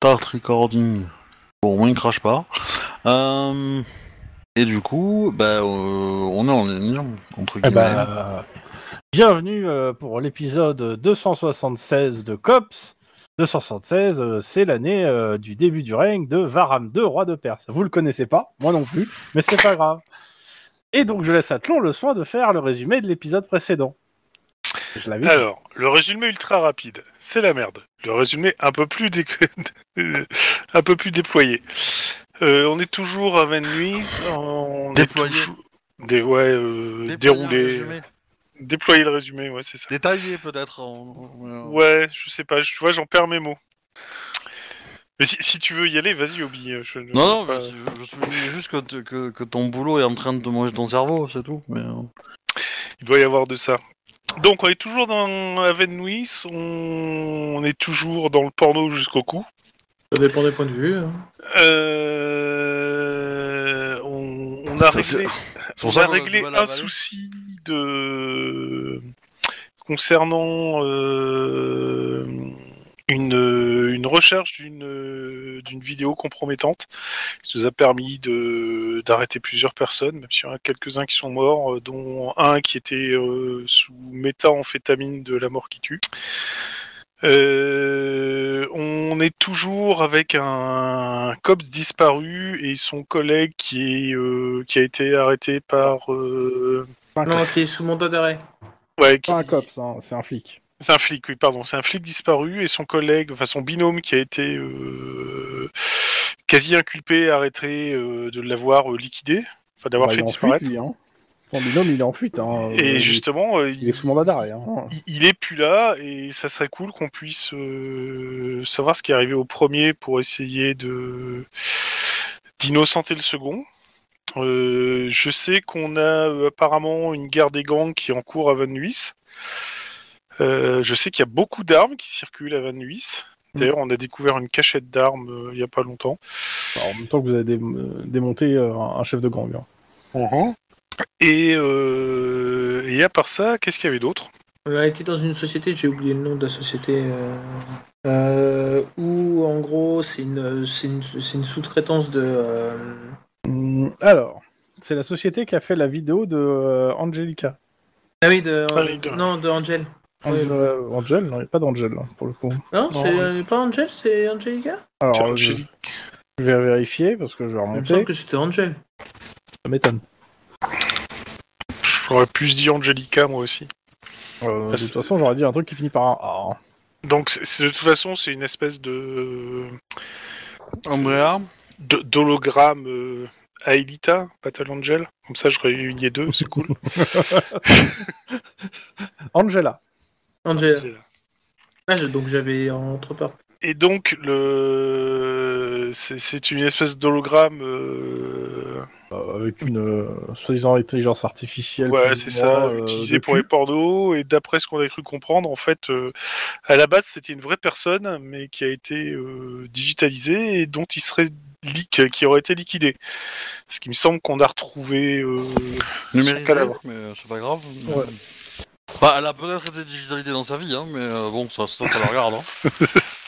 Start recording. Bon, au moins il crache pas. Euh, et du coup, bah, euh, on est en ligne, entre Eh guillemets. ben, euh, bienvenue euh, pour l'épisode 276 de COPS. 276, euh, c'est l'année du début du règne de Varam II, roi de Perse. Vous le connaissez pas, moi non plus, mais c'est pas grave. Et donc je laisse à Tlon le soin de faire le résumé de l'épisode précédent. Je l'avais dit. Alors, le résumé ultra rapide, c'est la merde. Le résumé un peu plus, dé- un peu plus déployé. Euh, on est toujours à Van Nuys, on est Déployé. toujours- ouais, euh, déroulé. résumé. Déployer le résumé, ouais, c'est ça. Détaillé peut-être. en- Ouais, je sais pas, je, tu vois, j'en perds mes mots. Mais si, si tu veux y aller, vas-y, Obi. euh, je- Non, non, pas- je, je souligne juste que, que, que ton boulot est en train de te manger ton cerveau, c'est tout. Mais, Il doit y avoir de ça. Donc, on est toujours dans Nuys, on... on est toujours dans le porno jusqu'au cou. Ça dépend des points de vue. hein. Euh, on, on a Ça, réglé, on a réglé un souci de concernant euh, une, une recherche d'une d'une vidéo compromettante qui nous a permis d'arrêter plusieurs personnes, même s'il y en a quelques-uns qui sont morts, euh, dont un qui était euh, sous méthamphétamine de la mort qui tue. Euh, on est toujours avec un cops disparu et son collègue qui est euh, qui a été arrêté par euh, Non, qui est sous mandat d'arrêt. ouais qui- pas un cops, hein, c'est un flic. C'est un flic oui pardon c'est un flic disparu et son collègue enfin son binôme qui a été euh, quasi inculpé arrêté euh, de l'avoir euh, liquidé enfin d'avoir Bah, fait disparaître fuite, lui, hein. Son binôme, il est en fuite. Hein. et justement Il est sous mandat d'arrêt. Hein. il- il est plus là et ça serait cool qu'on puisse savoir ce qui est arrivé au premier pour essayer de d'innocenter le second. Je sais qu'on a apparemment une guerre des gangs qui est en cours à Van Nuys. Euh, je sais qu'il y a beaucoup d'armes qui circulent à Van Nuys. D'ailleurs, on a découvert une cachette d'armes euh, il y a pas longtemps. Alors, en même temps que vous avez dé- euh, démonté euh, un chef de gang. hein. Et, euh, et à part ça, qu'est-ce qu'il y avait d'autre? On a été dans une société, j'ai oublié le nom de la société, euh, euh, où en gros c'est une, sous-traitance de. euh, Hum, Alors, c'est la société qui a fait la vidéo de euh, Angelica. Ah oui, de. Ah oui, de- Non, de Angel. Angel, euh, Angel Non, il n'y a pas d'Angel, là, pour le coup. Non, Non. c'est euh, pas Angel, c'est Angelica? Alors, je, vais vérifier, parce que je vais Il me semble remonter. que c'était Angel. Ça m'étonne. J'aurais plus dit Angelica, moi aussi. Euh, de toute façon, j'aurais dit un truc qui finit par un A. hein. Donc, de toute façon, c'est une espèce de d'hologramme euh, Aelita, Battle Angel. Comme ça, je réunis les deux, c'est cool. Angela. Ah, donc j'avais entre part. Et donc, le c'est- c'est une espèce d'hologramme. euh, euh, avec une euh, soi-disant intelligence artificielle. Ouais, c'est ça, moins, euh, utilisé de pour les pornos. Et d'après ce qu'on a cru comprendre, en fait, euh, à la base, c'était une vraie personne, mais qui a été euh, digitalisée et dont il serait qui aurait été liquidé. Ce qui me semble qu'on a retrouvé euh, cadavre. mais c'est pas grave. Ouais. Bah, elle a peut-être été digitalisée dans sa vie, hein, mais euh, bon, ça, ça, ça la regarde. Hein.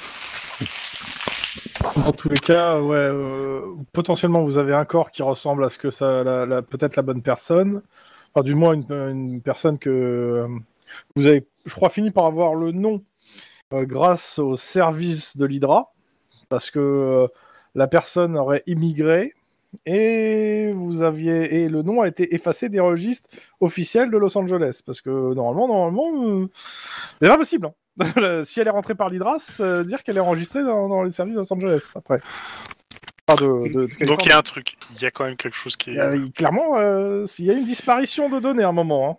Dans tous les cas, ouais, euh, potentiellement vous avez un corps qui ressemble à ce que ça, la, peut-être la bonne personne, enfin du moins une, personne que euh, vous avez, je crois, fini par avoir le nom euh, grâce au service de l'Hydra, parce que la personne aurait immigré et vous aviez et le nom a été effacé des registres officiels de Los Angeles, parce que normalement, normalement, euh, c'est pas possible. hein. si elle est rentrée par l'Hydra, ça veut dire qu'elle est enregistrée dans, dans les services de Los Angeles après. Enfin, de, de- de Donc il y a un truc, il y a quand même quelque chose qui est. Il- clairement, euh, il y a une disparition de données à un moment. hein.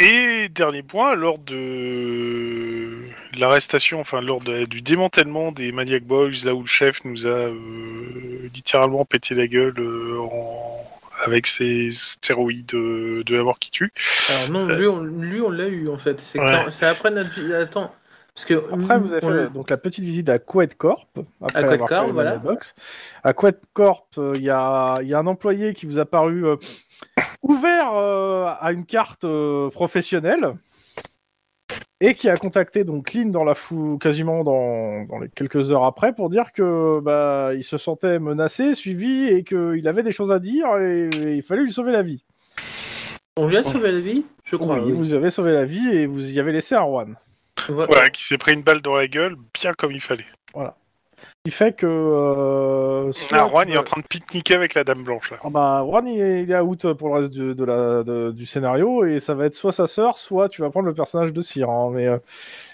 Et dernier point, lors de l'arrestation, enfin lors de- du démantèlement des Maniac Boys, là où le chef nous a euh, littéralement pété la gueule euh, en- avec ses stéroïdes euh, de la mort qui tue. Alors non, lui on, lui, on l'a eu en fait. C'est Ouais. après notre. Attends. Parce que Après, vous avez fait l'a- donc, la petite visite à Quet Corp. Après Quet avoir Corp, voilà. Box. À Quet Corp, euh, il y, a, il y a un employé qui vous a paru euh, ouvert euh, à une carte euh, professionnelle. et qui a contacté donc Lynn dans la foule quasiment dans, dans les quelques heures après pour dire que bah il se sentait menacé, suivi et qu'il avait des choses à dire et, et il fallait lui sauver la vie. On lui a sauvé la vie Je crois. Oui, oui. vous avez sauvé la vie et vous y avez laissé un Juan. Voilà. Voilà, qui s'est pris une balle dans la gueule, bien comme il fallait. Ce qui fait que euh, soit- Ah, Juan il est en train de pique-niquer avec la dame blanche, là. Ah bah, Juan il est, il est out pour le reste du, de la, de- du scénario et ça va être soit sa sœur, soit tu vas prendre le personnage de Cyr. hein, mais euh,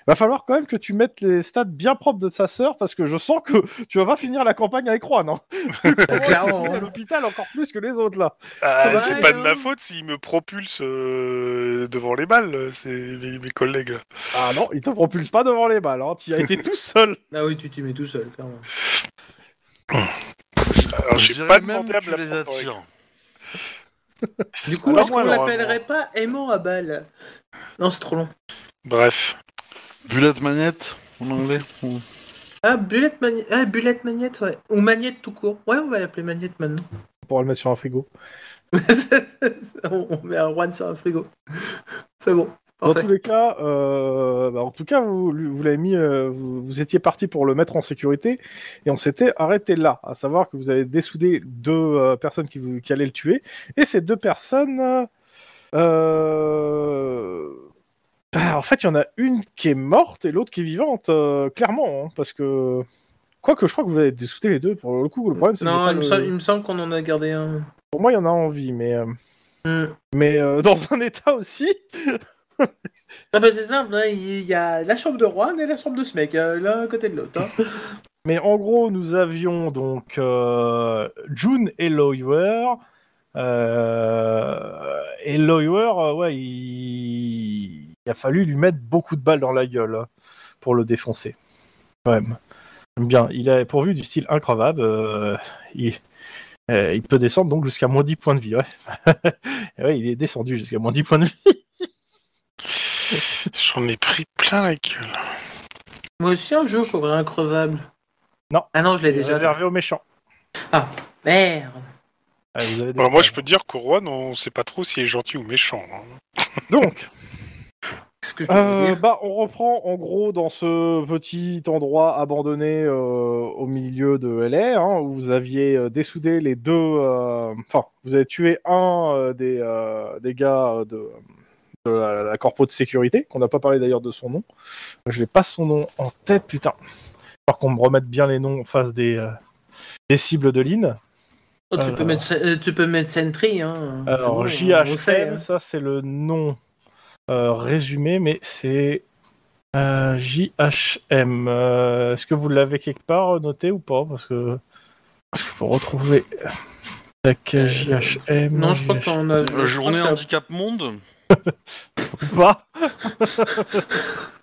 va falloir quand même que tu mettes les stats bien propres de sa sœur parce que je sens que tu vas pas finir la campagne avec Juan. Hein. Clairement. Il est à hein. l'hôpital encore plus que les autres là. Ah, c'est pas de hein. ma faute s'il me propulse euh, devant les balles, c'est mes, mes collègues. là. Ah non, il te propulse pas devant les balles. Hein. Tu y as été tout seul. Ah oui, tu t'y mets tout seul, clairement. Alors, Je j'ai dirais pas même demandé à me les. Du coup, est-ce qu'on l'appellerait pas aimant à balle? Non, c'est trop long. Bref. Bullet Magnette, en anglais ou- Ah, Bullet Magnette, ah, Bullet Magnette, ouais. Ou Magnette tout court. Ouais, on va l'appeler Magnette maintenant. On pourra le mettre sur un frigo. on, met un Juan sur un frigo. C'est bon. Dans Parfait. tous les cas, euh, bah, en tout cas, vous, vous l'avez mis, euh, vous, vous étiez parti pour le mettre en sécurité et on s'était arrêté là, à savoir que vous avez dessoudé deux euh, personnes qui, vous, qui allaient le tuer et ces deux personnes, euh, bah, en fait, il y en a une qui est morte et l'autre qui est vivante, euh, clairement, hein, parce que quoique je crois que vous avez dessoudé les deux pour le coup. Le problème, c'est que Non, il me, le- semble, il me semble qu'on en a gardé un. pour moi, il y en a envie, mais euh, Hmm. mais euh, dans un état aussi. Ah bah c'est simple, hein, il y a la chambre de Juan et la chambre de ce mec, euh, l'un à côté de l'autre. hein. Mais en gros, nous avions donc June et Lawyer. Et Lawyer, ouais, il... il a fallu lui mettre beaucoup de balles dans la gueule hein, pour le défoncer. Quand même. J'aime Bien, il est pourvu du style increvable. euh, il... euh, il peut descendre donc jusqu'à moins 10 points de vie. Ouais. Il est descendu jusqu'à moins 10 points de vie. J'en ai pris plein la gueule. Moi aussi un jour j'aurais un crevable. Non. Ah non, je l'ai déjà. réservé aux méchants. Merde. Ouais, vous avez des Alors, moi, je peux te dire qu'au Juan, on sait pas trop s'il est gentil ou méchant. hein. Donc, Qu'est-ce que je peux vous Euh, dire bah, on reprend en gros dans ce petit endroit abandonné euh, au milieu de LA, hein, où vous aviez euh, dessoudé les deux. euh, Enfin, vous avez tué un euh, des, euh, des gars euh, de, de la, la corpo de sécurité, qu'on n'a pas parlé d'ailleurs de son nom. Je n'ai pas son nom en tête, putain. Par qu'on me remette bien les noms en face des, euh, des cibles de Lynn. Oh, tu, euh, peux mettre, tu peux mettre Sentry. Hein. Alors, bon, on sait, JHM, hein. ça c'est le nom résumé, mais c'est euh, JHM. Euh, Est-ce que vous l'avez quelque part noté ou pas? Parce que faut retrouver. Tac, JHM. Non, je crois qu'on a. Euh, journée ça- handicap monde Pas?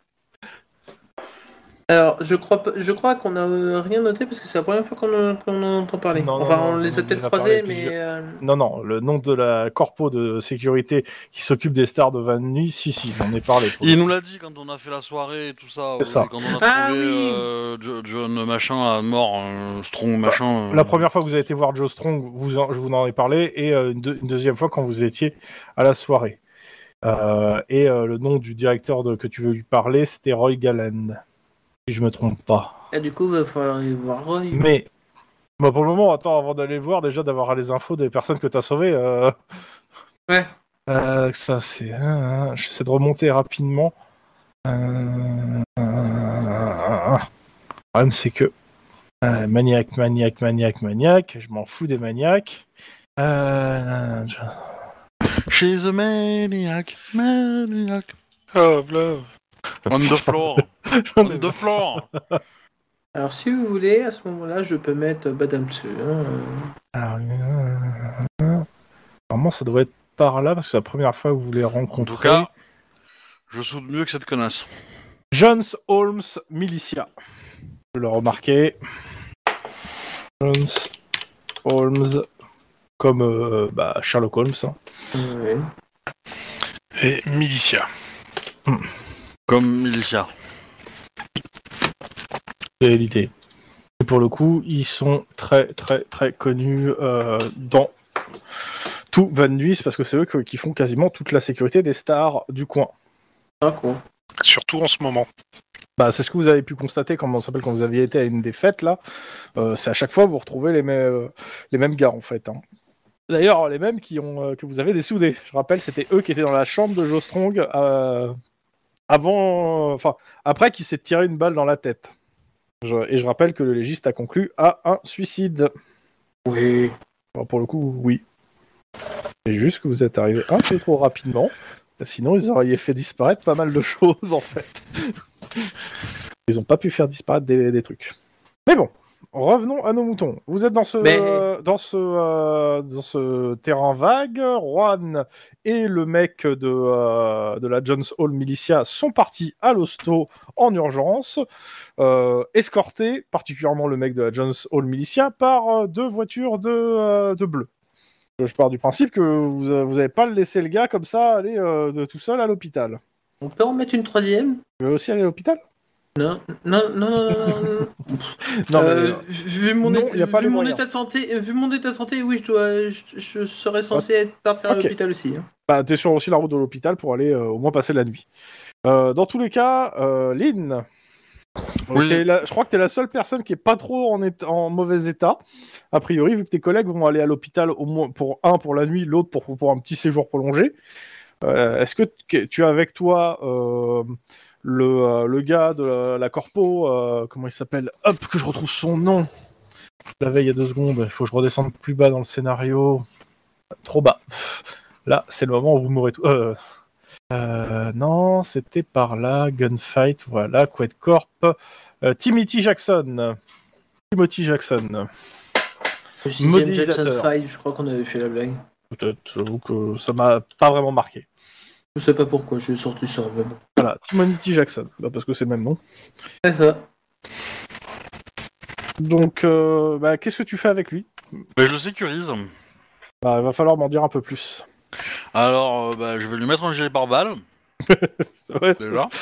Alors, je crois, je crois qu'on a rien noté parce que c'est la première fois qu'on en- qu'on en entend parler. Non, enfin, non, on les a peut-être croisés, mais. euh, Non, non, le nom de la corpo de sécurité qui s'occupe des stars de Van Nuys, si, si, j'en ai parlé. Il nous l'a dit quand on a fait la soirée et tout ça. C'est ça. Quand on a Ah trouvé oui. euh, Jo- John machin à mort, euh, Strong machin. euh, La première fois que vous avez été voir Joe Strong, vous en- je vous en ai parlé, et euh, une, deux- une deuxième fois quand vous étiez à la soirée. Euh, et euh, le nom du directeur de, que tu veux lui parler, c'était Roy Galland, si je me trompe pas. Et du coup, il va falloir aller voir Roy. Mais bah, pour le moment, attends, avant d'aller le voir, déjà d'avoir les infos des personnes que tu as sauvées. Euh... Ouais. Euh, ça, c'est. hein, J'essaie de remonter rapidement. Euh... Le problème, c'est que. euh, maniaque, maniaque, maniaque, maniaque. Je m'en fous des maniaques. Euh... je- She's a maniac, maniac. Oh, là. On the floor, J'en on ai the floor. Alors, si vous voulez, à ce moment-là, je peux mettre Badam dessus. hein, euh. Alors, euh, Normalement, ça devrait être par là parce que c'est la première fois que vous les En rencontrez. tout cas, je soude mieux que cette connasse. Jones Holmes Militia. Je le remarquer. Jones Holmes comme euh, bah, Sherlock Holmes. hein. Et Militia. Comme l'idée. Et pour le coup, ils sont très très très connus euh, dans tout Van Nuys parce que c'est eux qui font quasiment toute la sécurité des stars du coin. Ah, quoi. Surtout en ce moment. Bah, c'est ce que vous avez pu constater quand, on s'appelle, quand vous aviez été à une des fêtes, là. Euh, c'est à chaque fois vous retrouvez les, mêmes les mêmes gars, en fait. hein. D'ailleurs, les mêmes qui ont, euh, que vous avez dessoudés. Je rappelle, c'était eux qui étaient dans la chambre de Joe Strong euh, avant, enfin, après qu'il s'est tiré une balle dans la tête. Je- et je rappelle que le légiste a conclu à un suicide. Oui. Alors, pour le coup, oui. C'est juste que vous êtes arrivé un peu trop rapidement. Sinon, ils auraient fait disparaître pas mal de choses, en fait. Ils ont pas pu faire disparaître des, des trucs. Mais bon, revenons à nos moutons. Vous êtes dans ce, Mais- euh, dans ce, euh, dans ce terrain vague. Juan et le mec de, euh, de la Jones Hall Militia sont partis à l'hosto en urgence, euh, escortés, particulièrement le mec de la Jones Hall Militia, par euh, deux voitures de, euh, de bleu. Je pars du principe que vous, euh, vous avez pas laissé le gars comme ça aller euh, de tout seul à l'hôpital. On peut en mettre une troisième? Tu veux aussi aller à l'hôpital? Non, non, non, non, non, Euh, mais, vu mon, non, état, vu mon de santé, vu mon état de santé, oui, je dois, je, je serais censé être partir à l'hôpital aussi. hein. bah, t'es sur aussi la route de l'hôpital pour aller euh, au moins passer la nuit. Euh, dans tous les cas, euh, Lynn, Oui. t'es la- je crois que t'es la seule personne qui est pas trop en, en mauvais état. A priori, vu que tes collègues vont aller à l'hôpital au moins pour un pour la nuit, l'autre pour, pour un petit séjour prolongé. Euh, Est-ce que tu as avec toi euh, le, euh, le gars de la, la corpo, euh, comment il s'appelle? Hop, que je retrouve son nom. La veille il y a deux secondes, il faut que je redescende plus bas dans le scénario. Trop bas. Là, c'est le moment où vous mourrez tout. Euh, non, c'était par là. Gunfight, voilà. Quad Corp. Euh, Timothy Jackson. Timothy Jackson. Le. Jackson 5, je crois qu'on avait fait la blague. Peut-être, j'avoue que ça m'a pas vraiment marqué. Je sais pas pourquoi, j'ai sorti ça, mais bon. Voilà, Timothy Jackson. Bah, parce que c'est le même nom. C'est ça. Donc, euh, bah, qu'est-ce que tu fais avec lui? Mais je le sécurise. Bah, il va falloir m'en dire un peu plus. Alors, euh, bah, je vais lui mettre un gilet pare-balles, Ouais, c'est- déjà.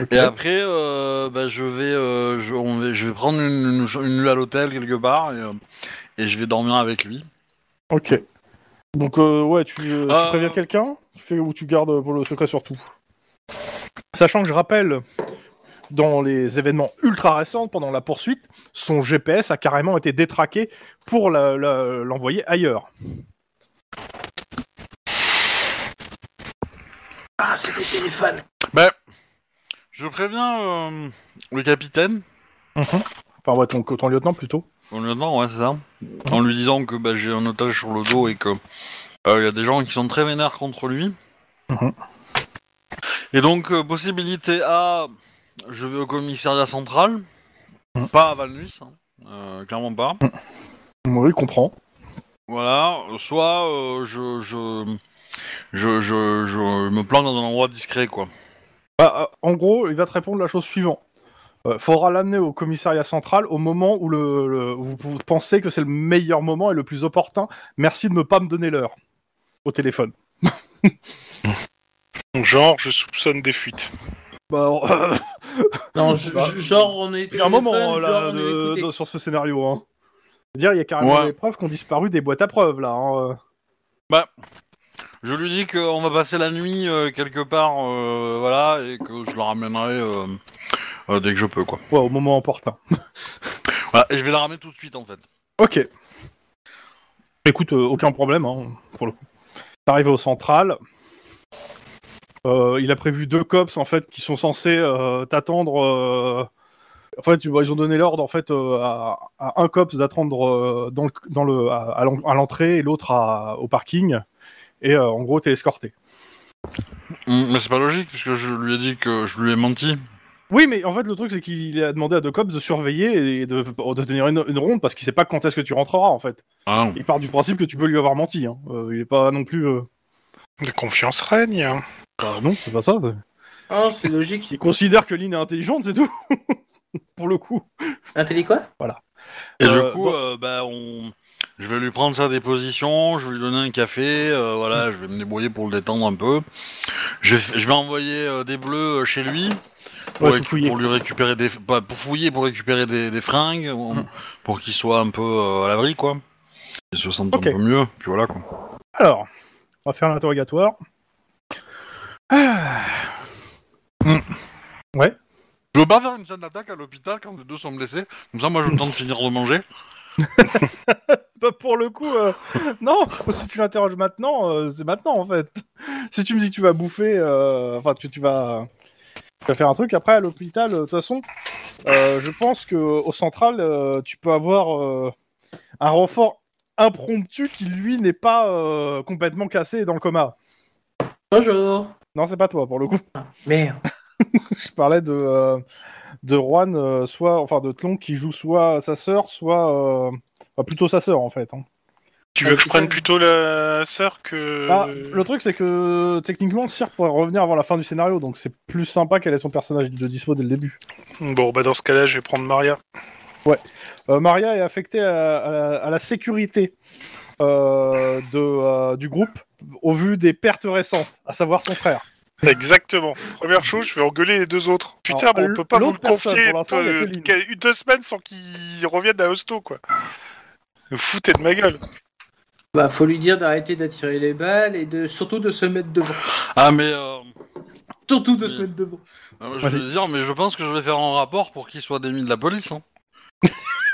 Ok. Et après, euh, bah, je vais, euh, je, on va- je vais prendre une, une, une nuit à l'hôtel quelque part et, euh, et je vais dormir avec lui. Ok. Donc, euh, ouais, tu, euh, tu Euh. préviens quelqu'un Tu fais ou tu gardes pour le secret surtout Sachant que je rappelle, dans les événements ultra récents, pendant la poursuite, son GPS a carrément été détraqué pour l'envoyer ailleurs. Ah, c'est des téléphones. Bah, je préviens euh, le capitaine, Enfin, ouais, ton, ton lieutenant plutôt. Mon lieutenant, ouais, c'est ça, en lui disant que bah, j'ai un otage sur le dos et que il y a des gens qui sont très vénères contre lui. Mhm. Et donc, euh, possibilité A, je vais au commissariat central, Mhm. pas à Valnuys, hein, euh, clairement pas. Oui, je comprends. Voilà, soit euh, je, je, je, je, je me plante dans un endroit discret, quoi. Bah, euh, en gros, il va te répondre la chose suivante. Euh, faudra l'amener au commissariat central au moment où le, le- vous, vous pensez que c'est le meilleur moment et le plus opportun. Merci de ne pas me donner l'heure au téléphone. Genre, je soupçonne des fuites. Bah, euh, Non, je- je- genre, on est il y a un moment téléphone, là, de- de- sur ce scénario. Hein. C'est-à-dire, il y a carrément Ouais. des preuves qui ont disparu des boîtes à preuves là. hein. Bah, je lui dis qu'on va passer la nuit euh, quelque part, euh, voilà, et que je le ramènerai euh, dès que je peux, quoi. Ouais, au moment opportun. Voilà, et je vais la ramener tout de suite, en fait. Ok. Écoute, euh, aucun problème, hein, pour le coup. T'arrives au central. Euh, il a prévu deux cops en fait qui sont censés euh, t'attendre. euh, En fait, ils ont donné l'ordre en fait euh, à, à un cops d'attendre euh, dans le, dans le, à, à l'en- à l'entrée et l'autre au parking. Et euh, en gros, t'es escorté. Hum, mais c'est pas logique, puisque je lui ai dit que je lui ai menti. Oui, mais en fait, le truc c'est qu'il a demandé à deux cops de surveiller et de, de tenir une, une ronde parce qu'il sait pas quand est-ce que tu rentreras en fait. Ah. Il part du principe que tu peux lui avoir menti. Hein. Euh, il est pas non plus. euh, La confiance règne. hein. Bah non, c'est pas ça. Ah, c'est logique. Il considère que Lynn est intelligente, c'est tout. Pour le coup. Télé quoi? Et Euh, du coup, euh, bah, on... je vais lui prendre sa déposition, je vais lui donner un café, euh, voilà, je vais me débrouiller pour le détendre un peu. Je vais, je vais envoyer euh, des bleus euh, chez lui pour, Ouais, lui récupérer des, pour fouiller, pour récupérer des, des fringues, Mm. pour qu'il soit un peu euh, à l'abri, quoi. Qu'il se sente un peu mieux, puis voilà, quoi. Alors, on va faire l'interrogatoire. Ah. Je veux pas faire une scène d'attaque à l'hôpital quand les deux sont blessés. Comme ça, moi, je me tente de finir de manger. Bah, pour le coup, euh, non. Si tu l'interroges maintenant, euh, c'est maintenant en fait. Si tu me dis que tu vas bouffer, euh, enfin que tu vas, tu vas faire un truc après à l'hôpital, de toute façon, je pense que au central, tu peux avoir un renfort impromptu qui lui n'est pas complètement cassé et dans le coma. Bonjour. Non, c'est pas toi pour le coup. Merde. Je parlais de de Juan, euh, soit enfin de Tlon qui joue soit sa sœur, soit euh, enfin, plutôt sa sœur en fait. hein. Tu veux que je prenne plutôt la sœur que. Ah, le truc, c'est que techniquement, Cyr pourrait revenir avant la fin du scénario, donc c'est plus sympa qu'elle ait son personnage de dispo dès le début. Bon, bah dans ce cas-là, je vais prendre Maria. Euh, Maria est affectée à, à la, à la sécurité euh, de, euh, du groupe au vu des pertes récentes, à savoir son frère. Exactement. Première chose, je vais engueuler les deux autres. Putain, Alors, bon, on peut pas vous le personne, confier que euh, une deux semaines sans qu'ils reviennent à Hosto, quoi. Foutez de ma gueule. Bah, faut lui dire d'arrêter d'attirer les balles et de surtout de se mettre devant. Ah, mais euh, Surtout de se mettre devant. euh, je veux dire, mais je pense que je vais faire un rapport pour qu'il soit démis de la police. Hein.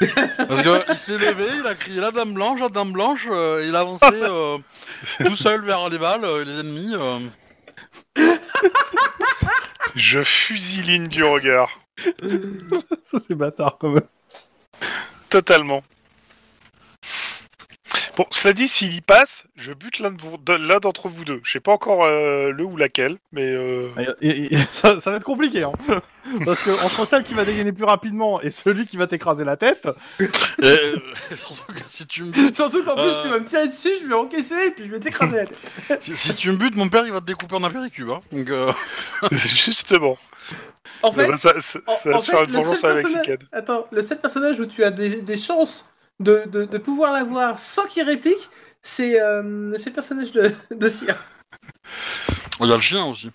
Parce que il s'est levé, il a crié la dame blanche, la dame blanche, euh, il a avancé euh, tout seul vers les balles, euh, les ennemis. Je fusille Lynn du regard. Ça, c'est bâtard quand même. Totalement. Bon, cela dit, s'il y passe, je bute l'un d'entre vous deux. Je sais pas encore euh, le ou laquelle, mais euh, Et- et- et- ça, ça va être compliqué, hein. Parce que entre celle qui va dégainer plus rapidement et celui qui va t'écraser la tête, Et, euh, surtout que si tu me butes, Surtout qu'en plus, Euh. tu vas me tirer dessus, je vais encaisser et puis je vais t'écraser la tête. si, si tu me butes, mon père il va te découper en apéricube. Hein. Donc, euh, justement, En fait, ça, ça- ça- en- ça va en se fait, faire une le vengeance à seul la personnage-. Attends, le seul personnage où tu as des, des chances de, de, de pouvoir l'avoir sans qu'il réplique, c'est euh, c'est le personnage de, de Sia. il y a le chien aussi.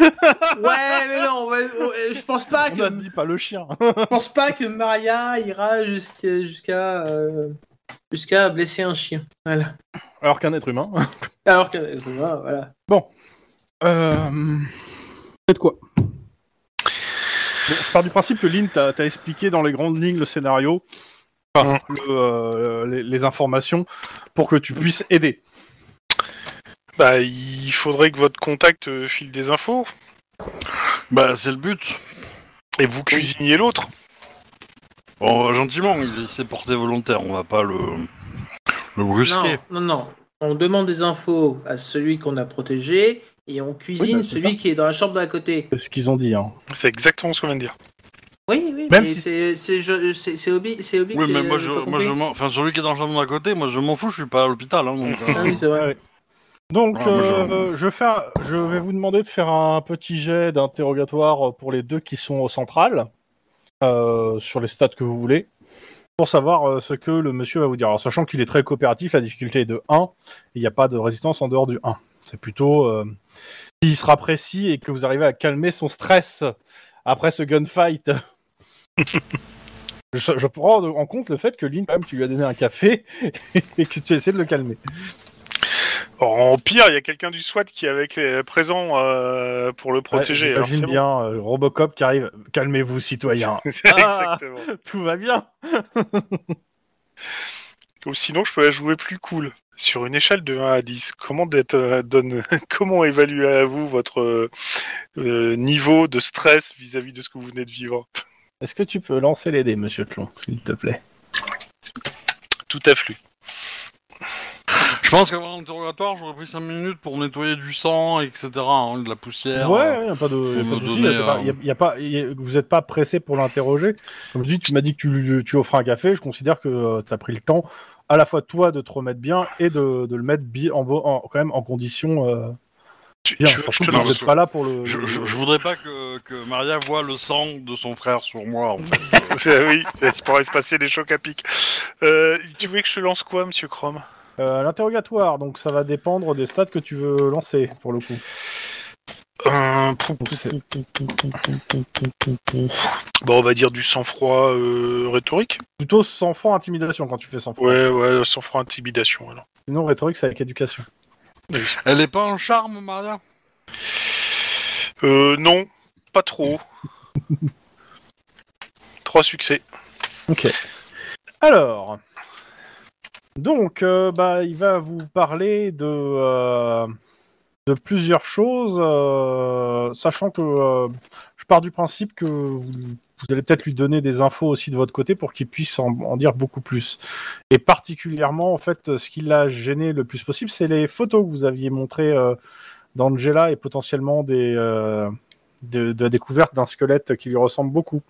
Ouais, mais non, ouais, ouais, je pense pas on que dit pas le chien. je pense pas que Maria ira jusqu'à jusqu'à euh, jusqu'à blesser un chien. Voilà. Alors qu'un être humain. Alors que euh, voilà. Euh... Faites quoi? Bon, Je pars du principe que Lynn t'a t'a expliqué dans les grandes lignes le scénario, enfin, le, euh, les, les informations, pour que tu puisses aider. Bah, il faudrait que votre contact euh, file des infos Bah, c'est le but. et vous cuisiniez l'autre. Bon, euh, gentiment, il, s'est porté volontaire, on va pas le, le brusquer. Non, non, non. On demande des infos à celui qu'on a protégé et on cuisine Oui, bah, celui qui est dans la chambre d'à côté. C'est ce qu'ils ont dit. Hein. C'est exactement ce qu'on vient de dire. Oui, oui, Même mais si- c'est c'est je- c'est c'est Obi, c'est Obi Oui, qui mais est- moi, j'ai je, moi, je m'en... Enfin, celui qui est dans le chambre d'à côté, moi, je m'en fous, je suis pas à l'hôpital, hein, donc... euh, Ah oui, c'est vrai. Donc, moi, je- euh, je... fais un- je vais vous demander de faire un petit jet d'interrogatoire pour les deux qui sont au central, euh, sur les stats que vous voulez, pour savoir euh, ce que le monsieur va vous dire. Alors, sachant qu'il est très coopératif, la difficulté est de 1, il n'y a pas de résistance en dehors du 1. C'est plutôt euh, s'il sera précis et que vous arrivez à calmer son stress après ce gunfight. je, je prends en compte le fait que Lynn, quand même, tu lui as donné un café et que tu essaies de le calmer. En pire, il y a quelqu'un du SWAT qui est avec les présents euh, pour le protéger. Ouais, J'imagine bien euh, Robocop qui arrive. Calmez-vous, citoyens. Ah. Exactement. Tout va bien. Ou sinon, je peux la jouer plus cool. Sur une échelle de 1 à 10, comment, euh, donne, comment évaluez à vous votre euh, niveau de stress vis-à-vis de ce que vous venez de vivre? Est-ce que tu peux lancer les dés, monsieur Tlon, s'il te plaît? Tout afflue. Je pense qu'avant l'interrogatoire, j'aurais pris 5 minutes pour nettoyer du sang, etc., hein, de la poussière. Ouais, euh. ouais, y a pas de, y a pour pas me de souci. donner, y a pas- euh, y a- y a pas- y a- vous n'êtes pas pressé pour l'interroger. Comme je dis, tu m'as dit que tu, tu offres un café. Je considère que tu as pris le temps, à la fois toi de te remettre bien et de, de le mettre bi- en, bo- en- quand même en condition. Euh, Tu, bien. tu veux que je te vous pas là pour le. Je, le- je- je voudrais pas que, que Maria voit le sang de son frère sur moi, en fait. Euh, Oui, ça pourrait se passer des chocs à pic. Euh, tu veux que je te lance quoi, monsieur Chrome? Euh, L'interrogatoire, donc ça va dépendre des stats que tu veux lancer pour le coup. Euh, Bon, on va dire du sang-froid rhétorique. plutôt sans froid intimidation quand tu fais sans froid. Ouais, ouais, sang-froid intimidation. Alors. Sinon rhétorique c'est avec éducation. Elle est pas en charme, Maria? Euh, non. pas trop. Trois succès. Ok. Alors, donc, euh, bah, il va vous parler de, euh, de plusieurs choses, euh, sachant que euh, je pars du principe que vous, vous allez peut-être lui donner des infos aussi de votre côté pour qu'il puisse en, dire beaucoup plus. Et particulièrement, en fait, ce qui l'a gêné le plus possible, c'est les photos que vous aviez montrées euh, d'Angela et potentiellement des, euh, de, la découverte d'un squelette qui lui ressemble beaucoup.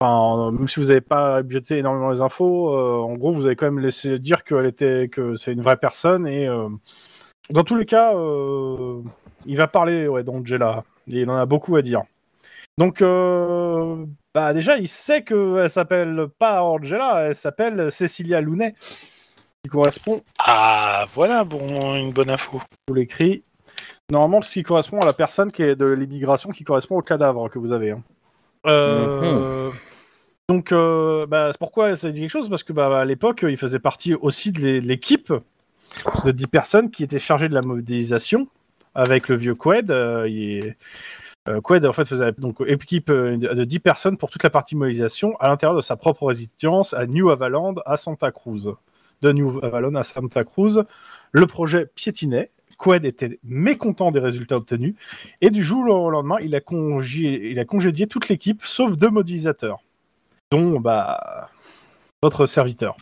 Enfin, même si vous n'avez pas budgété énormément les infos, euh, en gros, vous avez quand même laissé dire qu'elle était, que c'est une vraie personne et dans tous les cas, il va parler ouais, d'Angela il en a beaucoup à dire. Donc, euh, bah déjà, il sait qu'elle s'appelle pas Angela, elle s'appelle Cecilia Lounet, qui correspond, Ah, voilà bon, une bonne info. je vous l'écris, normalement, ce qui correspond à la personne qui est de l'immigration, qui correspond au cadavre que vous avez. hein. Euh, Donc, euh, bah, c'est pourquoi ça dit quelque chose? Parce que bah, à l'époque, il faisait partie aussi de l'é- l'équipe de 10 personnes qui étaient chargées de la modélisation avec le vieux Qued. euh, il- euh, Qued, en fait, faisait donc équipe euh, de 10 personnes pour toute la partie modélisation à l'intérieur de sa propre résidence à New Avaland, à Santa Cruz. De New Avalon à Santa Cruz, le projet piétinait. Qued était mécontent des résultats obtenus et du jour au lendemain, il a, congé- il a congédié toute l'équipe sauf deux modélisateurs, dont bah, votre serviteur.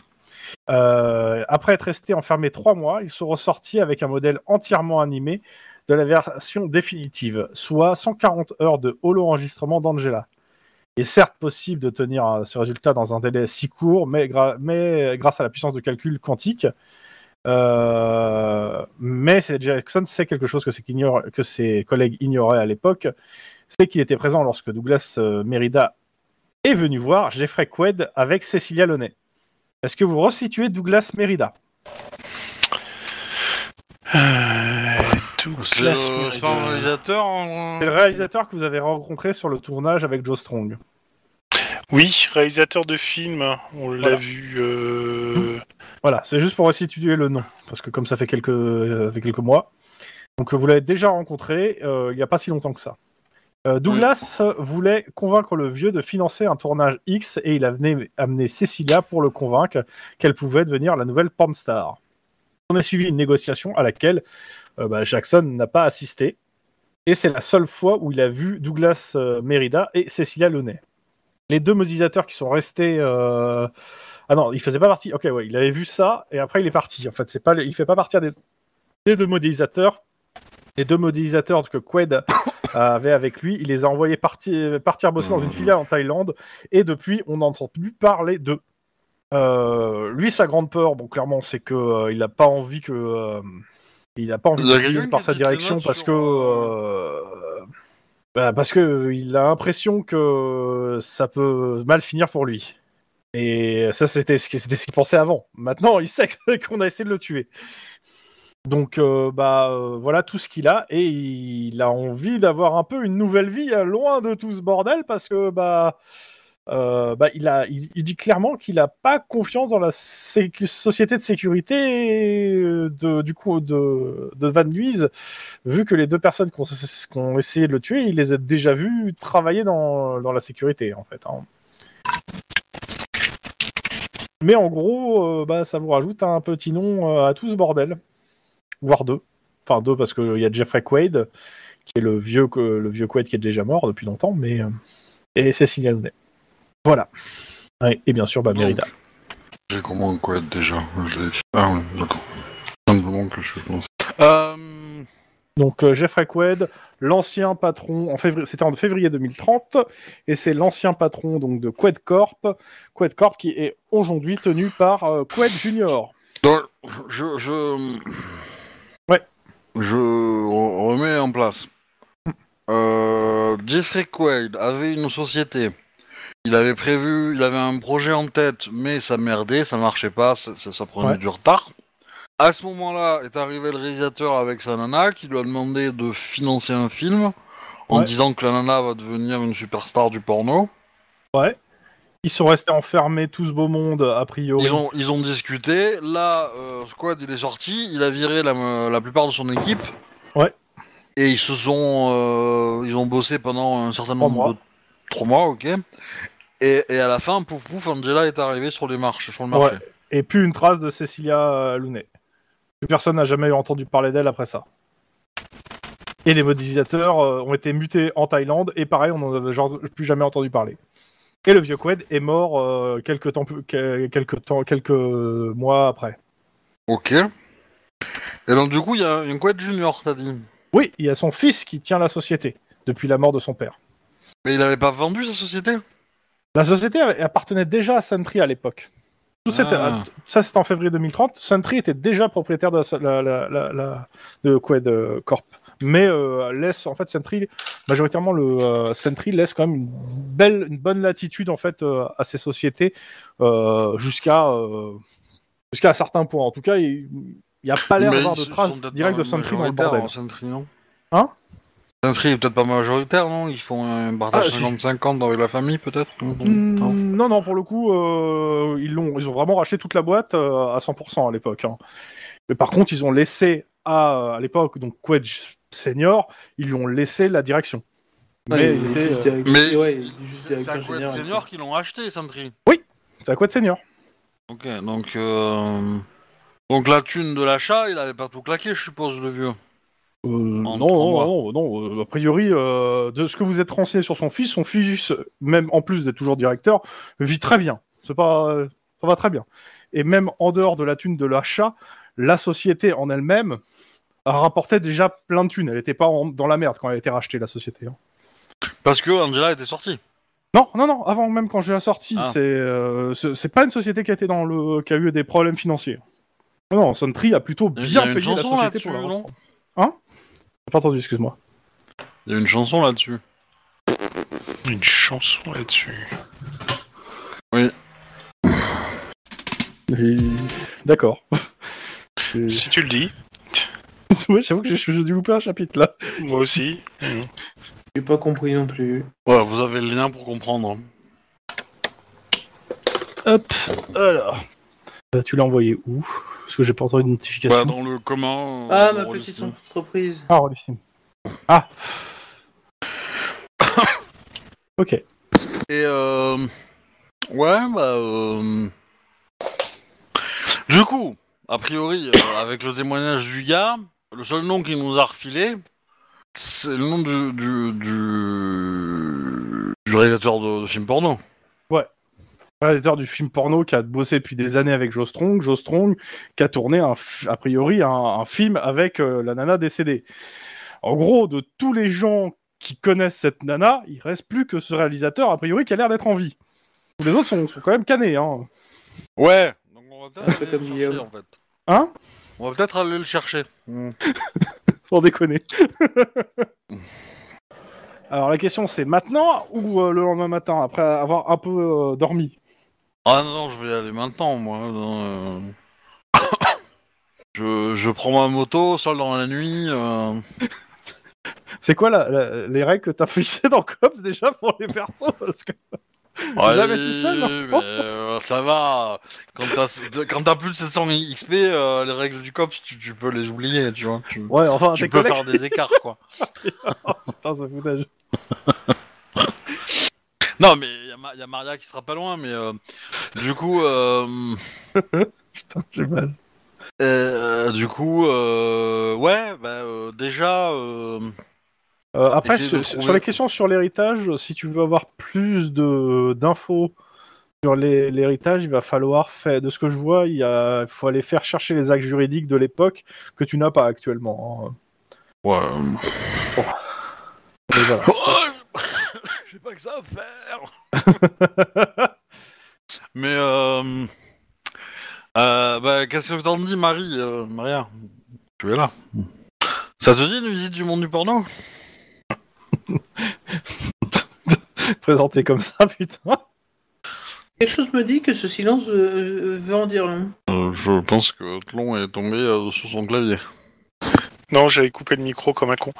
Euh, après être resté enfermé trois mois, ils sont ressortis avec un modèle entièrement animé de la version définitive, soit 140 heures de holo-enregistrement d'Angela. Il est certes possible de tenir euh, ce résultat dans un délai si court, mais, grâce à la puissance de calcul quantique, euh, mais Jackson sait quelque chose que, ses collègues ignoraient à l'époque, c'est qu'il était présent lorsque Douglas euh, Merida est venu voir Jeffrey Qued avec Cecilia Lonet. Est-ce que vous resituez Douglas Merida? Euh, tout C'est classe le- un réalisateur C'est le réalisateur que vous avez rencontré sur le tournage avec Joe Strong. Oui, réalisateur de film, on l'a Voilà. vu. euh, Voilà, c'est juste pour resituer le nom, parce que comme ça fait quelques, euh, fait quelques mois. Donc vous l'avez déjà rencontré euh, il n'y a pas si longtemps que ça. Euh, Douglas voulait convaincre le vieux de financer un tournage X et il a amené Cecilia pour le convaincre qu'elle pouvait devenir la nouvelle pornstar. On a suivi une négociation à laquelle bah, Jackson n'a pas assisté et c'est la seule fois où il a vu Douglas euh, Merida et Cecilia Lonet. Les deux modélisateurs qui sont restés euh, ah non, il faisait pas partie. Ok, ouais, il avait vu ça et après il est parti. En fait, c'est pas, il fait pas partie des, des deux modélisateurs. Les deux modélisateurs que Qued avait avec lui, il les a envoyés partir, partir bosser dans une filiale en Thaïlande et depuis, on n'entend plus parler d'eux. Euh, lui, sa grande peur, bon, clairement, c'est que euh, il a pas envie que, euh, il a pas envie de par sa direction parce que, euh, bah, parce que il a l'impression que ça peut mal finir pour lui. Et ça, c'était ce qu'il pensait avant. Maintenant, il sait qu'on a essayé de le tuer. Donc, euh, bah, euh, voilà tout ce qu'il a. Et il a envie d'avoir un peu une nouvelle vie euh, loin de tout ce bordel parce que, bah, euh, bah il, dit clairement qu'il n'a pas confiance dans la société de sécurité euh, de, Van Nuys, vu que les deux personnes qui ont, essayé de le tuer, il les a déjà vus travailler dans, la sécurité, en fait. hein. Mais en gros, euh, bah, ça vous rajoute un petit nom à tout ce bordel. Voire deux. Enfin, deux parce qu'il y a Jeffrey Quaid, qui est le vieux, le Quaid qui est déjà mort depuis longtemps, mais. et Cecilia Lonet. Voilà. Ouais, et bien sûr, bah, Merida. J'ai comment quoi être déjà Je Ah ouais, d'accord. Simplement que je pense. Euh... Donc euh, Jeffrey Quaid, l'ancien patron, en février, c'était en février 2030, et c'est l'ancien patron donc de Quaid Corp, Quaid Corp qui est aujourd'hui tenu par euh, Quaid Junior. Donc, je, je... Ouais. Je re- remets en place. Euh, Jeffrey Quaid avait une société. Il avait prévu, il avait un projet en tête, mais ça merdait, ça marchait pas, ça, ça- prenait Ouais. du retard. À ce moment-là, est arrivé le réalisateur avec sa nana qui lui a demandé de financer un film en Ouais. disant que la nana va devenir une superstar du porno. Ouais. Ils sont restés enfermés tout ce beau monde a priori. Ils ont, ils ont discuté. Là, euh, Squad il est sorti, il a viré la, la plupart de son équipe. Ouais. Et ils se sont, euh, ils ont bossé pendant un certain nombre mois. de trois mois, ok. Et, et à la fin, pouf pouf, Angela est arrivée sur les marches, sur le marché. Et plus une trace de Cecilia euh, Looney. Plus personne n'a jamais entendu parler d'elle après ça. Et les modélisateurs euh, ont été mutés en Thaïlande, et pareil, on n'en avait genre plus jamais entendu parler. Et le vieux Qued est mort euh, quelques, temps, quelques, temps, quelques mois après. Ok. Et donc du coup, il y a une couette junior, t'as dit. Oui, il y a son fils qui tient la société, depuis la mort de son père. Mais il avait pas vendu sa société? La société appartenait déjà à Sentry à l'époque. Tout Ah. Ça, c'était en février 2030. Sentry était déjà propriétaire de, la, la, la, la- de Qued Corp. Mais euh, laisse, en fait, Sentry, majoritairement, le euh, Sentry laisse quand même une belle, une bonne latitude, en fait, euh, à ces sociétés euh, jusqu'à euh, jusqu'à un certain point. En tout cas, il n'y a pas l'air d'avoir de traces directes de Sentry dans le bordel. hein, Sentry, non? Hein? Sentry est peut-être pas majoritaire, non? Ils font un partage Ah, si. 50-50 avec la famille, peut-être? Non Hmm, non, non, pour le coup, euh, ils, l'ont, ils ont vraiment racheté toute la boîte euh, à 100% à l'époque. hein. Mais par contre, ils ont laissé à, à l'époque, donc Quedge Senior, ils lui ont laissé la direction. Ouais, Mais il euh, directeur- Mais- ouais, il est juste C'est directeur à général. Senior qui l'ont acheté, Sentry. c'est à Quedge Senior. Ok, donc... Euh... Donc la thune de l'achat, il avait pas tout claqué, je suppose, le vieux. Euh, En non, non, non, non, euh, a priori, euh, de ce que vous êtes renseigné sur son fils, son fils, même en plus d'être toujours directeur, vit très bien. C'est pas, euh, ça va très bien. Et même en dehors de la thune de l'achat, la société en elle-même rapportait déjà plein de thunes. Elle n'était pas en- dans la merde quand elle a été rachetée, la société. hein. Parce que Angela était sortie. Non, non, non, avant même quand j'ai la sortie, Ah. c'est euh, c'est c'est pas une société qui a été dans le qui a eu des problèmes financiers. Non, non, Suntree a plutôt Il y bien a une payé la chanson société là-dessus, pour la non? reprendre. Hein? Pas entendu, excuse-moi. Il y a une chanson là-dessus. Une chanson là-dessus. J'ai- D'accord. J'ai- Si tu le dis, ouais, j'avoue que j'ai j'ai dû louper un chapitre là. moi aussi. Mhm. J'ai pas compris non plus. Ouais, vous avez le lien pour comprendre. Hop, alors. Euh, tu l'as envoyé où? Parce que j'ai pas entendu de notification. Bah, dans le commun. Ah, euh, ma dans petite entreprise. Ah, Rollissim. Ah Ok. Et euh... Ouais, bah... Euh... Du coup, a priori, euh, avec le témoignage du gars, le seul nom qu'il nous a refilé, c'est le nom du... du, du... du réalisateur de, de films porno. Réalisateur du film porno qui a bossé depuis des années avec Joe Strong, Joe Strong qui a tourné un a priori un, un film avec euh, la nana décédée. En gros, de tous les gens qui connaissent cette nana, il reste plus que ce réalisateur a priori qui a l'air d'être en vie. Tous les autres sont, sont quand même canés, hein. Ouais Donc on va peut-être aller le chercher, en fait. Hein? On va peut-être aller le chercher. Hmm. Sans déconner. Alors la question c'est maintenant ou euh, le lendemain matin après avoir un peu euh, dormi? Ah non, je vais y aller maintenant, moi. non, euh. je, je prends ma moto, seul dans la nuit. euh. C'est quoi la- la- les règles que t'as fixées dans Cops déjà pour les persos Parce que Ouais, jamais tout seul, non mais, euh, ça va. Quand t'as quand t'as plus de 700 XP, euh, les règles du COPS, tu, tu peux les oublier, tu vois. Tu, ouais, enfin tu tes peux collègues. faire des écarts, quoi. Putain, ce foutage. Non, mais il y, a Ma- y a Maria qui sera pas loin, mais euh, du coup, euh, Putain, j'ai mal. euh, du coup, euh, ouais, bah euh, déjà, euh, Euh, après, Essayez de sur, trouver- sur les questions sur l'héritage, si tu veux avoir plus de d'infos sur les- l'héritage, il va falloir faire. De ce que je vois, il y a, il faut aller faire chercher les actes juridiques de l'époque que tu n'as pas actuellement. hein. ouais. Mais voilà. J'ai pas que ça à faire. mais euh, euh, bah, qu'est-ce que t'en dis, Marie, euh, Maria? Tu es là. Ça te dit une visite du monde du porno? Présenté comme ça, putain. Quelque chose me dit que ce silence euh, veut en dire long. Euh, Je pense que Tlon est tombé euh, sur son clavier. Non, j'avais coupé le micro comme un con.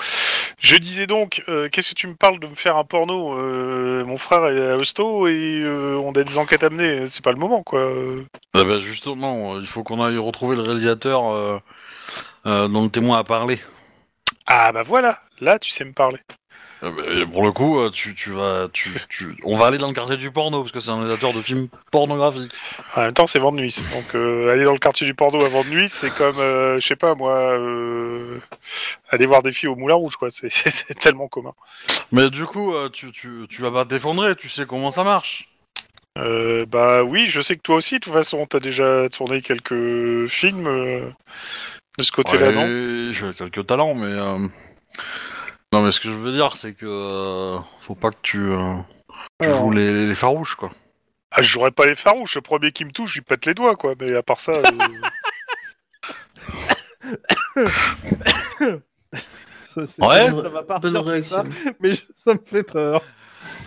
Je disais donc, euh, qu'est-ce que tu me parles de me faire un porno Euh, Mon frère est à l'hosto et euh, on a des enquêtes à mener. C'est pas le moment, quoi. Eh ben, justement, il faut qu'on aille retrouver le réalisateur dont le témoin a parlé. Ah bah voilà, Là, tu sais me parler. Euh, bah, pour le coup, euh, tu, tu vas, tu, tu- on va aller dans le quartier du porno parce que c'est un réalisateur de films pornographiques. En même temps, c'est vent de nuit. Donc, euh, aller dans le quartier du porno avant de nuit, c'est comme, euh, je sais pas moi, euh, aller voir des filles au Moulin Rouge, quoi. C'est- C'est c'est tellement commun. Mais du coup, euh, tu, tu, tu vas pas t'effondrer, tu sais comment ça marche. Euh, bah oui, je sais que toi aussi, de toute façon, t'as déjà tourné quelques films euh, de ce côté-là, non? Ouais, J'ai quelques talents, mais euh, non, mais ce que je veux dire, c'est que euh, faut pas que tu, euh, tu Alors. joues les, les farouches, quoi. Ah, je jouerais pas les farouches. Le premier qui me touche, je lui pète les doigts, quoi. Mais à part ça, euh, Ça, Ouais. ça va partir Bonne comme réaction. ça, mais je- ça me fait peur.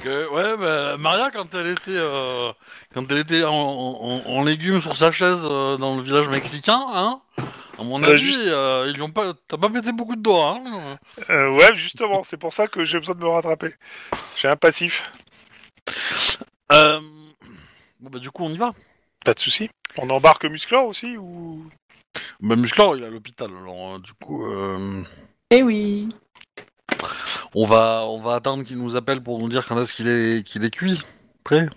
Que- ouais, bah, Maria, quand elle était, euh, quand elle était en, en, en légumes sur sa chaise euh, dans le village mexicain, hein, à mon Euh, avis, juste- euh, ils lui ont pas, t'as pas pété beaucoup de doigts, hein. euh, ouais, justement, c'est pour ça que j'ai besoin de me rattraper. J'ai un passif. Euh, bon bah du coup, on y va. Pas de souci. On embarque Musclor aussi ou? Bah Musclor, il est à l'hôpital, alors euh, du coup, euh, Eh oui. On va, on va attendre qu'il nous appelle pour nous dire quand est-ce qu'il est, qu'il est cuit, prêt?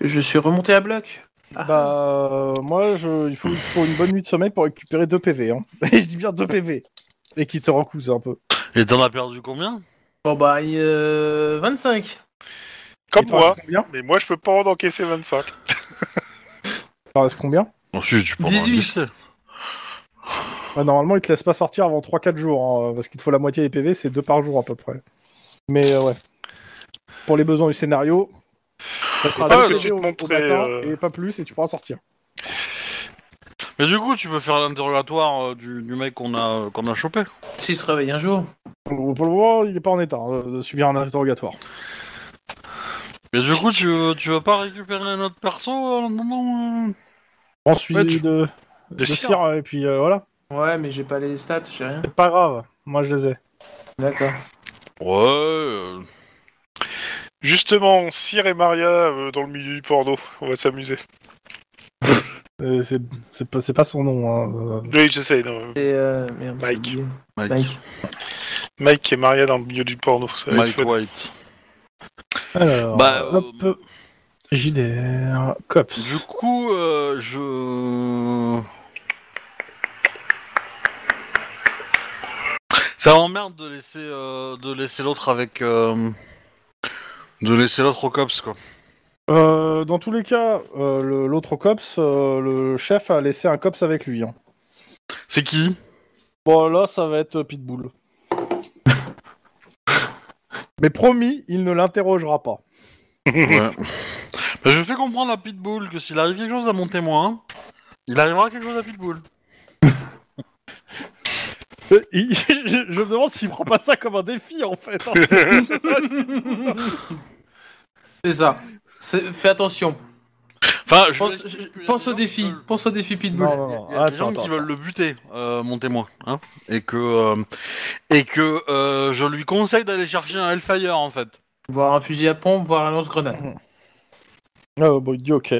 Je suis remonté à bloc. Ah. Bah, euh, moi, je, il, faut, il faut une bonne nuit de sommeil pour récupérer 2 PV. Hein. Et je dis bien 2 PV. Et qui te recouse un peu. Et t'en as perdu combien? Bon bah, euh, 25. comme moi Mais moi, je peux pas en encaisser 25. Il t'en reste combien? Ensuite, tu peux en 18. encaisser. Ouais, Normalement, il te laisse pas sortir avant 3-4 jours. hein, parce qu'il te faut la moitié des PV, c'est 2 par jour à peu près. Mais euh, ouais. Pour les besoins du scénario, ça sera Parce que tu te au, au montrais, matin euh, et pas plus, et tu pourras sortir. Mais du coup, tu peux faire l'interrogatoire euh, du, du mec qu'on a, qu'on a chopé. Si je travaille un jour. Pour pour le moment, il est pas en état hein, de subir un interrogatoire. Mais du coup, tu, veux- tu veux pas récupérer notre perso euh, en attendant, euh? Ensuite Ouais, tu- de, De de cire. cire, et puis euh, voilà. Ouais, mais j'ai pas les stats, j'ai rien. C'est pas grave, moi je les ai. D'accord. Ouais. euh, Justement, Cyr et Maria euh, dans le milieu du porno. On va s'amuser. Euh, c'est c'est pas, c'est pas son nom. Hein. euh. Oui, je sais. non. C'est euh... merde, j'ai Mike. oublié. Mike. Mike. Mike et Maria dans le milieu du porno. Ça va être Mike fun. White. Alors, Bah, hop, euh, JDR, COPS. Du coup, euh, je. Ça m'emmerde de laisser, euh, de laisser l'autre avec. euh, De laisser l'autre au cops, quoi. Euh, dans tous les cas, euh, le- l'autre COPS, euh, le chef a laissé un COPS avec lui. hein. C'est qui? Bon, là, ça va être Pitbull. Mais promis, il ne l'interrogera pas. Ouais. Bah, je fais comprendre à Pitbull que s'il arrive quelque chose à mon témoin, il arrivera quelque chose à Pitbull. Euh, je, je me demande s'il prend pas ça comme un défi, en fait. C'est ça. C'est- Fais attention. Enfin, je Pense, je- au défi. veulent- Pense au défi Pitbull. Non, non, Il y a, non. il y a des gens attends, qui veulent le buter, euh, mon témoin, hein, et que euh, et que euh, je lui conseille d'aller chercher un Hellfire en fait. Voir un fusil à pompe, voir un lance-grenade. Ah, bon, il dit ok.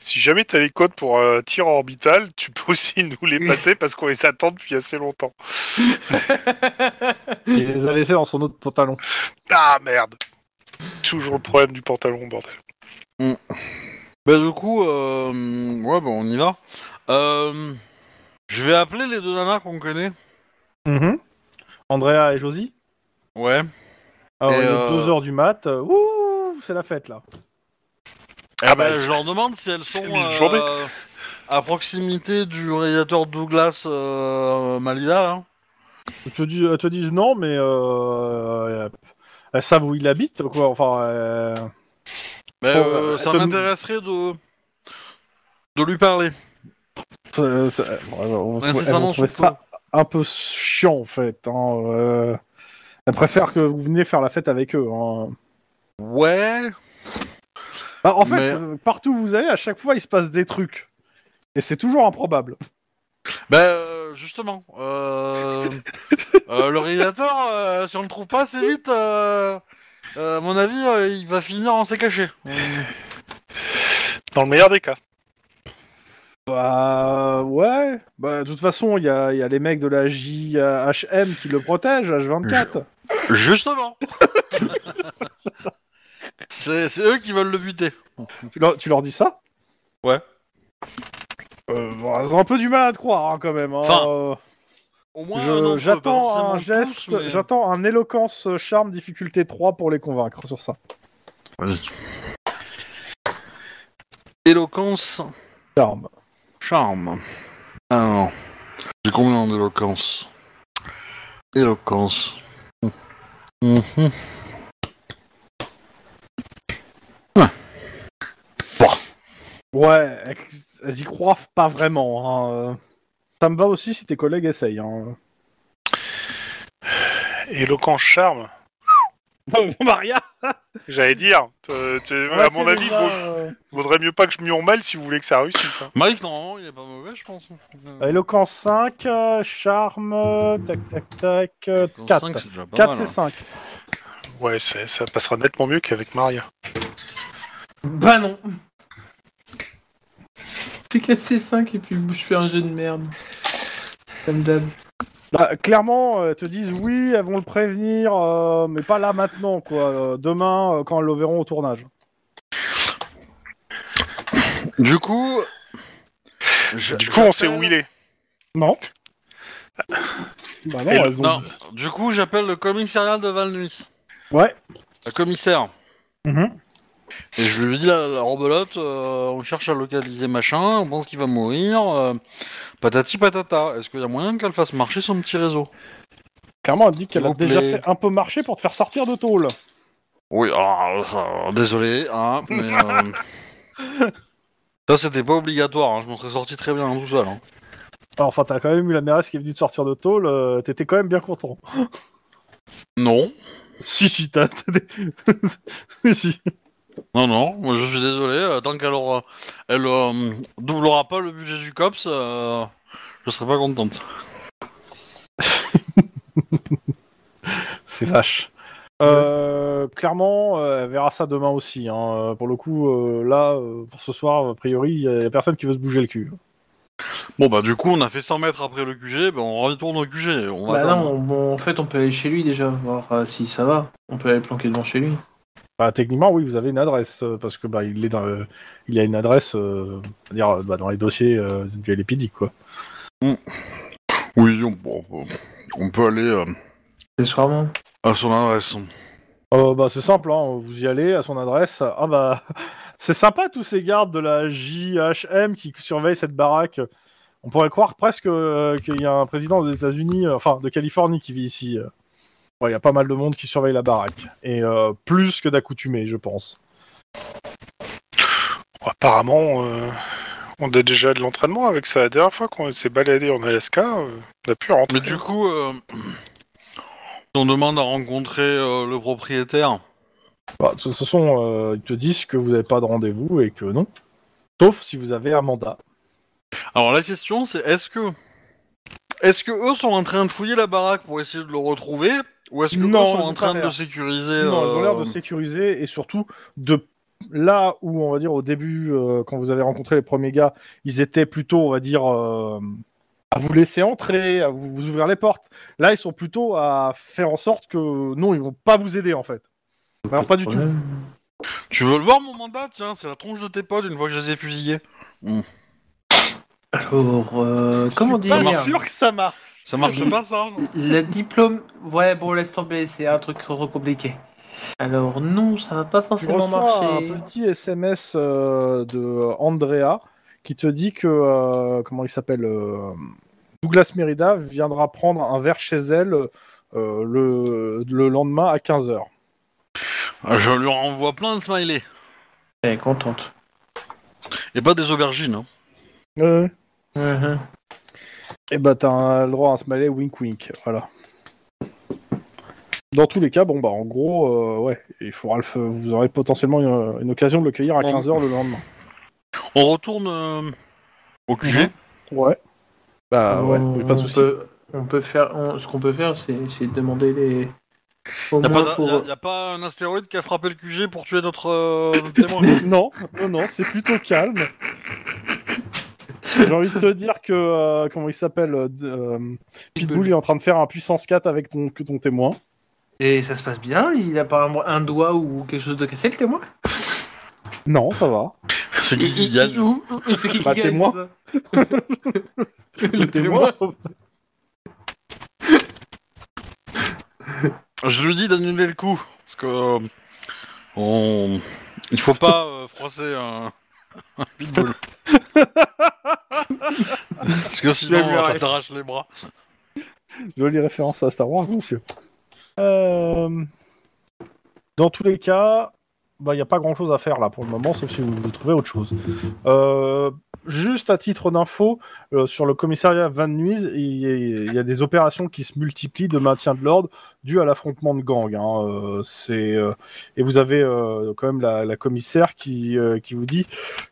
Si jamais t'as les codes pour un tir orbital, tu peux aussi nous les passer parce qu'on les attend depuis assez longtemps. Il les a laissés dans son autre pantalon. Ah merde Toujours le problème du pantalon, bordel. Bah du coup, euh, ouais, bon, on y va. Euh, je vais appeler les deux nanas qu'on connaît. Mhm. Andrea et Josie. Ouais. Alors, Et, il est euh, 2h du mat. euh, Ouh, c'est la fête, là. Ah bah, bah, je c'est- leur demande si elles sont euh, à proximité du réalisateur Douglas euh, Malida. Hein. Ils te, dis- elles te disent non, mais euh, euh, elles savent où il habite, quoi. Enfin, euh, Mais Bon, euh, euh, ça m'intéresserait de de lui parler. ça- sous ça un peu chiant, en fait. Hein. euh. Elles préfèrent que vous veniez faire la fête avec eux. Hein. Ouais. Bah, en fait, Mais- euh, partout où vous allez, à chaque fois, il se passe des trucs. Et c'est toujours improbable. Ben euh, justement, euh, euh, le réalisateur, euh, si on le trouve pas assez vite, euh, euh, à mon avis, euh, il va finir en s'est caché. Dans le meilleur des cas. Bah ouais. Bah de toute façon, il y a, il y a les mecs de la JHM qui le protègent, H24. Justement C'est c'est eux qui veulent le buter. tu, leur, tu leur dis ça Ouais. Euh, bon, ils ont un peu du mal à te croire hein, quand même. hein. Enfin, Euh, Au moins, je- pas j'attends forcément un geste, mais- j'attends un éloquence euh, charme difficulté 3 pour les convaincre sur ça. Vas-y. Éloquence, Charme. charme. Alors, j'ai combien en éloquence Éloquence. Mhm. Ouais. Bon. Ouais, elles elles y croient pas vraiment. hein, euh. Ça me va aussi si tes collègues essayent. Hein. Éloquent charme. Maria J'allais dire, te- te- à mon avis, vaut- vaudrait mieux pas que je mure mal si vous voulez que ça réussisse. hein. Mike, non, il est pas mauvais, je pense. Éloquence 5, euh, charme, euh, tac tac tac, euh, Dans 4. cinq, c'est déjà pas 4 mal, c'est hein. 5. Ouais, c'est- ça passera nettement mieux qu'avec Maria. Bah non. Je fais 4C5 et puis je fais un jeu de merde. Comme d'hab. Bah, clairement, euh, elles te disent oui, elles vont le prévenir, euh, mais pas là maintenant, quoi. Euh, demain, euh, quand elles le verront au tournage. Du coup. je- Du coup, on sait où il est. Non Bah non, Et le- elles ont Non, du coup, j'appelle le commissariat de Valnuys. Ouais. Le commissaire. Mhm. Et je lui dis la, la rebelote, euh, on cherche à localiser machin, on pense qu'il va mourir. euh, patati patata. Est-ce qu'il y a moyen qu'elle fasse marcher son petit réseau? Clairement, elle dit qu'elle S'il a vous déjà plaît. fait un peu marcher pour te faire sortir de tôle. Oui, ah, ça- désolé, hein, mais. euh, Ça, c'était pas obligatoire, hein, je m'en serais sorti très bien tout seul. hein. Alors, enfin, t'as quand même eu la mairesse qui est venue te sortir de tôle, euh, t'étais quand même bien content. Non, Si, si, t'as... t'as des- si, si. Non, non, moi je suis désolé, euh, tant qu'elle aura. Elle euh, doublera pas le budget du COPS, euh, je serai pas contente. C'est vache. Euh, clairement, euh, elle verra ça demain aussi. Hein. Pour le coup, euh, là, euh, pour ce soir, a priori, il y, a personne qui veut se bouger le cul. Bon, bah, du coup, on a fait 100 mètres après le QG, bah, on retourne au QG. On va Bah attendre. non, bon, en fait, on peut aller chez lui déjà, voir euh, si ça va. On peut aller planquer devant chez lui. Bah, techniquement, oui, vous avez une adresse euh, parce que bah, il est dans, euh, il y a une adresse, euh, euh, bah, dans les dossiers euh, du LPD, quoi. Oui, on, bon, bon, on peut aller euh, Accessoirement. à son adresse. Euh, bah, c'est simple, hein, vous y allez à son adresse. Ah bah, c'est sympa tous ces gardes de la JHM qui surveillent cette baraque. On pourrait croire presque euh, qu'il y a un président des États-Unis, euh, enfin de Californie, qui vit ici. euh. Ouais, il y a pas mal de monde qui surveille la baraque et euh, plus que d'accoutumés, je pense. Bon, apparemment, euh, on a déjà de l'entraînement avec ça. La dernière fois qu'on s'est baladé en Alaska, euh, on a pu rentrer. Mais du coup, euh, on demande à rencontrer euh, le propriétaire. Bah, de toute façon, euh, ils te disent que vous n'avez pas de rendez-vous et que non, sauf si vous avez un mandat. Alors la question, c'est est-ce que, est-ce que eux sont en train de fouiller la baraque pour essayer de le retrouver, ou est-ce que Non, sont ont en train de l'air. sécuriser Non, ils ont l'air euh, de sécuriser et surtout de là où on va dire au début, euh, quand vous avez rencontré les premiers gars, ils étaient plutôt, on va dire, euh, à vous laisser entrer, à vous, vous ouvrir les portes. Là, ils sont plutôt à faire en sorte que non, ils vont pas vous aider en fait. Alors pas du tout. Tu veux le voir mon mandat? Tiens, c'est la tronche de tes potes une fois que je les ai fusillés. Alors, euh, comment dire? Pas sûr que ça marche. Ça marche pas ça Le diplôme, ouais, bon, laisse tomber, c'est un truc trop compliqué. Alors, non, ça va pas Tu forcément reçois marcher. un petit SMS euh, de Andrea qui te dit que euh, comment il s'appelle euh, Douglas Merida viendra prendre un verre chez elle euh, le, le lendemain à 15h. Euh, Je lui renvoie plein de smileys. Elle est contente. Et pas des aubergines. Hein. Euh, Mhm. Et bah t'as un- le droit à un smiley wink wink, voilà. Dans tous les cas, bon bah en gros, euh, ouais, il faudra le f- vous aurez potentiellement une, une occasion de le cueillir à Bon. 15h le lendemain. On retourne euh, au QG. Ouais. Bah ouais, on, pas de on soucis. peut, on peut faire, on- ce qu'on peut faire, c'est c'est demander les. Au Y'a moins pas, pour. a- y a pas un astéroïde qui a frappé le QG pour tuer notre, euh, notre témoin non, non, non, c'est plutôt calme. J'ai envie de te dire que euh, comment il s'appelle euh, euh, Pitbull. Est en train de faire un puissance 4 avec ton, que ton témoin. Et ça se passe bien? Il a pas un, un doigt ou quelque chose de cassé, le témoin? Non, ça va. C'est qui qui Il- gagne il- ou- ou- C'est qui qui Bah, gagne témoin. Le témoin. Je lui dis d'annuler le coup parce que on... il faut pas euh, froisser un, un pitbull. parce que sinon ça t'arrache les bras. Jolie référence à Star Wars, monsieur. Euh, Dans tous les cas, il n'y a pas grand chose à faire là pour le moment, sauf si vous voulez trouver autre chose. Euh, Juste à titre d'info, euh, sur le commissariat Van Nuys, il y, a, il y a des opérations qui se multiplient de maintien de l'ordre dû à l'affrontement de gangs. hein. Euh, c'est euh, et vous avez quand même la, la commissaire qui, qui vous dit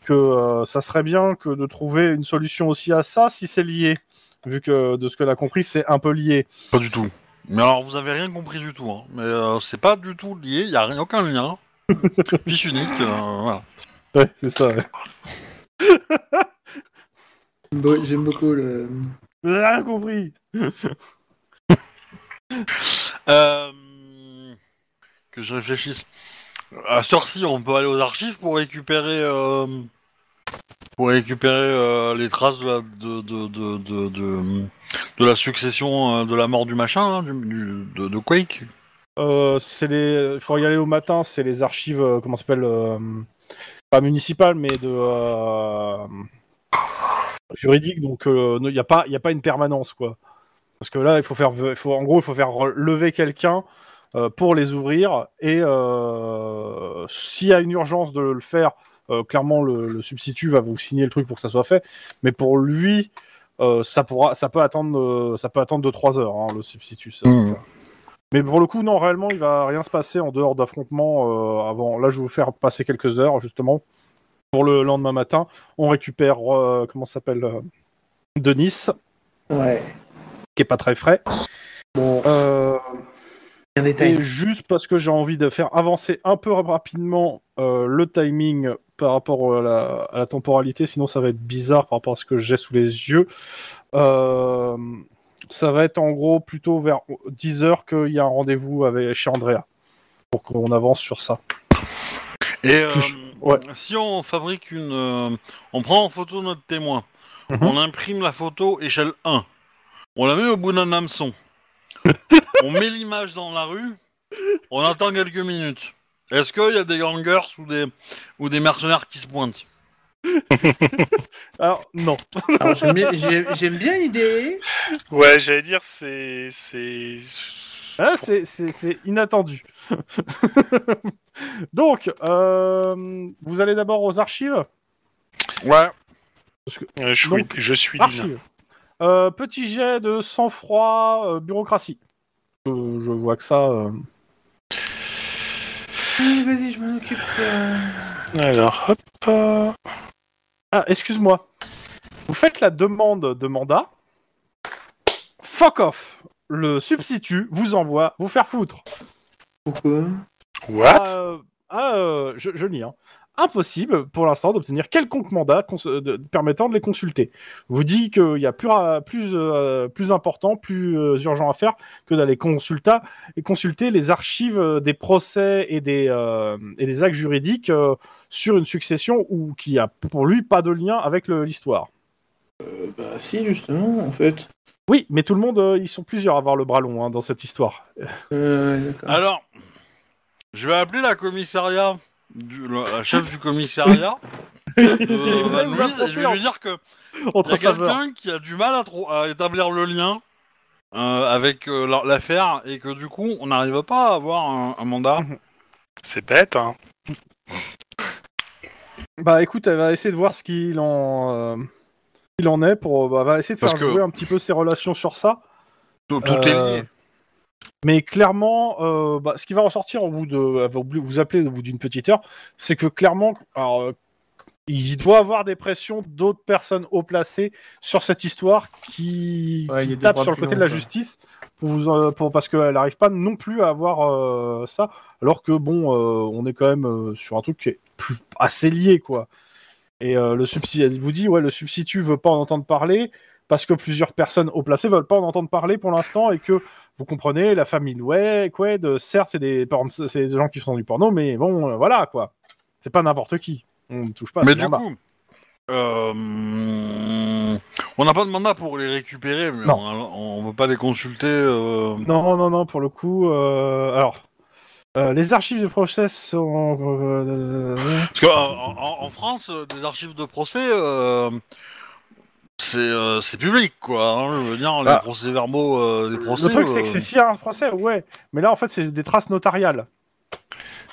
que ça serait bien que de trouver une solution aussi à ça si c'est lié. Vu que de ce qu'elle a compris, c'est un peu lié. Pas du tout. Mais alors vous avez rien compris du tout. Hein. Mais c'est pas du tout lié. Il y a rien, aucun lien. Fiche unique. voilà. Ouais, c'est ça. ouais. J'aime beaucoup le. Avez rien compris. Euh, que je réfléchisse. À heure-ci, on peut aller aux archives pour récupérer, euh, pour récupérer euh, les traces de la, de, de, de, de, de- de la succession de la mort du machin, là, du, du- de, de Quake. Euh, c'est les. Il faut y aller au matin. C'est les archives. euh, comment ça s'appelle euh, Pas municipales, mais de. Euh, juridiques. Donc, il n'y a pas, il a pas une permanence, quoi. Parce que là, il faut faire, il faut, en gros, il faut faire lever quelqu'un euh, pour les ouvrir. Et euh, s'il y a une urgence de le faire, euh, clairement, le, le substitut va vous signer le truc pour que ça soit fait. Mais pour lui, euh, ça pourra, ça peut attendre, euh, ça peut attendre 2-3 heures, hein, le substitut. ça. Mhm. Mais pour le coup, non, réellement, il va rien se passer en dehors d'affrontements euh, avant. Là, je vais vous faire passer quelques heures, justement, pour le lendemain matin. On récupère, euh, comment ça s'appelle, euh, Denis, Ouais. qui est pas très frais. Bon, Euh, un détail. et juste parce que j'ai envie de faire avancer un peu rapidement euh, le timing par rapport à la, à la temporalité, sinon ça va être bizarre par rapport à ce que j'ai sous les yeux. Euh, ça va être en gros plutôt vers 10h qu'il y a un rendez-vous avec, chez Andrea. Pour qu'on avance sur ça. Et euh. Ouais. si on fabrique une, euh, on prend en photo notre témoin, Mhm. on imprime la photo échelle 1, on la met au bout d'un hameçon, on met l'image dans la rue, on attend quelques minutes. Est-ce qu'il y a des gangers ou des ou des mercenaires qui se pointent Alors, non. Alors, j'aime bien, j'ai- j'aime bien l'idée. Ouais, j'allais dire, c'est. c'est... C'est- c'est c'est inattendu. Donc, euh, vous allez d'abord aux archives Ouais. Euh, je, suis, je suis Lynn. Archives. Euh, petit jet de sang-froid, euh, bureaucratie. Euh, je vois que ça. euh, Vas-y, je m'en occupe. euh. Alors, hop. Ah, excuse-moi. Vous faites la demande de mandat. Fuck off. Le substitut vous envoie vous faire foutre. Pourquoi? What? Ah, euh, ah, euh, je, je lis. Hein. Impossible pour l'instant d'obtenir quelconque mandat de- permettant de les consulter. Vous dit qu'il y a plus, ra- plus, euh, plus important, plus euh, urgent à faire que d'aller et consulter les archives euh, des procès et des, euh, et des actes juridiques euh, sur une succession où qui a pour lui pas de lien avec l'histoire. Euh, Bah, si, justement, en fait. Oui, mais tout le monde, euh, ils sont plusieurs à avoir le bras long hein, dans cette histoire. Euh. Alors, je vais appeler la commissariat, du, la, la chef du commissariat. de Van Vous Nuys, et je vais lui dire que Entre y a faveurs. quelqu'un qui a du mal à, tro- à établir le lien euh, avec euh, la- l'affaire et que du coup on n'arrive pas à avoir un, un mandat. C'est bête, hein. Bah écoute, elle va essayer de voir ce qu'il en, euh, qu'il en est pour, bah, va essayer de Parce faire que- jouer un petit peu ses relations sur ça. Tout, tout Euh, est lié. Mais clairement, euh, bah, ce qui va ressortir au bout de, va vous appeler au bout d'une petite heure, c'est que clairement, alors, euh, il doit avoir des pressions d'autres personnes haut placées sur cette histoire qui, Ouais, il bras sur le côté de la justice pour vous, euh, pour, parce qu'elle n'arrive pas non plus à avoir euh, ça, alors que bon, euh, on est quand même euh, sur un truc qui est plus, assez lié, quoi. Et euh, le substitut vous dit ouais le substitut veut pas en entendre parler parce que plusieurs personnes haut placées veulent pas en entendre parler pour l'instant et que vous comprenez la famille ouais Quaid certes c'est des des gens qui font du porno mais bon euh, voilà quoi c'est pas n'importe qui on ne touche pas à Mais du coup, euh, on n'a pas de mandat pour les récupérer, mais Non. on, on veut pas les consulter. euh, Non, non, non, pour le coup. euh, alors, euh, les archives de procès sont. euh, Parce qu'en en, en France, euh, des archives de procès, euh, c'est euh, c'est public, quoi. hein, je veux dire, les Ah. procès-verbaux euh, des procès. le truc, c'est que euh, c'est s'il y a un procès, ouais. Mais là, en fait, c'est des traces notariales.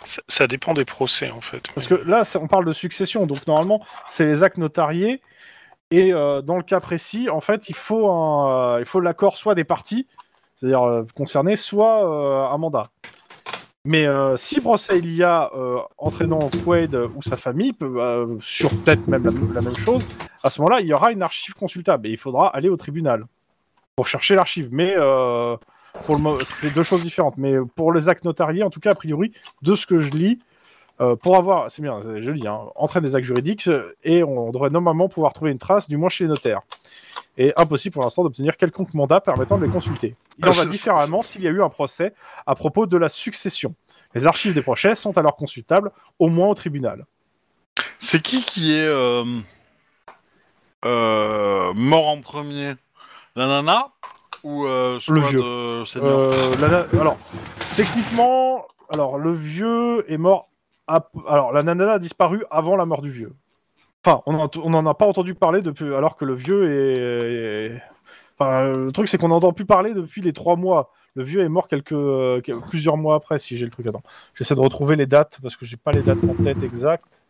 Ça, ça dépend des procès en fait. Parce que là, c'est- on parle de succession. Donc, normalement, c'est les actes notariés. Et euh, dans le cas précis, en fait, il faut, un, euh, il faut l'accord soit des parties, c'est-à-dire euh, concernées, soit euh, un mandat. Mais euh, si procès il y a euh, entraînant Quaid ou sa famille, peut- euh, sur peut-être même la, même chose, à ce moment-là, il y aura une archive consultable et il faudra aller au tribunal pour chercher l'archive. Mais euh, pour le c'est deux choses différentes. Mais pour les actes notariés, en tout cas, a priori, de ce que je lis, euh, pour avoir, c'est bien, je lis, hein, entraîne des actes juridiques et on devrait normalement pouvoir trouver une trace, du moins chez les notaires. Et impossible pour l'instant d'obtenir quelconque mandat permettant de les consulter. Il en va différemment s'il y a eu un procès à propos de la succession. Les archives des procès sont alors consultables, au moins au tribunal. C'est qui qui est euh, euh, mort en premier? La nana ou euh, Le vieux. la alors, techniquement, alors le vieux est mort. Alors, la nana a disparu avant la mort du vieux. Enfin, on en- on n'en a pas entendu parler depuis, alors que le vieux est. Enfin, le truc, c'est qu'on n'entend plus parler depuis les trois mois. Le vieux est mort quelques, euh, plusieurs mois après, si j'ai le truc. Attends, j'essaie de retrouver les dates parce que j'ai pas les dates en tête exactes.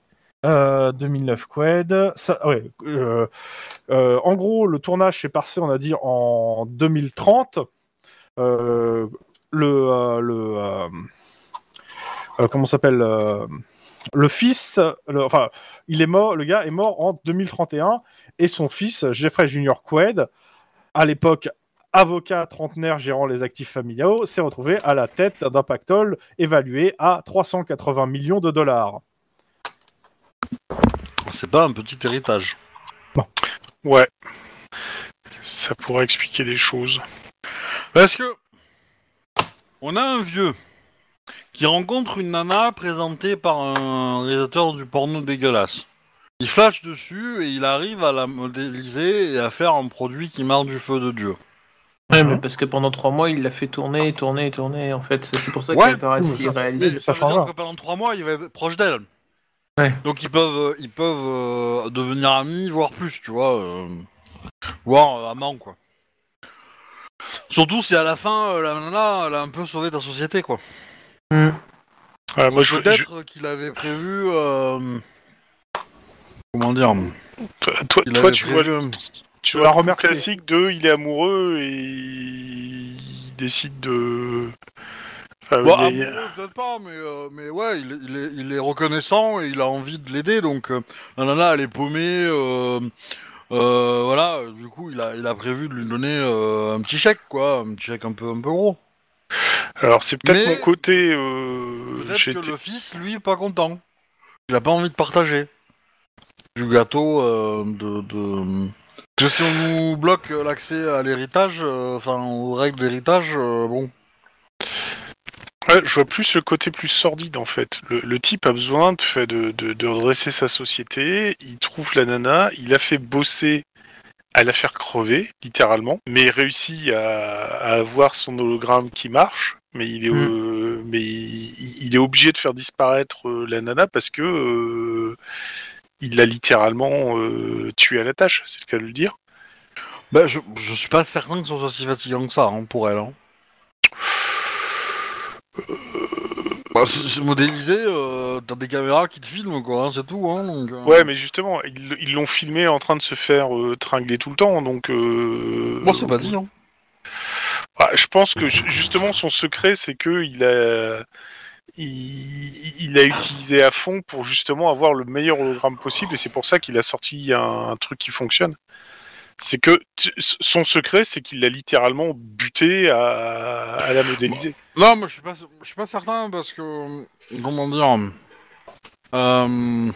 Euh, 2009 Qued. Ça, ouais, euh, euh, en gros, le tournage s'est passé, on a dit, en 2030. Euh, le, le comment s'appelle le fils, le- enfin, il est mort, le gars est mort en 2031 et son fils Jeffrey Junior Quaid, à l'époque avocat trentenaire gérant les actifs familiaux, s'est retrouvé à la tête d'un pactole évalué à 380 millions de dollars. C'est pas un petit héritage. Ouais. Ça pourrait expliquer des choses. Parce que on a un vieux qui rencontre une nana présentée par un réalisateur du porno dégueulasse. Il flash dessus et il arrive à la modéliser et à faire un produit qui marche du feu de Dieu. Ouais, mais parce que pendant trois mois, il l'a fait tourner, tourner, tourner. En fait, c'est pour ça Ouais. qu'il paraît si réaliste. Ça ça veut dire que pendant trois mois, il va être proche d'elle. Ouais. Donc ils peuvent, euh, ils peuvent euh, devenir amis, voire plus, tu vois, euh, voire euh, amants, quoi. Surtout si à la fin, euh, la nana, elle a un peu sauvé ta société, quoi. Ouais, moi, je, je- Peut-être qu'il avait prévu. euh, Comment dire toi, toi, tu vois, prévu un- tu la vois le remercier. classique de il est amoureux et il décide de. Enfin, Bon, il amoureux, peut-être pas, mais, euh, mais ouais, il, est- il est, il est reconnaissant et il a envie de l'aider, donc euh, la nana, elle est paumée, euh, euh, voilà, euh, du coup, il a, il a prévu de lui donner euh, un petit chèque, quoi, un petit chèque un peu, un peu gros. Alors c'est peut-être Mais- mon côté. Euh, Peut-être j'étais- que le fils, lui, est pas content. Il a pas envie de partager du gâteau euh, de, de... Parce que si on nous bloque euh, l'accès à l'héritage, euh, enfin aux règles d'héritage, euh, bon. Ouais, je vois plus le côté plus sordide en fait. Le, le type a besoin de, fait de, de, de redresser sa société. Il trouve la nana, il a fait bosser à la faire crever, littéralement, mais réussit à, à avoir son hologramme qui marche. Mais il est, Mm. euh, mais il, il est obligé de faire disparaître euh, la nana parce que euh, il l'a littéralement euh, tué à la tâche, c'est le cas de le dire. Bah, je, je suis pas certain que ce soit si fatigant que ça hein, pour elle. Hein. Bah, c'est modélisé, euh, t'as des caméras qui te filment, quoi, hein, c'est tout. Hein, donc, euh. Ouais, mais justement, ils ils l'ont filmé en train de se faire euh, tringler tout le temps, donc. Euh... Moi, c'est pas dit, hein. Ah, je pense que ju- justement son secret, c'est que il a, il, il a utilisé à fond pour justement avoir le meilleur hologramme possible, et c'est pour ça qu'il a sorti un, un truc qui fonctionne. C'est que t- son secret, c'est qu'il l'a littéralement buté à, à la modéliser. Non, moi je suis pas, je suis pas certain parce que comment dire, euh,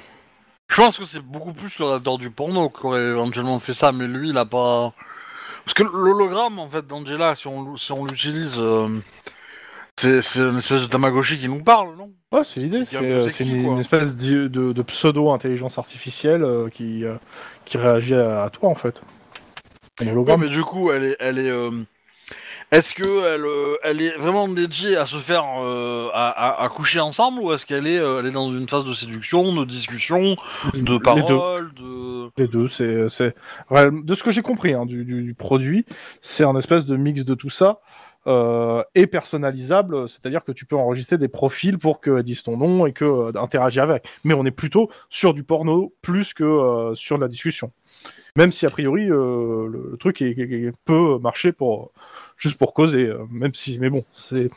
Je pense que c'est beaucoup plus le rédacteur du porno qui aurait éventuellement fait ça, mais lui, il a pas. Parce que l'hologramme, en fait, d'Angela, si on, si on l'utilise, euh, c'est une espèce de Tamagotchi qui nous parle, non? Ouais, c'est l'idée. C'est euh, c'est une, espèce de, de- de pseudo-intelligence artificielle euh, qui, euh, qui réagit à, à toi, en fait. Ouais, hologramme. mais du coup, elle est, elle est. euh, Est-ce que elle, euh, elle est vraiment dédiée à se faire euh, à, à- à coucher ensemble ou est-ce qu'elle est, euh, elle est dans une phase de séduction, de discussion, de Les deux. parole, de Les deux, c'est, c'est... ouais, de ce que j'ai compris hein, du, du- du produit, c'est un espèce de mix de tout ça et personnalisable, c'est-à-dire que tu peux enregistrer des profils pour qu'elle dise ton nom et que interagir avec. Mais on est plutôt sur du porno plus que sur de la discussion. Même si a priori euh, le, le truc est, est- peut marcher pour juste pour causer, euh, même si, mais bon, c'est,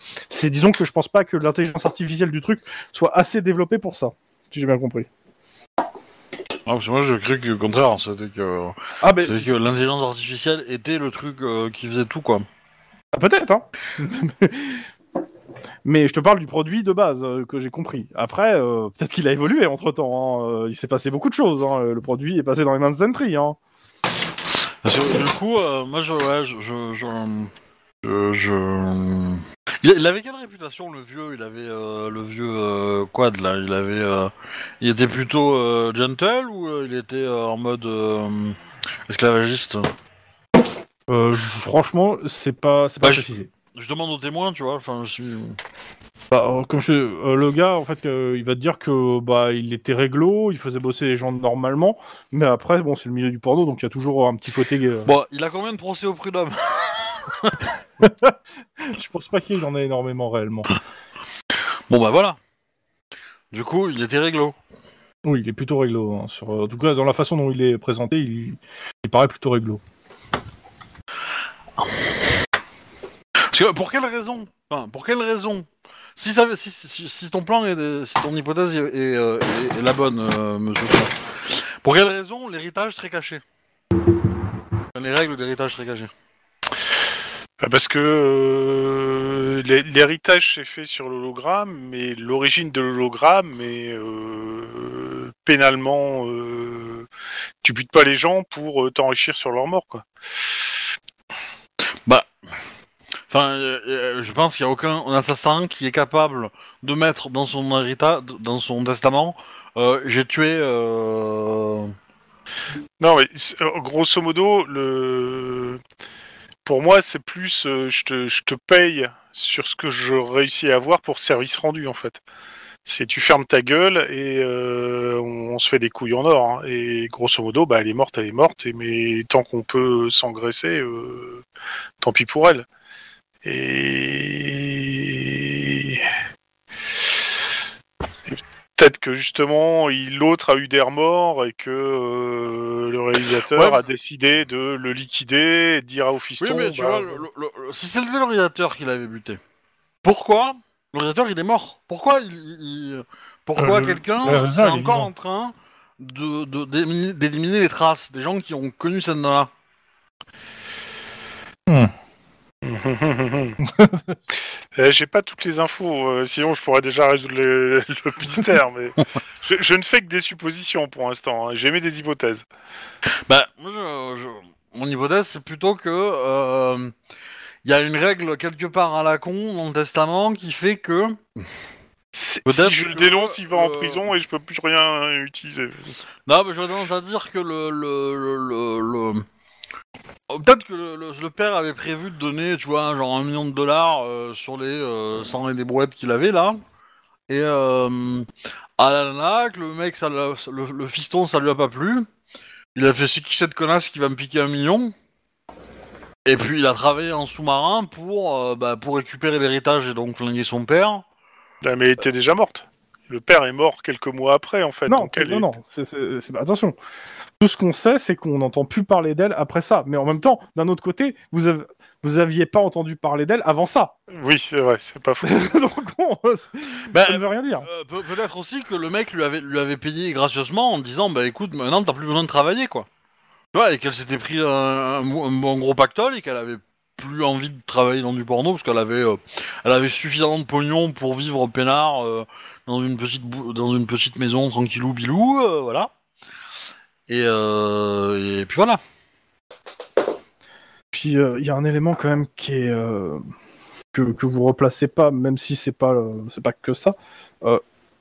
disons que je pense pas que l'intelligence artificielle du truc soit assez développée pour ça, si j'ai bien compris. Ah, parce que moi, je cru que au contraire, c'était que, Ah ben, c'était que l'intelligence artificielle était le truc euh, qui faisait tout, quoi. Ah, Peut-être, hein. Mais je te parle du produit de base euh, que j'ai compris. Après, euh, peut-être qu'il a évolué entre temps. Il s'est passé beaucoup de choses. hein. Le produit est passé dans les mains de Sentry. Hein. Du coup, euh, moi, je, ouais, je, je, je, je- je- Il, il avait quelle réputation, le vieux? Il avait euh, le vieux euh, quad là? Il avait, euh, il était plutôt euh, gentle ou euh, il était euh, en mode euh, esclavagiste? Euh, franchement, c'est pas, c'est pas Bah, je- précisé. Je demande aux témoins, tu vois. Enfin, je suis. Bah, euh, comme je, euh, le gars, en fait, euh, il va te dire que bah il était réglo, il faisait bosser les gens normalement, mais après, bon, c'est le milieu du porno, donc il y a toujours un petit côté. Bon, il a combien de procès au prud'homme Je pense pas qu'il en ait énormément réellement. Bon, bah voilà. Du coup, il était réglo. Oui, il est plutôt réglo. hein, sur, en tout cas, dans la façon dont il est présenté, il, il paraît plutôt réglo. Que pour quelle raison Enfin, pour quelle raison si, ça, si, si, si ton plan est, si ton hypothèse est, est, euh, est- est la bonne, euh, monsieur pour quelle raison l'héritage serait caché Les règles d'héritage seraient cachées. Bah, Parce que euh, l'hé- l'héritage s'est fait sur l'hologramme, mais l'origine de l'hologramme est euh, pénalement. euh, tu butes pas les gens pour t'enrichir sur leur mort, quoi. Enfin, euh, euh, je pense qu'il n'y a aucun assassin qui est capable de mettre dans son héritage, dans son testament, euh, j'ai tué. Non, mais grosso modo, le. Pour moi, c'est plus je, te, je te paye sur ce que je réussis à avoir pour service rendu, en fait. C'est tu fermes ta gueule et on, se fait des couilles en or. hein. Et grosso modo, bah, elle est morte, elle est morte. Et, mais tant qu'on peut s'engraisser, tant pis pour elle. Et. et Peut-être que justement, l'autre a eu des remords et que euh, le réalisateur Ouais. a décidé de le liquider et de dire à au fiston. Oui, mais tu bah, vois, le- le- le- si c'était le réalisateur qui l'avait buté, pourquoi le réalisateur il est mort? Pourquoi il, il- pourquoi Euh, le- quelqu'un le est réalisateur, il est encore en train de de- d'éliminer d'éliminer les traces des gens qui ont connu cette nana? Eh, J'ai pas toutes les infos, euh, sinon je pourrais déjà résoudre le, le mystère, mais je, je ne fais que des suppositions pour l'instant. Hein. J'émets des hypothèses. Bah, moi, je, je- mon hypothèse, c'est plutôt que euh, il y a une règle quelque part à la con dans le testament qui fait que. Si je le dénonce, il va en euh, prison et je peux plus rien utiliser. Non, mais j'aurais tendance à dire que le. le, le, le- le- Peut-être que le, père avait prévu de donner, tu vois, genre un million de dollars euh, sur les euh, 100 et des brouettes qu'il avait là. Et euh, à la le mec, ça, le, le fiston, ça lui a pas plu. Il a fait c'est qui cette connasse qui va me piquer un million Et puis il a travaillé en sous-marin pour, euh, bah, pour récupérer l'héritage et donc flinguer son père. Mais elle était déjà morte. Le père est mort quelques mois après, en fait. Non, donc elle non, est- non. c'est- attention. Tout ce qu'on sait, c'est qu'on n'entend plus parler d'elle après ça. Mais en même temps, d'un autre côté, vous, avez, vous aviez pas entendu parler d'elle avant ça. Oui, c'est vrai, c'est pas faux. Donc bon, c'est- Bah, ça ne veut rien dire. Euh, peut- Peut-être aussi que le mec lui avait, lui avait payé gracieusement en disant bah écoute maintenant t'as plus besoin de travailler quoi. Tu vois et qu'elle s'était pris un, un, un- un gros pactole et qu'elle avait plus envie de travailler dans du porno parce qu'elle avait euh, elle avait suffisamment de pognon pour vivre peinard euh, dans une petite dans une petite maison tranquillou bilou euh, voilà. Et, euh, et puis voilà. Puis euh, il y a un élément quand même qui est euh, que, que vous replacez pas, même si c'est pas euh, c'est pas que ça. Euh,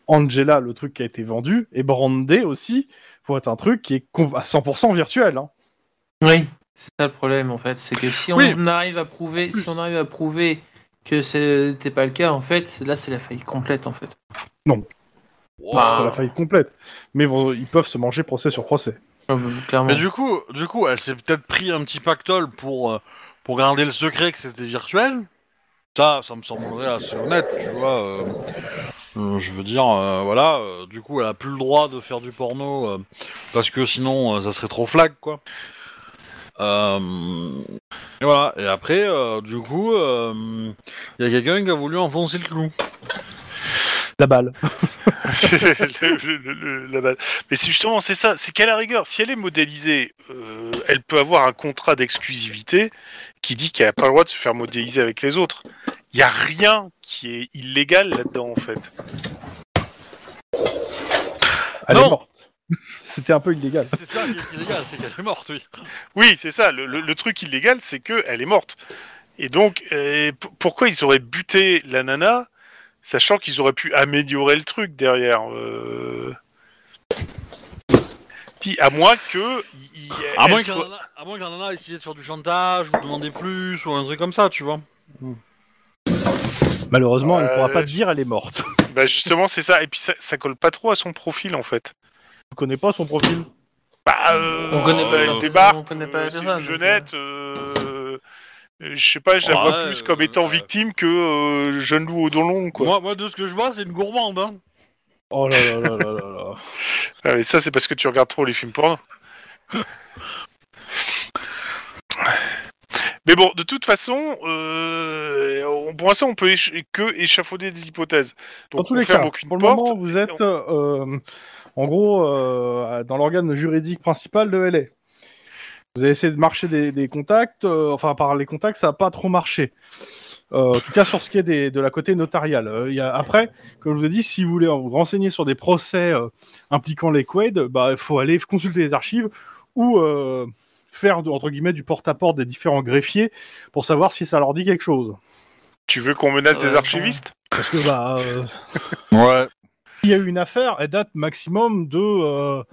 Angela, le truc qui a été vendu, et brandé aussi pour être un truc qui est à 100% virtuel. Hein. Oui, c'est ça le problème en fait, c'est que si on Oui. arrive à prouver, si on arrive à prouver que c'était pas le cas, en fait, là c'est la faillite complète en fait. C'est Bah, pas la faillite complète, mais bon, ils peuvent se manger procès sur procès. Euh, clairement. Mais du coup, du coup, elle s'est peut-être pris un petit pactole pour, euh, pour garder le secret que c'était virtuel. Ça, ça me semblerait assez honnête, tu vois. euh, euh, je veux dire, euh, voilà, euh, du coup, elle a plus le droit de faire du porno euh, parce que sinon, euh, ça serait trop flag, quoi. Euh, et voilà. Et après, euh, du coup, il y a quelqu'un qui a voulu enfoncer le clou. La balle. Le- le- le- le- la balle. Mais c'est justement, c'est ça, c'est qu'à la rigueur, si elle est modélisée, euh, elle peut avoir un contrat d'exclusivité qui dit qu'elle n'a pas le droit de se faire modéliser avec les autres. Il n'y a rien qui est illégal là-dedans, en fait. Elle Non. C'était un peu illégal. C'est ça qui est illégal, c'est qu'elle est morte, oui. Oui, c'est ça. Le, le- le truc illégal, c'est qu'elle est morte. Et donc, euh, pourquoi ils auraient buté la nana, sachant qu'ils auraient pu améliorer le truc derrière euh... Dis, À moins que. il- À moins qu'un soit- nana, à moins qu'un nana ait essayé de faire du chantage ou demander plus ou un truc comme ça, tu vois. Malheureusement, elle ne pourra Euh, pas te dire elle est morte. Bah justement, c'est ça. Et puis ça, ça colle pas trop à son profil en fait. Je connais pas son profil. Bah, euh, On connaît pas elle la- débarque, on connaît pas la euh, c'est une jeunette. euh, euh, je sais pas, je la Ouais, vois plus comme euh, étant victime que euh, jeune loup au don long, quoi. Moi, moi, de ce que je vois, c'est une gourmande, hein. Oh là là là là là là. Ah, mais ça, c'est parce que tu regardes trop les films porno. Mais bon, de toute façon, euh, on- pour l'instant, on peut éch- que échafauder des hypothèses. Donc, Dans tous on les ferme cas, aucune pour le porte. moment, vous êtes euh, en gros euh, dans l'organe juridique principal de LA. Vous avez essayé de marcher des, des contacts, euh, enfin par les contacts, ça n'a pas trop marché. Euh, en tout cas, sur ce qui est des- de la côté notariale. Euh, il y a, après, comme je vous ai dit, si vous voulez vous renseigner sur des procès euh, impliquant les Quaid, bah, il faut aller consulter les archives ou euh, faire entre guillemets du porte-à-porte des différents greffiers pour savoir si ça leur dit quelque chose. Tu veux qu'on menace des archivistes? Parce que bah, euh, Ouais. Il y a eu une affaire, elle date maximum de, euh,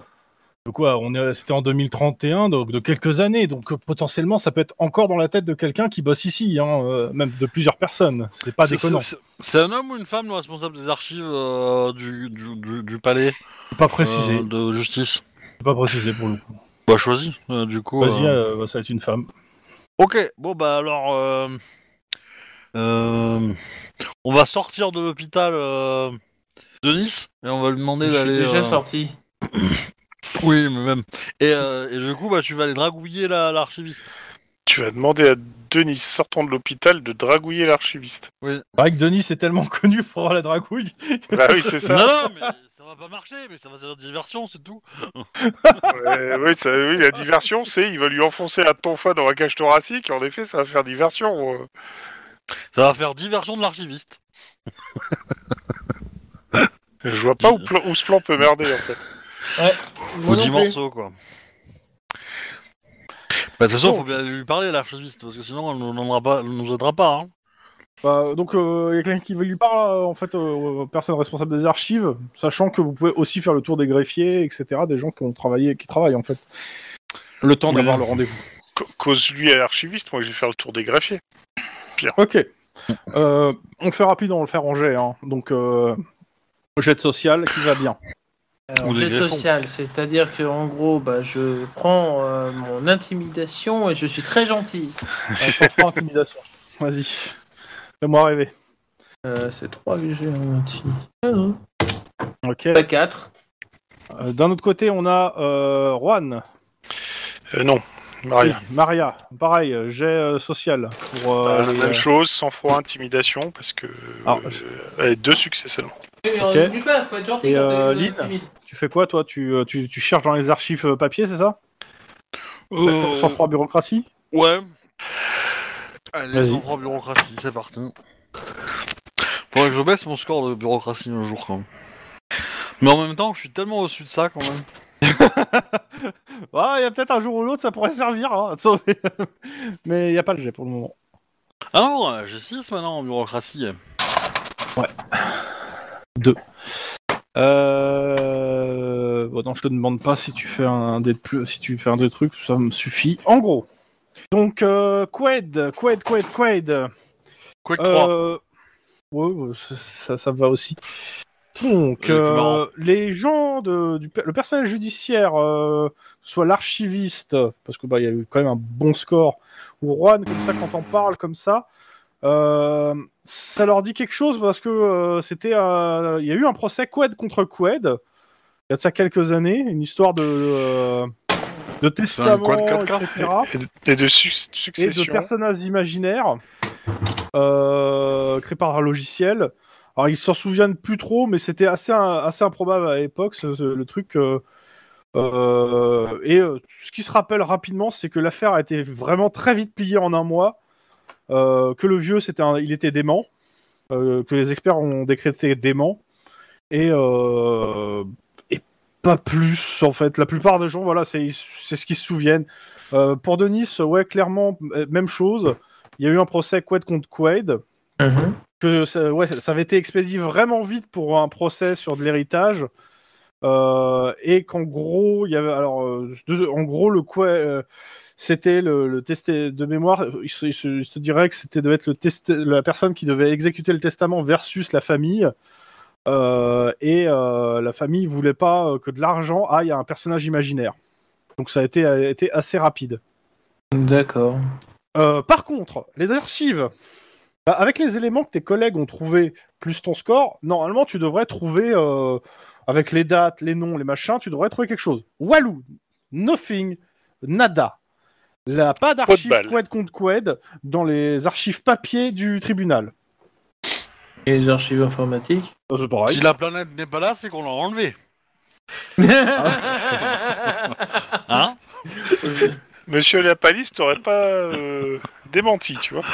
de quoi? On est, c'était en 2031, donc de quelques années. Donc euh, potentiellement, ça peut être encore dans la tête de quelqu'un qui bosse ici, hein, euh, même de plusieurs personnes. C'est pas déconnant. c'est- un homme ou une femme le responsable des archives euh, du, du, du- du palais pas précisé. de justice? Pas précisé pour le coup. Bah choisi, euh, du coup. Vas-y, euh, ça va être une femme. Ok, bon bah alors... on va sortir de l'hôpital de Nice et on va lui demander Je suis d'aller... déjà euh, sorti. Oui, mais même. Et, euh, et du coup, bah tu vas aller dragouiller la- l'archiviste. Tu vas demander à Denis, sortant de l'hôpital, de dragouiller l'archiviste. C'est vrai que Denis est tellement connu pour avoir la dragouille. bah oui, c'est ça. Non, non, mais ça va pas marcher, mais ça va servir de diversion, c'est tout. Ouais, oui, ça- oui, la diversion, c'est il va lui enfoncer un tonfa dans la cage thoracique. En effet, ça va faire diversion. euh. Ça va faire diversion de l'archiviste. Je vois pas où, plan- où ce plan peut merder en fait. Moi Ou non 10 plus. morceaux, quoi. Bah, de toute façon, faut bien lui parler, l'archiviste, parce que sinon, elle nous, donnera pas, elle nous aidera pas. Hein. Bah, donc il y a quelqu'un qui lui parle euh, en fait euh, aux personnes responsables des archives, sachant que vous pouvez aussi faire le tour des greffiers, etc. Des gens qui ont travaillé, qui travaillent en fait. Le temps Oui. d'avoir le rendez-vous. Ca- Cause lui à l'archiviste, moi je vais faire le tour des greffiers. Ok. Euh, on le fait rapide, on le fait en jet. Hein. Donc, euh, jet social qui va bien. Alors, jet social, c'est-à-dire que en gros, bah, je prends euh, mon intimidation et je suis très gentil. Euh, sans intimidation. Vas-y. Fais-moi rêver. Euh, c'est 3 que j'ai en intimidation. Ok. Pas 4. Euh, D'un autre côté, on a euh, Juan. Euh, non, Maria. Oui, Maria. Pareil, euh, jet euh, social. Pour, euh, Bah, les, même euh, chose, sans froid, intimidation, parce que. Alors, euh, euh, deux succès seulement. Mais Ok. on n'oublie pas, faut être gentil Et, quand euh, Lynn tu fais quoi, toi? Tu, euh, tu, tu cherches dans les archives euh, papier, c'est ça? Sans froid bureaucratie? Ouais. Allez, sans froid bureaucratie, c'est parti. Faudrait que je baisse mon score de bureaucratie un jour, quand même. Mais en même temps, je suis tellement au-dessus de ça, quand même. Ah, il y a peut-être un jour ou l'autre, ça pourrait servir hein, à sauver. Mais il n'y a pas le jet pour le moment. Ah non, j'ai 6 maintenant en bureaucratie. Euh... Bon, non, je te demande pas si tu fais un dé de plus, si tu fais un des trucs, ça me suffit. En gros. Donc, euh, Quaid, Quaid, Quaid, Quaid. Que trois. Euh... Ouais, ça, ça, va aussi. Donc, euh, les gens de, du, le personnel judiciaire, euh, soit l'archiviste, parce que bah il y a eu quand même un bon score, ou Juan, comme ça quand on parle comme ça, ça leur dit quelque chose parce que euh, c'était, euh, il y a eu un procès Qued contre Qued, il y a de ça quelques années, une histoire de euh, de testament, quad 4K. etc Et de, et de su- et de succession. personnages imaginaires euh, créés par un logiciel. Alors ils s'en souviennent plus trop, mais c'était assez assez improbable à l'époque le truc. euh, euh, et euh, ce qui se rappelle rapidement, c'est que l'affaire a été vraiment très vite pliée en un mois. Euh, que le vieux, c'était il était dément, euh, que les experts ont décrété dément, et euh, et pas plus en fait. La plupart des gens, voilà, c'est ce qu'ils se souviennent. Pour Denis, ouais, clairement, même chose. Il y a eu un procès Quaid contre Quaid. Mhm. Que ça, ouais, ça avait été expédié vraiment vite pour un procès sur de l'héritage. Euh, et qu'en gros, il y avait alors, euh, en gros, le Quaid, euh, c'était le, le testé de mémoire. Il se dirait que c'était devait être le test, la personne qui devait exécuter le testament versus la famille. Euh, et euh, la famille voulait pas euh, que de l'argent aille à un personnage imaginaire. Donc ça a été, a été assez rapide. D'accord. Euh, par contre, les archives, bah, avec les éléments que tes collègues ont trouvés plus ton score, normalement tu devrais trouver, avec les dates, les noms, les machins, tu devrais trouver quelque chose. Walou, nothing, nada. Là, pas d'archives. Qued contre Qued dans les archives papier du tribunal. Et les archives informatiques Euh, c'est pareil. Si la planète n'est pas là, c'est qu'on l'a enlevé. Hein Monsieur Lapalis t'aurait pas euh, démenti, tu vois.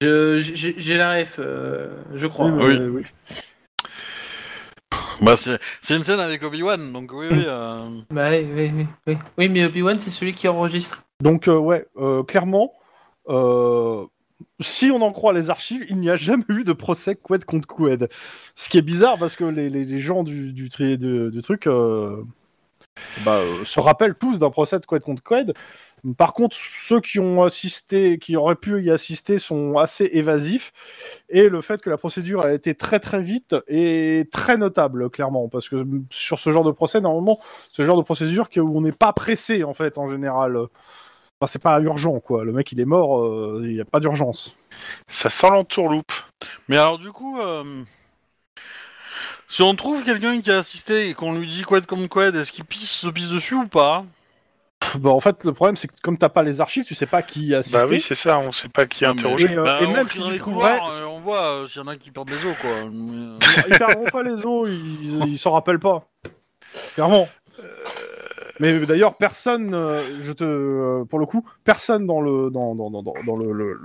J'ai la ref, euh, je crois. Oui, Oui. Bah c'est c'est une scène avec Obi-Wan, donc oui, oui. euh, Bah oui, oui, oui, oui. Oui, mais Obi-Wan, c'est celui qui enregistre. Donc, euh, ouais, euh, clairement, euh, si on en croit les archives, il n'y a jamais eu de procès Qued contre Qued. Ce qui est bizarre parce que les, gens du, truc bah, se rappellent tous d'un procès de Qued contre Qued. Par contre, ceux qui ont assisté, qui auraient pu y assister, sont assez évasifs. Et le fait que la procédure a été très très vite est très notable, clairement, parce que sur ce genre de procès, normalement, ce genre de procédure où on n'est pas pressé en fait en général. Enfin, c'est pas urgent, quoi. Le mec, il est mort, euh, il n'y a pas d'urgence. Ça sent l'entourloupe. Mais alors du coup, euh, si on trouve quelqu'un qui a assisté et qu'on lui dit quad comme quad, est-ce qu'il pisse, se pisse dessus ou pas? Bah, en fait, le problème, c'est que comme t'as pas les archives, tu sais pas qui a assisté. Bah oui, c'est ça, on sait pas qui interroger. Et, euh, Bah, et on même si dans tu les euh, on voit euh, s'il y en a qui perdent des os, quoi. Mais, euh, Ils perdront pas les os, ils ils s'en rappellent pas. Clairement. Mais d'ailleurs, personne, euh, je te, euh, pour le coup, personne dans le, dans, dans, dans, dans le,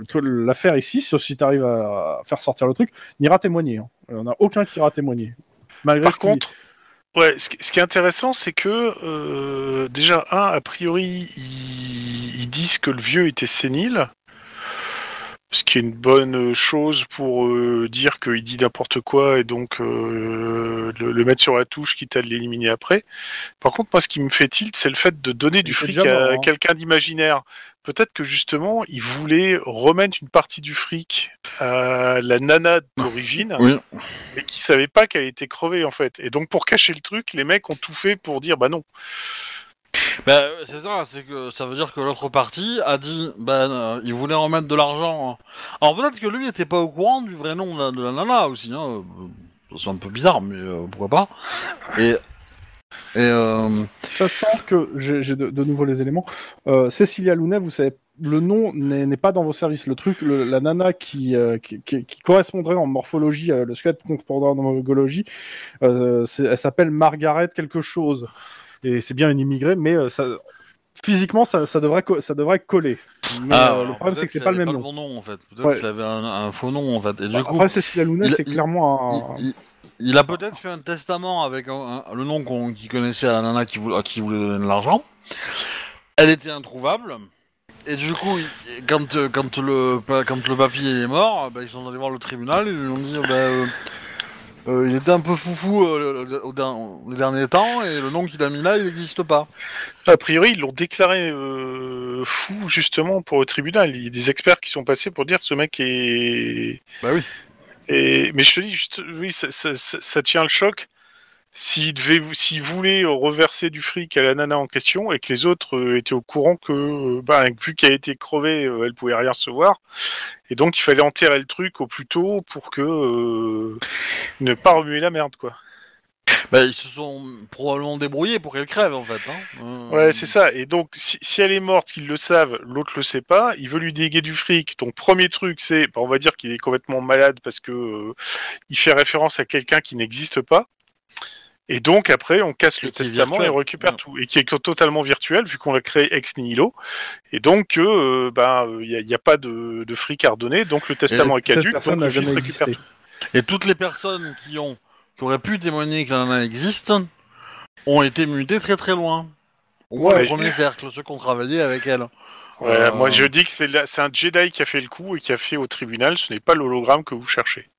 l'affaire ici, sauf si t'arrives à faire sortir le truc, n'ira témoigner. hein. Il y en a aucun qui ira témoigner. Malgré Par ce contre, ouais, ce, qui- ce qui est intéressant, c'est que euh, déjà, un, a priori, ils, ils disent que le vieux était sénile. Ce qui est une bonne chose pour euh, dire qu'il dit n'importe quoi et donc euh, le, le mettre sur la touche quitte à l'éliminer après. Par contre, moi, ce qui me fait tilt, c'est le fait de donner du Il fric à hein. quelqu'un d'imaginaire. Peut-être que justement, ils voulaient remettre une partie du fric à la nana d'origine Oui. mais qui savaient pas qu'elle était crevée en fait. Et donc pour cacher le truc, les mecs ont tout fait pour dire bah non. Bah, c'est ça, c'est que ça veut dire que l'autre partie a dit, euh, il voulait remettre de l'argent. Alors peut-être que lui n'était pas au courant du vrai nom de la, nana aussi, hein. euh, C'est un peu bizarre, mais euh, pourquoi pas. Et. Et. Euh, Sachant que j'ai de, nouveau les éléments, Cécilia Lounet, vous savez, le nom n'est pas dans vos services. Le truc, la nana qui, correspondrait en morphologie, le squelette correspondant en morphologie, elle s'appelle Margaret quelque chose. Et c'est bien une immigrée, mais euh, ça, physiquement, ça, ça, devrait, ça devrait coller. Mais ah, euh, le problème, c'est que c'est pas le même nom. bon nom en fait. Peut-être Ouais. qu'il avait un, un faux nom en fait. Et du Bah, coup, Après, Cécilia Lounet, il- c'est il- clairement un. il, il- il a peut-être fait un testament avec un- un- le nom qu'on qu'il connaissait à la nana qui voulait, à qui voulait donner de l'argent. Elle était introuvable. Et du coup, il- quand, quand, le, quand le papy est mort, bah, ils sont allés voir le tribunal et ils lui ont dit bah, euh, euh, il était un peu foufou euh, le- au, der- les derniers temps et le nom qu'il a mis là, il n'existe pas. A priori, ils l'ont déclaré euh, fou justement pour le tribunal. Il y a des experts qui sont passés pour dire que ce mec est. Bah oui. Et... Mais je te dis, juste, oui, ça, ça- ça- ça tient le choc. S'il devait, s'il voulait reverser du fric à la nana en question et que les autres euh, étaient au courant que, euh, bah, vu qu'elle était crevée, euh, elle pouvait rien recevoir, et donc il fallait enterrer le truc au plus tôt pour que euh, ne pas remuer la merde, quoi. Bah, ils se sont probablement débrouillés pour qu'elle crève en fait. Hein. Euh, Ouais, c'est ça. Et donc, si, si elle est morte, qu'ils le savent, l'autre le sait pas, il veut lui déguer du fric. Donc, premier truc, c'est, bah, on va dire qu'il est complètement malade parce que euh, il fait référence à quelqu'un qui n'existe pas. Et donc, après, on casse Et le testament et on récupère Ouais. tout. Et qui est totalement virtuel, vu qu'on l'a créé ex nihilo. Et donc, euh, bah, il n'y a, y a pas de, de fric à redonner. Donc, le testament est caduque. Donc, le fils jamais récupère existé. tout. Et toutes les personnes qui ont qui auraient pu témoigner que la nana existe ont été mutées très très loin. Au moins Ouais. le premier cercle, ceux qui ont travaillé avec elle. Ouais, Euh, Moi, je dis que c'est la- c'est un Jedi qui a fait le coup et qui a fait au tribunal. Ce n'est pas l'hologramme que vous cherchez.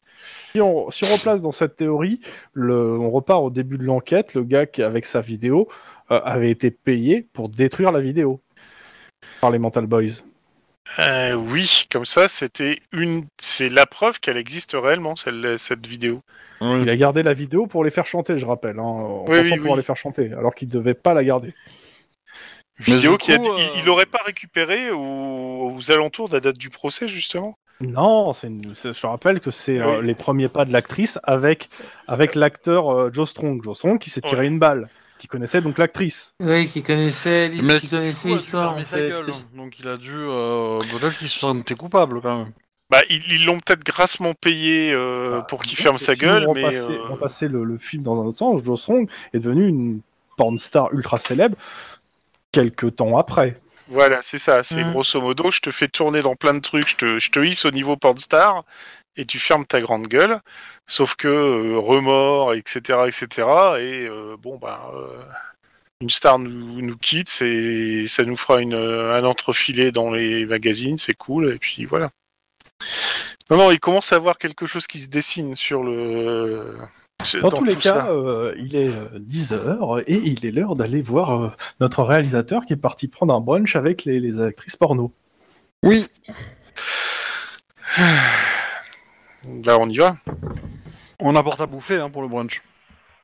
Si on, si on replace dans cette théorie, le, on repart au début de l'enquête, le gars qui, avec sa vidéo euh, avait été payé pour détruire la vidéo par les Mental Boys. Euh, oui, comme ça, c'était une, c'est la preuve qu'elle existe réellement, celle, cette vidéo. Il a gardé la vidéo pour les faire chanter, je rappelle, hein, en Oui, pensant oui, pouvoir oui. les faire chanter, alors qu'il devait pas la garder. Vidéo du qui a, il- euh, il pas récupéré aux, aux alentours de la date du procès justement. Non, c'est une- je rappelle que c'est euh, les premiers pas de l'actrice avec, avec l'acteur euh, Joe Strong. Joe Strong qui s'est tiré Ouais. une balle, qui connaissait donc l'actrice. Oui, qui connaissait, Mais qui connaissait l'histoire. en fait. gueule, Donc il a dû euh, peut-être qu'il se sentait coupable quand même. Bah, ils l'ont peut-être grassement payé euh, Bah, pour qu'il ferme sa gueule, mais repassait, euh, repasser le, le film dans un autre sens, Joe Strong est devenu une porn star ultra célèbre quelques temps après. Voilà, c'est ça. C'est Mm. grosso modo, je te fais tourner dans plein de trucs, je te, je te hisse au niveau pornstar et tu fermes ta grande gueule. Sauf que euh, remords, etc., etc. Et euh, bon, bah. euh, une star nous, nous quitte, c'est ça nous fera une, un entrefilet dans les magazines, c'est cool, et puis voilà. Non, non, il commence à avoir quelque chose qui se dessine sur le. Dans, tous les tout cas, euh, il est 10h et il est l'heure d'aller voir euh, notre réalisateur qui est parti prendre un brunch avec les, les actrices porno. Oui. Là, on y va. On apporte à bouffer hein, pour le brunch.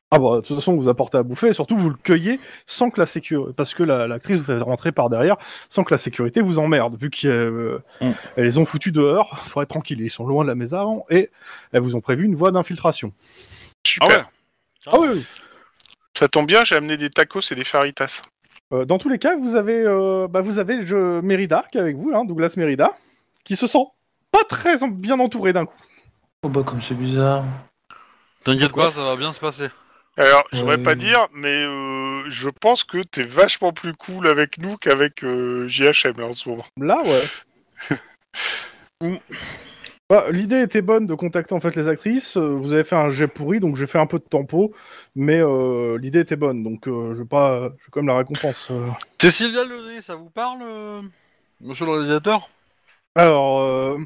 Ah bah, de toute façon, vous apportez à bouffer et surtout vous le cueillez sans que la sécurité, parce que la- l'actrice vous fait rentrer par derrière sans que la sécurité vous emmerde, vu qu'elles euh, Mm. les ont foutus dehors, faut être tranquille, ils sont loin de la maison et elles vous ont prévu une voie d'infiltration. Super. Ah ouais. Ah oui, oui. Ça tombe bien, j'ai amené des tacos et des faritas. Euh, dans tous les cas, vous avez, euh, bah, vous avez le jeu Merida qui est avec vous, hein, Douglas Merida, qui se sent pas très en- bien entouré d'un coup. Oh bah comme c'est bizarre. T'inquiète Pourquoi pas, ça va bien se passer. Alors, je voudrais pas dire, mais euh, je pense que t'es vachement plus cool avec nous qu'avec euh, JHM là, en ce moment. Là, ouais. Bah, L'idée était bonne de contacter en fait les actrices. euh, vous avez fait un jet pourri, donc j'ai fait un peu de tempo, mais euh, l'idée était bonne, donc euh, je vais pas, je vais quand même la récompense. euh. Cécilia ça vous parle, euh, monsieur le réalisateur? Alors, euh,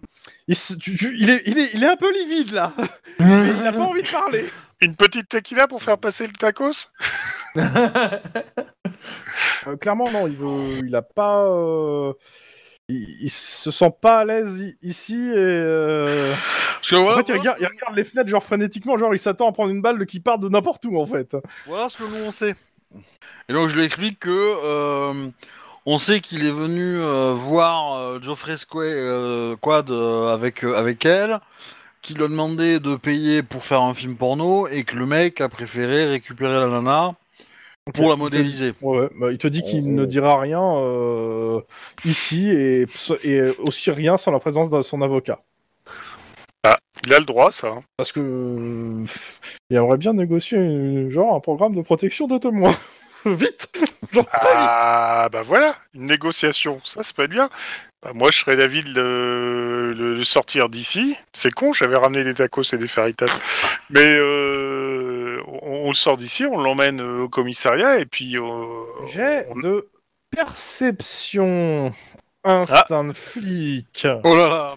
il, se- tu- tu- il est, il, est, il est un peu livide là, mais il a pas envie de parler. Une petite tequila pour faire passer le tacos? Euh, clairement, non, il veut, il a pas, euh, il, se sent pas à l'aise ici et. euh, Parce que En fait, il regarde, les fenêtres genre frénétiquement, genre il s'attend à prendre une balle de qui part de n'importe où en fait. voilà ce que nous on sait. Et donc je lui explique que euh, on sait qu'il est venu euh, voir euh, Geoffrey Squa- euh, Quad avec avec elle, qu'il lui a demandé de payer pour faire un film porno et que le mec a préféré récupérer la nana pour la modéliser. Ouais, ouais, bah, il te dit qu'il Oh. ne dira rien euh, ici et, et aussi rien sans la présence de son avocat. Il a le droit, ça. hein. Parce que euh, il aimerait bien négocier euh, genre un programme de protection de témoins. vite Genre très vite Ah, bah voilà, une négociation, ça, ça peut être bien. Bah, moi, je serais d'avis de le, le- le sortir d'ici. C'est con, j'avais ramené des tacos et des faritas. Mais, euh, on le sort d'ici, on l'emmène euh, au commissariat et puis. euh, J'ai on- de perception instinct de flic. Oh là là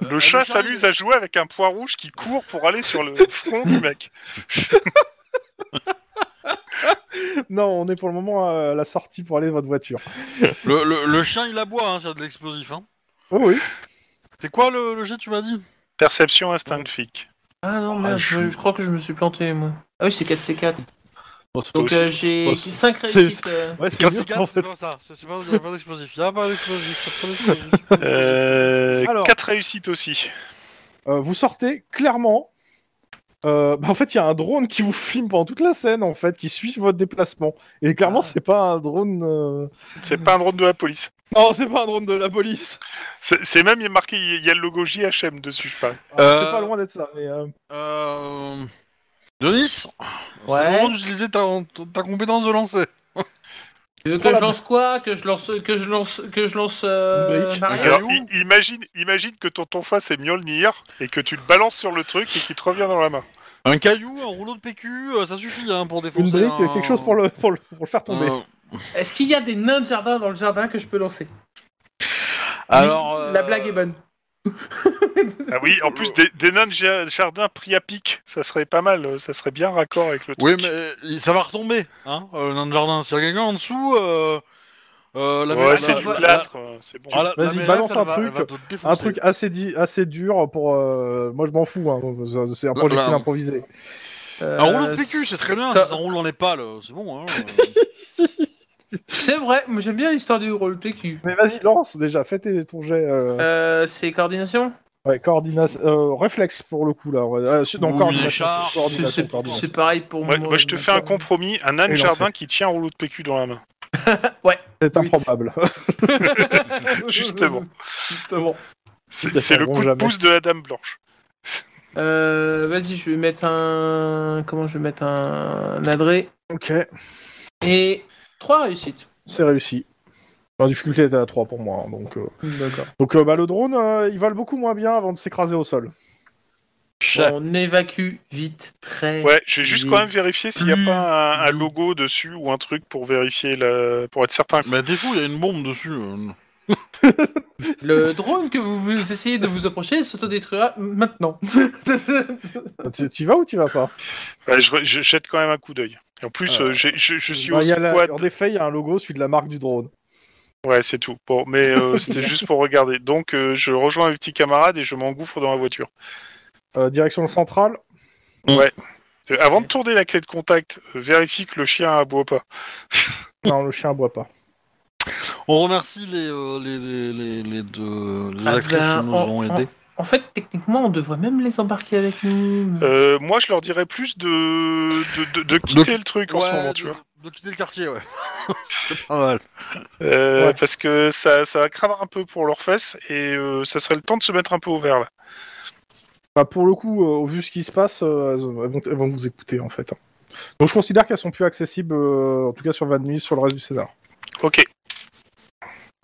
Le chat s'amuse à jouer avec un poids rouge qui court pour aller sur le front du mec. Non, on est pour le moment à la sortie pour aller de votre voiture. le, le, le chien il aboie, hein, c'est de l'explosif. Hein. Oh oui. C'est quoi le, le jet, tu m'as dit? Perception instinct de flic. Ah non, Ah, merde, je- je, je crois que je me suis planté, moi. Ah oui, c'est 4C4. Donc euh, j'ai Oh, c'est- 5 c'est- réussites. euh. Ouais, c'est mieux c'est en quatre, c'est fait. pas ça. C'est c'est pas, pas d'explosif. Y a pas d'explosif. y a pas d'explosif. Euh, Alors. 4 réussites aussi. Euh, vous sortez clairement. Euh, bah, en fait, il y a un drone qui vous filme pendant toute la scène, en fait, qui suit votre déplacement. Et clairement, Ah. c'est pas un drone. euh, C'est pas un drone de la police. Non, c'est pas un drone de la police. C'est c'est même il y a marqué, il y a le logo JHM dessus, je parie. Euh, C'est pas loin d'être ça. Mais, euh, Euh... Denis? Ouais. C'est le moment d'utiliser ta, ta compétence de lancer? Tu veux que Voilà. je lance quoi? Que je lance que je lance que je lance euh, Alors, i- imagine, imagine que ton ton face est Mjolnir et que tu le balances sur le truc et qu'il te revient dans la main. Un caillou, un rouleau de PQ, euh, ça suffit hein, pour défoncer une brique, un- quelque chose pour le, pour le, pour le faire tomber. Euh, Est-ce qu'il y a des nains de jardin dans le jardin que je peux lancer? Alors, La euh, blague est bonne. Ah oui, en plus des, des nains de ja- jardin pris à pic, ça serait pas mal, euh, ça serait bien raccord avec le truc. Oui, mais ça va retomber, hein, euh, dans le jardin. S'il y a quelqu'un en dessous, euh, euh, la Ouais, c'est du plâtre, euh, c'est bon. Ah, Vas-y, balance un va- truc. Un truc assez, di- assez dur pour. euh, Moi, je m'en fous. Hein. C'est un projectile là. improvisé. Euh, Un rouleau de PQ, c'est très bien, ça s'enroule dans les pales, c'est bon. Hein, euh. C'est vrai, moi j'aime bien l'histoire du rôle PQ. Mais vas-y, lance déjà. Fais tes- ton jet. euh, Euh, c'est coordination Ouais, coordination. euh, réflexe pour le coup là. ouais. Euh, non, Oui, coordination. C'est- coordination, C'est coordination. c'est pareil pour Moi, moi. moi, je te fais un compromis, un Et jardin qui tient un rouleau de PQ dans la main. C'est Oui. improbable. Justement. Justement. C'est c'est le coup de pouce de la dame blanche. Euh, Vas-y, je vais mettre un. Comment je vais mettre un, un adré ok, Et trois réussites. c'est réussi. La difficulté était à 3 pour moi. hein, donc, euh, D'accord. donc euh, bah, le drone, euh, il vole beaucoup moins bien avant de s'écraser au sol. On évacue vite, très. Ouais, je vais juste quand même vérifier s'il n'y a pas un, logo dessus ou un truc pour vérifier la... pour être certain. que- Mais t'es fou, il y a une bombe dessus. euh. Le drone que vous, vous essayez de vous approcher s'autodétruira maintenant. Tu, vas ou tu vas pas Ouais, je, je jette quand même un coup d'œil. En plus, Euh, euh, je, je suis Bah, au il y a la- squad. En effet, il y a un logo, celui de la marque du drone. Ouais, c'est tout. Bon, mais euh, c'était juste pour regarder. Donc, euh, je rejoins mes petits camarades et je m'engouffre dans la voiture. Euh, direction centrale. Euh, avant de tourner la clé de contact, vérifie que le chien aboie pas. Non, le chien aboie pas. On remercie les, euh, les, les, les, les deux les Ah actrices ben, qui nous on- ont aidés. En fait, techniquement, on devrait même les embarquer avec nous. Euh, moi, je leur dirais plus de, de, de, de quitter le truc en ce moment, de, tu vois. de quitter le quartier, ouais. c'est pas mal. Euh, Ouais. Parce que ça, ça va craindre un peu pour leurs fesses et euh, ça serait le temps de se mettre un peu au vert là. Bah, pour le coup, euh, au vu ce qui se passe, euh, elles, elles vont, elles vont vous écouter en fait. Donc je considère qu'elles sont plus accessibles, euh, en tout cas sur Van Nuys, sur le reste du scénar. Ok.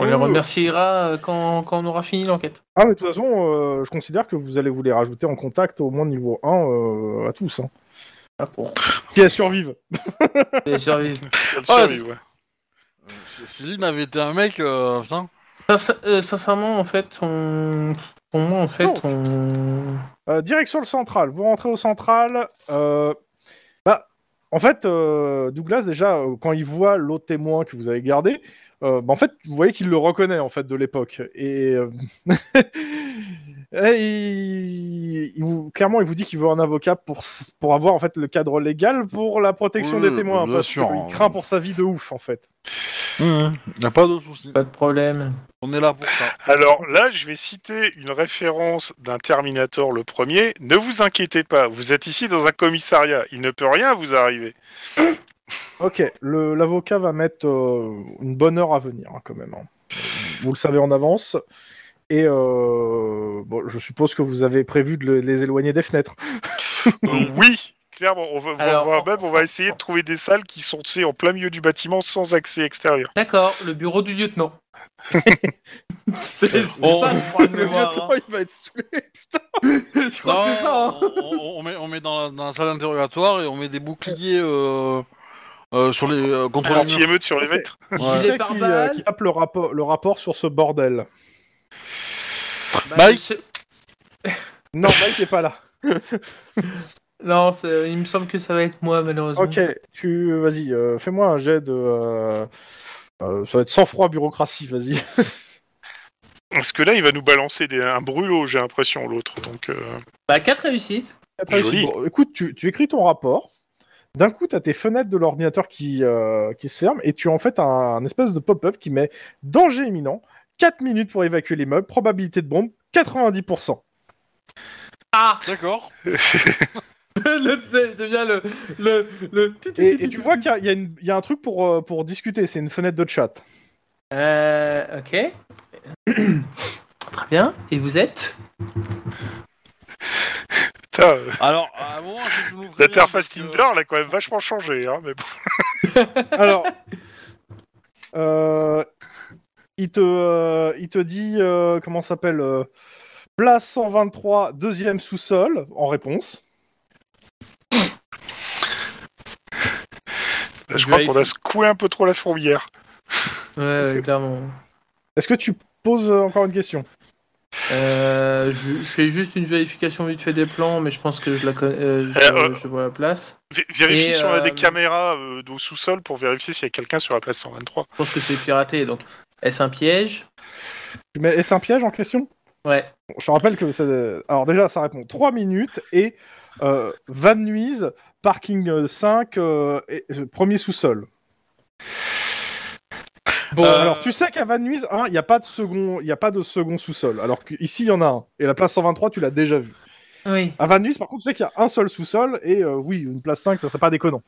On les Oh. remerciera euh, quand, quand on aura fini l'enquête. Ah, mais de toute façon, euh, je considère que vous allez vous les rajouter en contact au moins niveau 1 euh, à tous. Hein. Ah, pour Qui survivent. les survivre. Elle Ouais, survit, ouais. Si Céline avait été un mec, euh, putain. Sin- euh, sincèrement, en fait, on... pour moi, en fait, Donc. on... Euh, direction le central. Vous rentrez au central. euh, Bah, en fait, euh, Douglas, déjà, quand il voit l'autre témoin que vous avez gardé, bah, en fait, vous voyez qu'il le reconnaît, en fait, de l'époque. Et, euh, et il- il vous- clairement, il vous dit qu'il veut un avocat pour, pour avoir, en fait, le cadre légal pour la protection Oui, des témoins. bien parce sûr, qu'il hein. craint pour sa vie de ouf, en fait. Y a pas de souci. pas de problème. On est là pour ça. Alors là, je vais citer une référence d'un Terminator le premier. Ne vous inquiétez pas, vous êtes ici dans un commissariat. Il ne peut rien vous arriver. Ok, le- l'avocat va mettre euh, une bonne heure à venir, hein, quand même. hein. Vous le savez en avance. Et euh, bon, je suppose que vous avez prévu de le- les éloigner des fenêtres. Euh, oui, clairement. On va, on va Alors, même, on va essayer de trouver des salles qui sont tu sais, en plein milieu du bâtiment sans accès extérieur. D'accord, le bureau du lieutenant. C'est c'est Oh. ça, je crois, de Le mémoire, lieutenant, il va être saoulé. hein. Je crois que c'est ça. hein. on, on- on met, on met dans, la, dans la salle d'interrogatoire et on met des boucliers euh, euh, sur les, euh, contre. Anti-émeute sur les vitres. Ouais. Qui c'est qui, euh, qui tape le rapport, le rapport sur ce bordel Bah, Mike. je sais- Non, Mike est pas là. Non, c'est- il me semble que ça va être moi, malheureusement. Ok, tu vas-y, euh, fais-moi un jet de. euh, euh, ça va être sans-froid bureaucratie, vas-y. Parce que là, il va nous balancer des, un brûlot, j'ai l'impression, l'autre. Donc, euh, Bah, 4 réussites. Quatre réussites. Joli. Bon, écoute, tu, tu écris ton rapport. D'un coup, tu as tes fenêtres de l'ordinateur qui, euh, qui se ferment et tu as en fait un, un espèce de pop-up qui met danger imminent, 4 minutes pour évacuer l'immeuble, probabilité de bombe 90%. Ah D'accord. c'est- bien le. le, le... Et, et tu vois qu'il y a- il y, a une- il y a un truc pour, euh, pour discuter, c'est une fenêtre de chat. Euh. Ok. Très bien. Et vous êtes? Putain, euh, Alors, à un moment, nous préviens, l'interface Tinder, elle a quand même vachement changé. Hein, mais bon. Alors, euh, il, te, euh, il te dit, euh, comment ça s'appelle euh, Place 123, deuxième sous-sol, en réponse. je Je crois qu'on a secoué un peu trop la fourmilière. Ouais, Parce ouais, que- clairement. Est-ce que tu poses euh, encore une question? Euh, je, je fais juste une vérification vite fait des plans, mais je pense que je la connais. euh, je, Euh, euh. je vois la place. Vé- Vérifie Et, si on a des caméras euh, au sous-sol pour vérifier s'il y a quelqu'un sur la place 123. Je pense que c'est piraté, donc est-ce un piège? Tu mets Est-ce un piège en question? Ouais. Je te rappelle que c'est. Alors, déjà, ça répond 3 minutes et euh, Van Nuys, parking euh, 5, euh, et- euh, premier sous-sol. Bon, Euh, alors, tu sais qu'à Van Nuys, hein, il n'y a pas de second, il y a pas de second sous-sol. Alors qu'ici, il y en a un. Et la place 123, tu l'as déjà vu. oui. À Van Nuys, par contre, tu sais qu'il y a un seul sous-sol et euh, oui, une place 5, ça serait pas déconnant.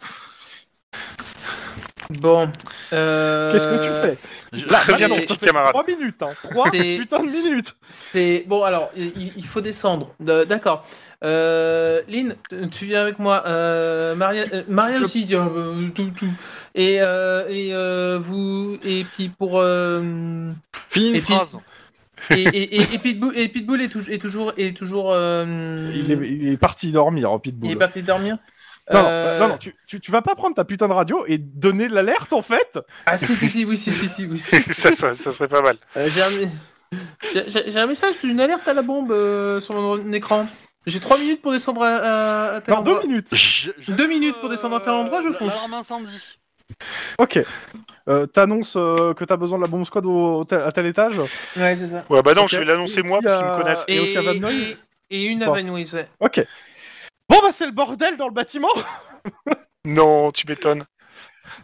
Bon. Euh... Qu'est-ce que tu fais J'ai- Là, maintenant, ton petit camarade. 3 minutes, hein. 3 C'est- putain de minutes. C'est bon. Alors, il, il faut descendre. De- D'accord. Euh, Lynn, tu- viens avec moi. Euh, Maria, euh, Maria Je- aussi. tiens, euh, tout, tout. Et euh, et euh, vous et puis pour euh, Finis une Et puis- phrase. et, et, et, et Pitbull et Pitbull est, tou- est toujours est toujours. euh, Il est, il est parti dormir, il Pitbull. est parti dormir. Non, Euh, non, non, tu, tu, tu vas pas prendre ta putain de radio et donner l'alerte en fait Ah si si si oui si si si oui. ça, ça, ça serait pas mal. Euh, j'ai un, j'ai- j'ai- j'ai un message d'une alerte à la bombe euh, sur mon écran. J'ai 3 minutes pour descendre à, à, à tel deux endroit. minutes. J'ai- j'ai- Deux minutes pour descendre à tel endroit, je euh, fonce. L'alarme incendie. Ok. Euh, T'annonces euh, que t'as besoin de la bombe squad au, au tel- à tel étage Ouais c'est ça. Ouais, bah non, je vais l'annoncer moi parce qu'ils me connaissent. Et aussi à Van et, et une à. Van ouais. Ok. Bon bah c'est le bordel dans le bâtiment Non, tu m'étonnes.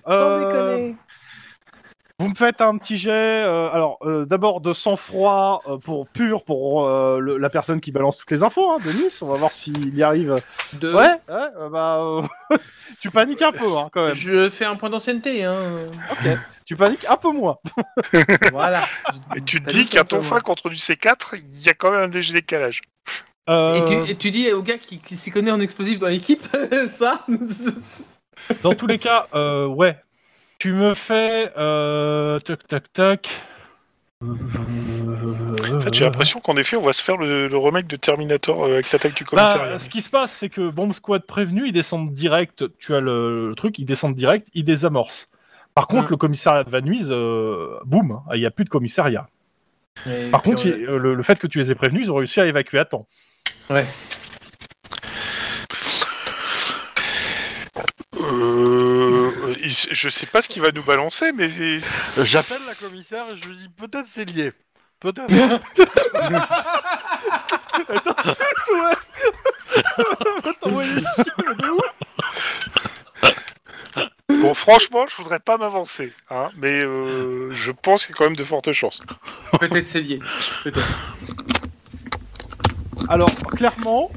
Euh, Vous me faites un petit jet, euh, alors euh, d'abord de sang-froid euh, pour pur pour euh, le- la personne qui balance toutes les infos, hein, Denis. On va voir s'il y arrive. Ouais, ouais, euh, bah euh, tu paniques un peu hein, quand même. Je fais un point d'ancienneté, hein. Ok. Tu paniques un peu moins. voilà. Et tu te dis qu'à ton fin contre du C4, il y a quand même un léger décalage. Euh, Et, tu, et tu dis au gars qui, qui s'y connaît en explosif dans l'équipe, ça Dans tous les cas, euh, ouais. Tu me fais euh, tac tac tac. En fait, j'ai l'impression qu'en effet, on va se faire le, le remake de Terminator avec l'attaque du commissariat. Bah, ce qui se passe, c'est que Bomb Squad prévenu, ils descendent direct. Tu as le, le truc, ils descendent direct, ils désamorcent. Par contre, Mm. le commissariat de Van Nuys, euh, boum, il n'y a plus de commissariat. Par contre, il- euh, le, le fait que tu les aies prévenus, ils ont réussi à évacuer à temps. Ouais. Euh, il- je sais pas ce qu'il va nous balancer, mais c'est- J'appelle la commissaire et je lui dis peut-être c'est lié. Peut-être. Bon, franchement, je voudrais pas m'avancer, hein, mais euh, je pense qu'il y a quand même de fortes chances. Peut-être c'est lié. Peut-être. Alors, clairement,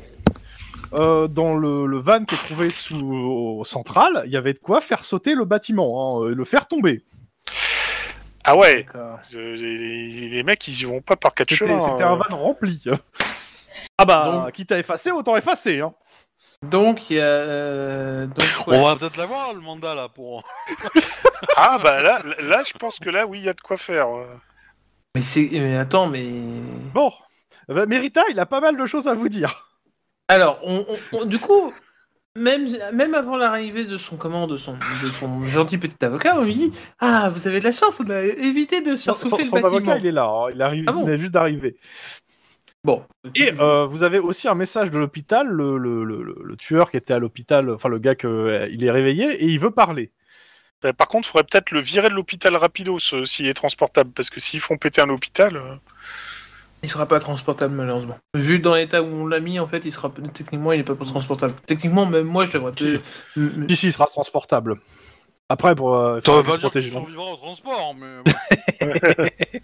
euh, dans le, le van qui est trouvé sous au central, il y avait de quoi faire sauter le bâtiment, hein, et le faire tomber. Ah ouais, euh, les, mecs, ils y vont pas par quatre C'était chemins. c'était un van rempli. Ah bah, Donc- quitte à effacer, autant effacer. Hein. Donc, il y a. euh, donc, ouais, On va peut-être l'avoir le mandat là pour. Ah bah là, là, je pense que là, oui, il y a de quoi faire. Mais c'est. Mais attends, mais. Bon, Ben, Merita, il a pas mal de choses à vous dire. Alors, on, on- on- du coup, même, même avant l'arrivée de son comment, de son, de son gentil petit avocat, on lui dit Ah, vous avez de la chance, on a évité de se Son, son le bâtiment. avocat, il est là, hein, il, arrive, Ah bon il venait juste d'arriver. Bon. Et euh, vous avez aussi un message de l'hôpital, le, le- le- tueur qui était à l'hôpital, enfin le gars que euh, il est réveillé et il veut parler. Bah, par contre, il faudrait peut-être le virer de l'hôpital rapidos euh, s'il est transportable, parce que s'ils font péter un hôpital. euh, Il sera pas transportable malheureusement. Vu dans l'état où on l'a mis, en fait, il sera techniquement il est pas transportable. Techniquement, même moi, je devrais. Si. Si, il sera transportable. Après, pour euh, Ça veut pas se dire qu'ils protéger. sont vivants au transport, mais. bon.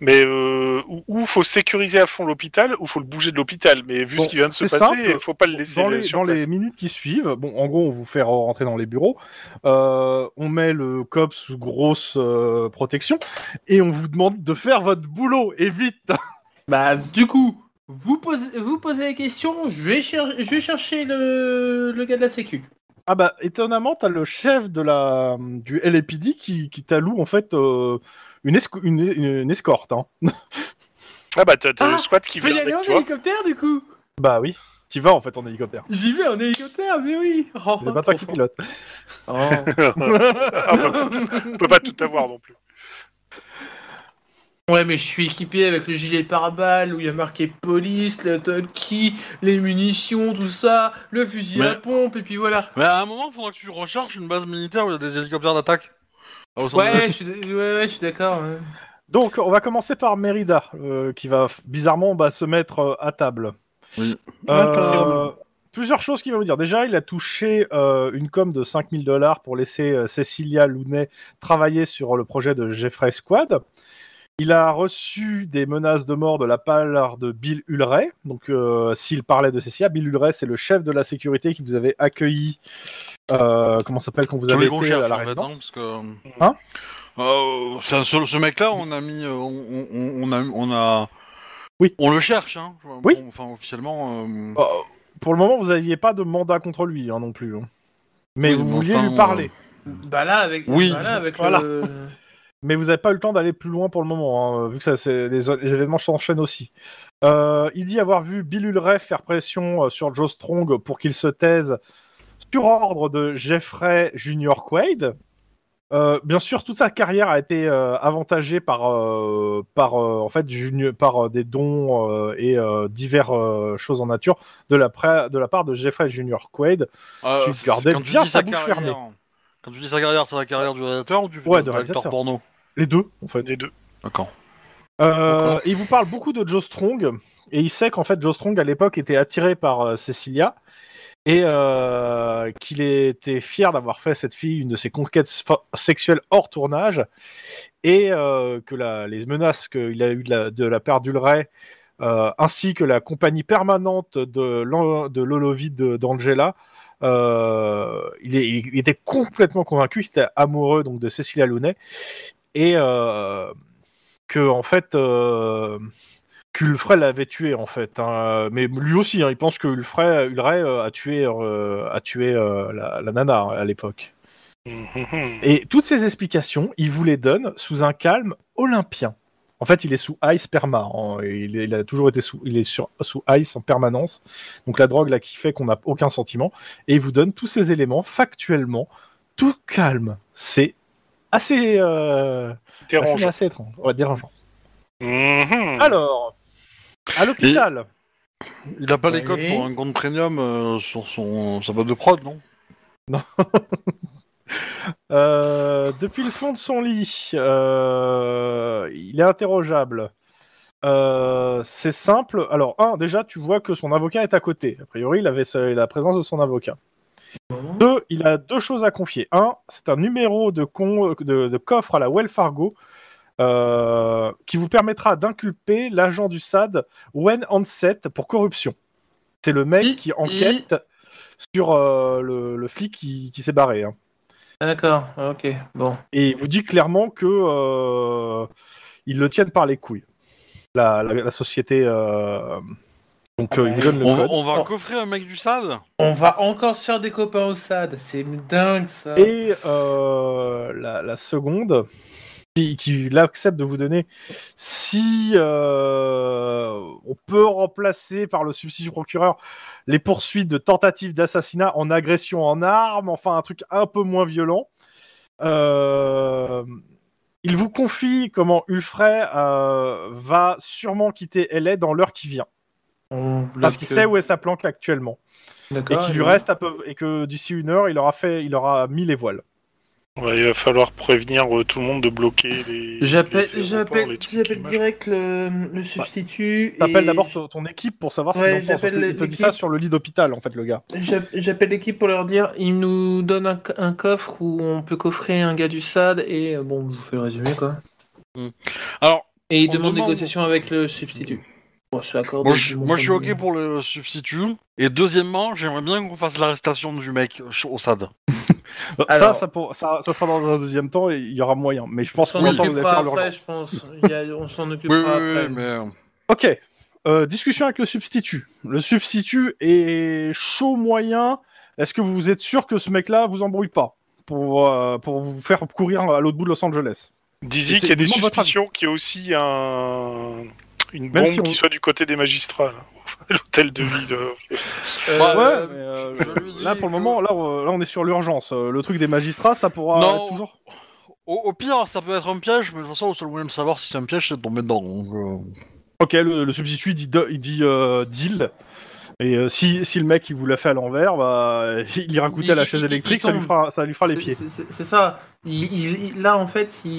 Mais euh, ou, ou faut sécuriser à fond l'hôpital, ou faut le bouger de l'hôpital. Mais vu Bon, ce qui vient de se passer, il faut pas le laisser dans les, sur dans place. les minutes qui suivent, bon, en gros, on vous fait rentrer dans les bureaux, euh, on met le cop sous grosse euh, protection et on vous demande de faire votre boulot et vite. Bah, du coup, vous posez, vous posez la question, je vais, cher- je vais chercher le, le gars de la sécu. Ah bah étonnamment, t'as le chef de la du LAPD qui, qui t'alloue en fait euh, une, esco- une, une- une escorte. Hein. Ah bah t'as le Ah, squat qui Tu peux y vient aller en hélicoptère, du coup? Bah oui, t'y vas en fait en hélicoptère. J'y vais en hélicoptère, mais oui oh, C'est pas toi qui fort. pilote. Oh. Ah, bah, on peut pas tout avoir non plus. Ouais, mais je suis équipé avec le gilet pare-balles où il y a marqué police, le talkie, les munitions, tout ça, le fusil Mais- à pompe, et puis voilà. Mais à un moment, il faudra que tu recherches une base militaire où il y a des hélicoptères d'attaque. Angeles. Ouais, je suis, d- ouais, ouais, je suis d'accord. ouais. Donc on va commencer par Merida euh, qui va f- bizarrement bah, se mettre euh, à table. Oui. Euh, plusieurs choses qu'il va vous dire. Déjà, il a touché euh, une com de 5000 dollars pour laisser euh, Cecilia Lounet travailler sur le projet de Jeffrey Squad. Il a reçu des menaces de mort de la part de Bill Ulray. Donc, euh, s'il parlait de Cecilia, Bill Ulray, c'est le chef de la sécurité qui vous avait accueilli. Euh, comment ça s'appelle quand vous avez été à la en fait, hein, résidence parce que. Hein euh, c'est un- ce, ce mec-là, on a mis, euh, on, on- on a, on a, Oui. on le cherche, hein. Oui. Enfin, officiellement. euh, Euh, Pour le moment, vous n'aviez pas de mandat contre lui hein, non plus. hein. Mais Oui, vous vouliez enfin, lui parler. Bah là, avec, Oui. bah là, avec Voilà. le... Mais vous n'avez pas eu le temps d'aller plus loin pour le moment, hein, vu que ça, c'est- les, les événements s'enchaînent aussi. Euh, il dit avoir vu Bill Ulray faire pression euh, sur Joe Strong pour qu'il se taise sur ordre de Jeffrey Junior Quaid. Euh, bien sûr, toute sa carrière a été euh, avantagée par, euh, par, en fait, junior- par des dons et divers choses en nature de la, pré- de la part de Jeffrey Junior Quaid. tu gardais quand tu bien dis sa bouche carrière- fermée. Quand tu dis sa carrière, c'est la carrière du réalisateur ou du Ouais, de réalisateur. porno? Les deux, en fait. Les deux. D'accord. Euh, D'accord. il vous parle beaucoup de Joe Strong et il sait qu'en fait Joe Strong à l'époque était attiré par euh, Cecilia et euh, qu'il était fier d'avoir fait cette fille une de ses conquêtes sexuelles hors tournage et euh, que la- les menaces qu'il a eues de la, de la part d'Ulray euh, ainsi que la compagnie permanente de, l'en- de Lolovid de- d'Angela euh, il, est- il était complètement convaincu qu'il était amoureux donc de Cecilia Lounet et euh, que en fait euh, qu'Ulfray l'avait tué en fait. hein. Mais lui aussi, hein, il pense que Ulfray, Ulray euh, a tué, euh, a tué euh, la, la nana hein, à l'époque. Mhm. Et toutes ces explications, il vous les donne sous un calme olympien. En fait, il est sous ice perma. hein. Il, a toujours été sous, il est sur, sous ice en permanence. Donc la drogue là qui fait qu'on n'a aucun sentiment. Et il vous donne tous ces éléments factuellement, tout calme. C'est assez, euh, Dérangeant. assez étrange, ouais, dérangeant. Mhm. Alors, à l'hôpital. Il a pas les codes pour un compte premium euh, sur son sa boîte de prod, non? Euh, depuis le fond de son lit, euh, il est interrogeable. Euh, c'est simple. Alors, un, déjà, tu vois que son avocat est à côté. A priori, il avait sa- la présence de son avocat. Il a deux choses à confier. Un, c'est un numéro de, con- de, de coffre à la Wells Fargo euh, qui vous permettra d'inculper l'agent du SAD Wen Hanset pour corruption. C'est le mec qui enquête sur euh, le, le flic qui, qui s'est barré. hein. Ah, D'accord, ok, bon. Et il vous dit clairement que euh, ils le tiennent par les couilles. La, la, la société. Donc euh, il donne le on, code. on va Oh. coffrer un mec du SAD On va encore se faire des copains au SAD, c'est dingue ça. Et euh, la, la seconde, qui, qui l'accepte de vous donner si euh, on peut remplacer par le substitut procureur les poursuites de tentative d'assassinat en agression en armes, enfin un truc un peu moins violent. Euh, il vous confie comment Ulfray euh, va sûrement quitter LA dans l'heure qui vient, On parce qu'il sait où est sa planque actuellement, et qu'il lui reste à peu, et que d'ici une heure, il aura fait, il aura mis les voiles. Ouais, il va falloir prévenir euh, tout le monde de bloquer les. J'appelle, direct le, le substitut. T'appelles et d'abord ton, ton équipe pour savoir ce Ouais, qu'ils en te dit ça sur le lit d'hôpital, en fait, le gars. J'app- J'appelle l'équipe pour leur dire, ils nous donnent un, un coffre où on peut coffrer un gars du SAD et euh, bon, je vous fais le résumé quoi. Alors, Et demandent demande- négociation avec le substitut. Bon, je suis accordé. moi, je, moi, suis ok pour le substitut. Et deuxièmement, j'aimerais bien qu'on fasse l'arrestation du mec au SAD. Ça, Alors- ça, pour- ça, ça sera dans un deuxième temps et il y aura moyen. Mais je On pense s'en qu'on vous allez occupera faire après, l'urgence. je pense. Il y a- on s'en occupera oui, après. oui, mais... euh, Ok. Euh, discussion avec le substitut. Le substitut est chaud moyen. Est-ce que vous êtes sûr que ce mec-là vous embrouille pas pour, euh, pour vous faire courir à l'autre bout de Los Angeles? Dizzy y a des suspicions qu'il y a aussi un... une bombe si on- qui soit du côté des magistrats. là. L'hôtel de vie de. Euh, Ouais, mais, euh, je là pour le moment, là, euh, là on est sur l'urgence. Euh, Le truc des magistrats, ça pourra Non. être toujours. Au, au pire, ça peut être un piège, mais de toute façon, le seul moyen de savoir si c'est un piège, c'est de tomber dedans. donc, euh, Ok, le, le substitut il dit, de- il dit euh, deal. Et euh, si, si le mec il vous l'a fait à l'envers, bah, il ira goûter à la chaise électrique, ça lui fera, ça lui fera les pieds. c'est- ça. Il, il- il- là, en fait, il,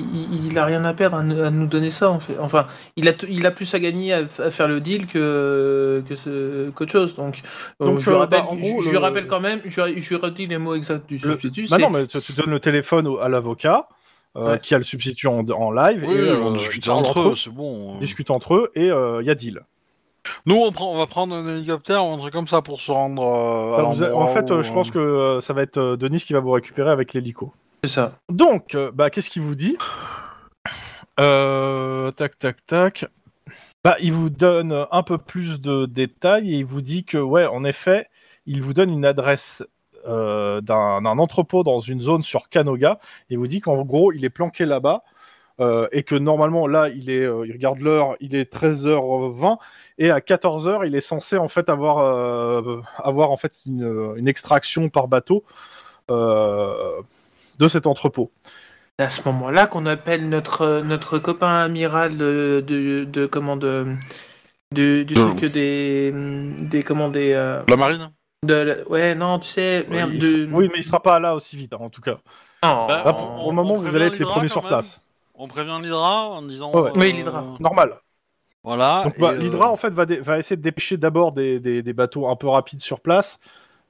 il, il a rien à perdre à, nous- à nous donner ça. En fait. Enfin, il a, il a plus à gagner à, à faire le deal que que ce- qu'autre chose. Donc, euh, Donc, je, lui euh, rappelle, bah, je- rappelle quand même. Je, je lui redis les mots exacts du Le- substitut. Bah non, mais tu, tu donnes le téléphone au- à l'avocat, euh, Ouais. qui a le substitut en, en live, Oui, et euh, entre eux, bon. ils discutent entre eux, et il y a deal. Nous, on, prend, on va prendre un hélicoptère ou un truc comme ça pour se rendre euh, à Bah, vous en fait, où, euh, je pense que euh, ça va être euh, Denis qui va vous récupérer avec l'hélico. C'est ça. Donc, euh, bah, qu'est-ce qu'il vous dit Euh, Tac, tac, tac. Bah, il vous donne un peu plus de détails et il vous dit que, ouais, en effet, il vous donne une adresse euh, d'un d'un entrepôt dans une zone sur Canoga. Il vous dit qu'en gros, il est planqué là-bas euh, et que normalement, là, il est, euh, il regarde l'heure, il est 13h20 et à 14h, il est censé en fait avoir, euh, avoir en fait une, une extraction par bateau euh, de cet entrepôt. C'est à ce moment-là qu'on appelle notre notre copain amiral de de, de comment de du, du De- truc des des comment des euh, La marine de la- ouais non tu sais merde oui, de oui, mais il sera pas là aussi vite, hein, en tout cas. Oh. Bah, Là, pour, on- pour le moment, vous allez être les l'Hydra, premiers sur même place. On prévient l'Hydra en disant. Ouais, ouais. Oui, l'Hydra. Normal. Voilà. Donc, bah, euh, l'Hydra, en fait, va, dé- va essayer de dépêcher d'abord des, des- des bateaux un peu rapides sur place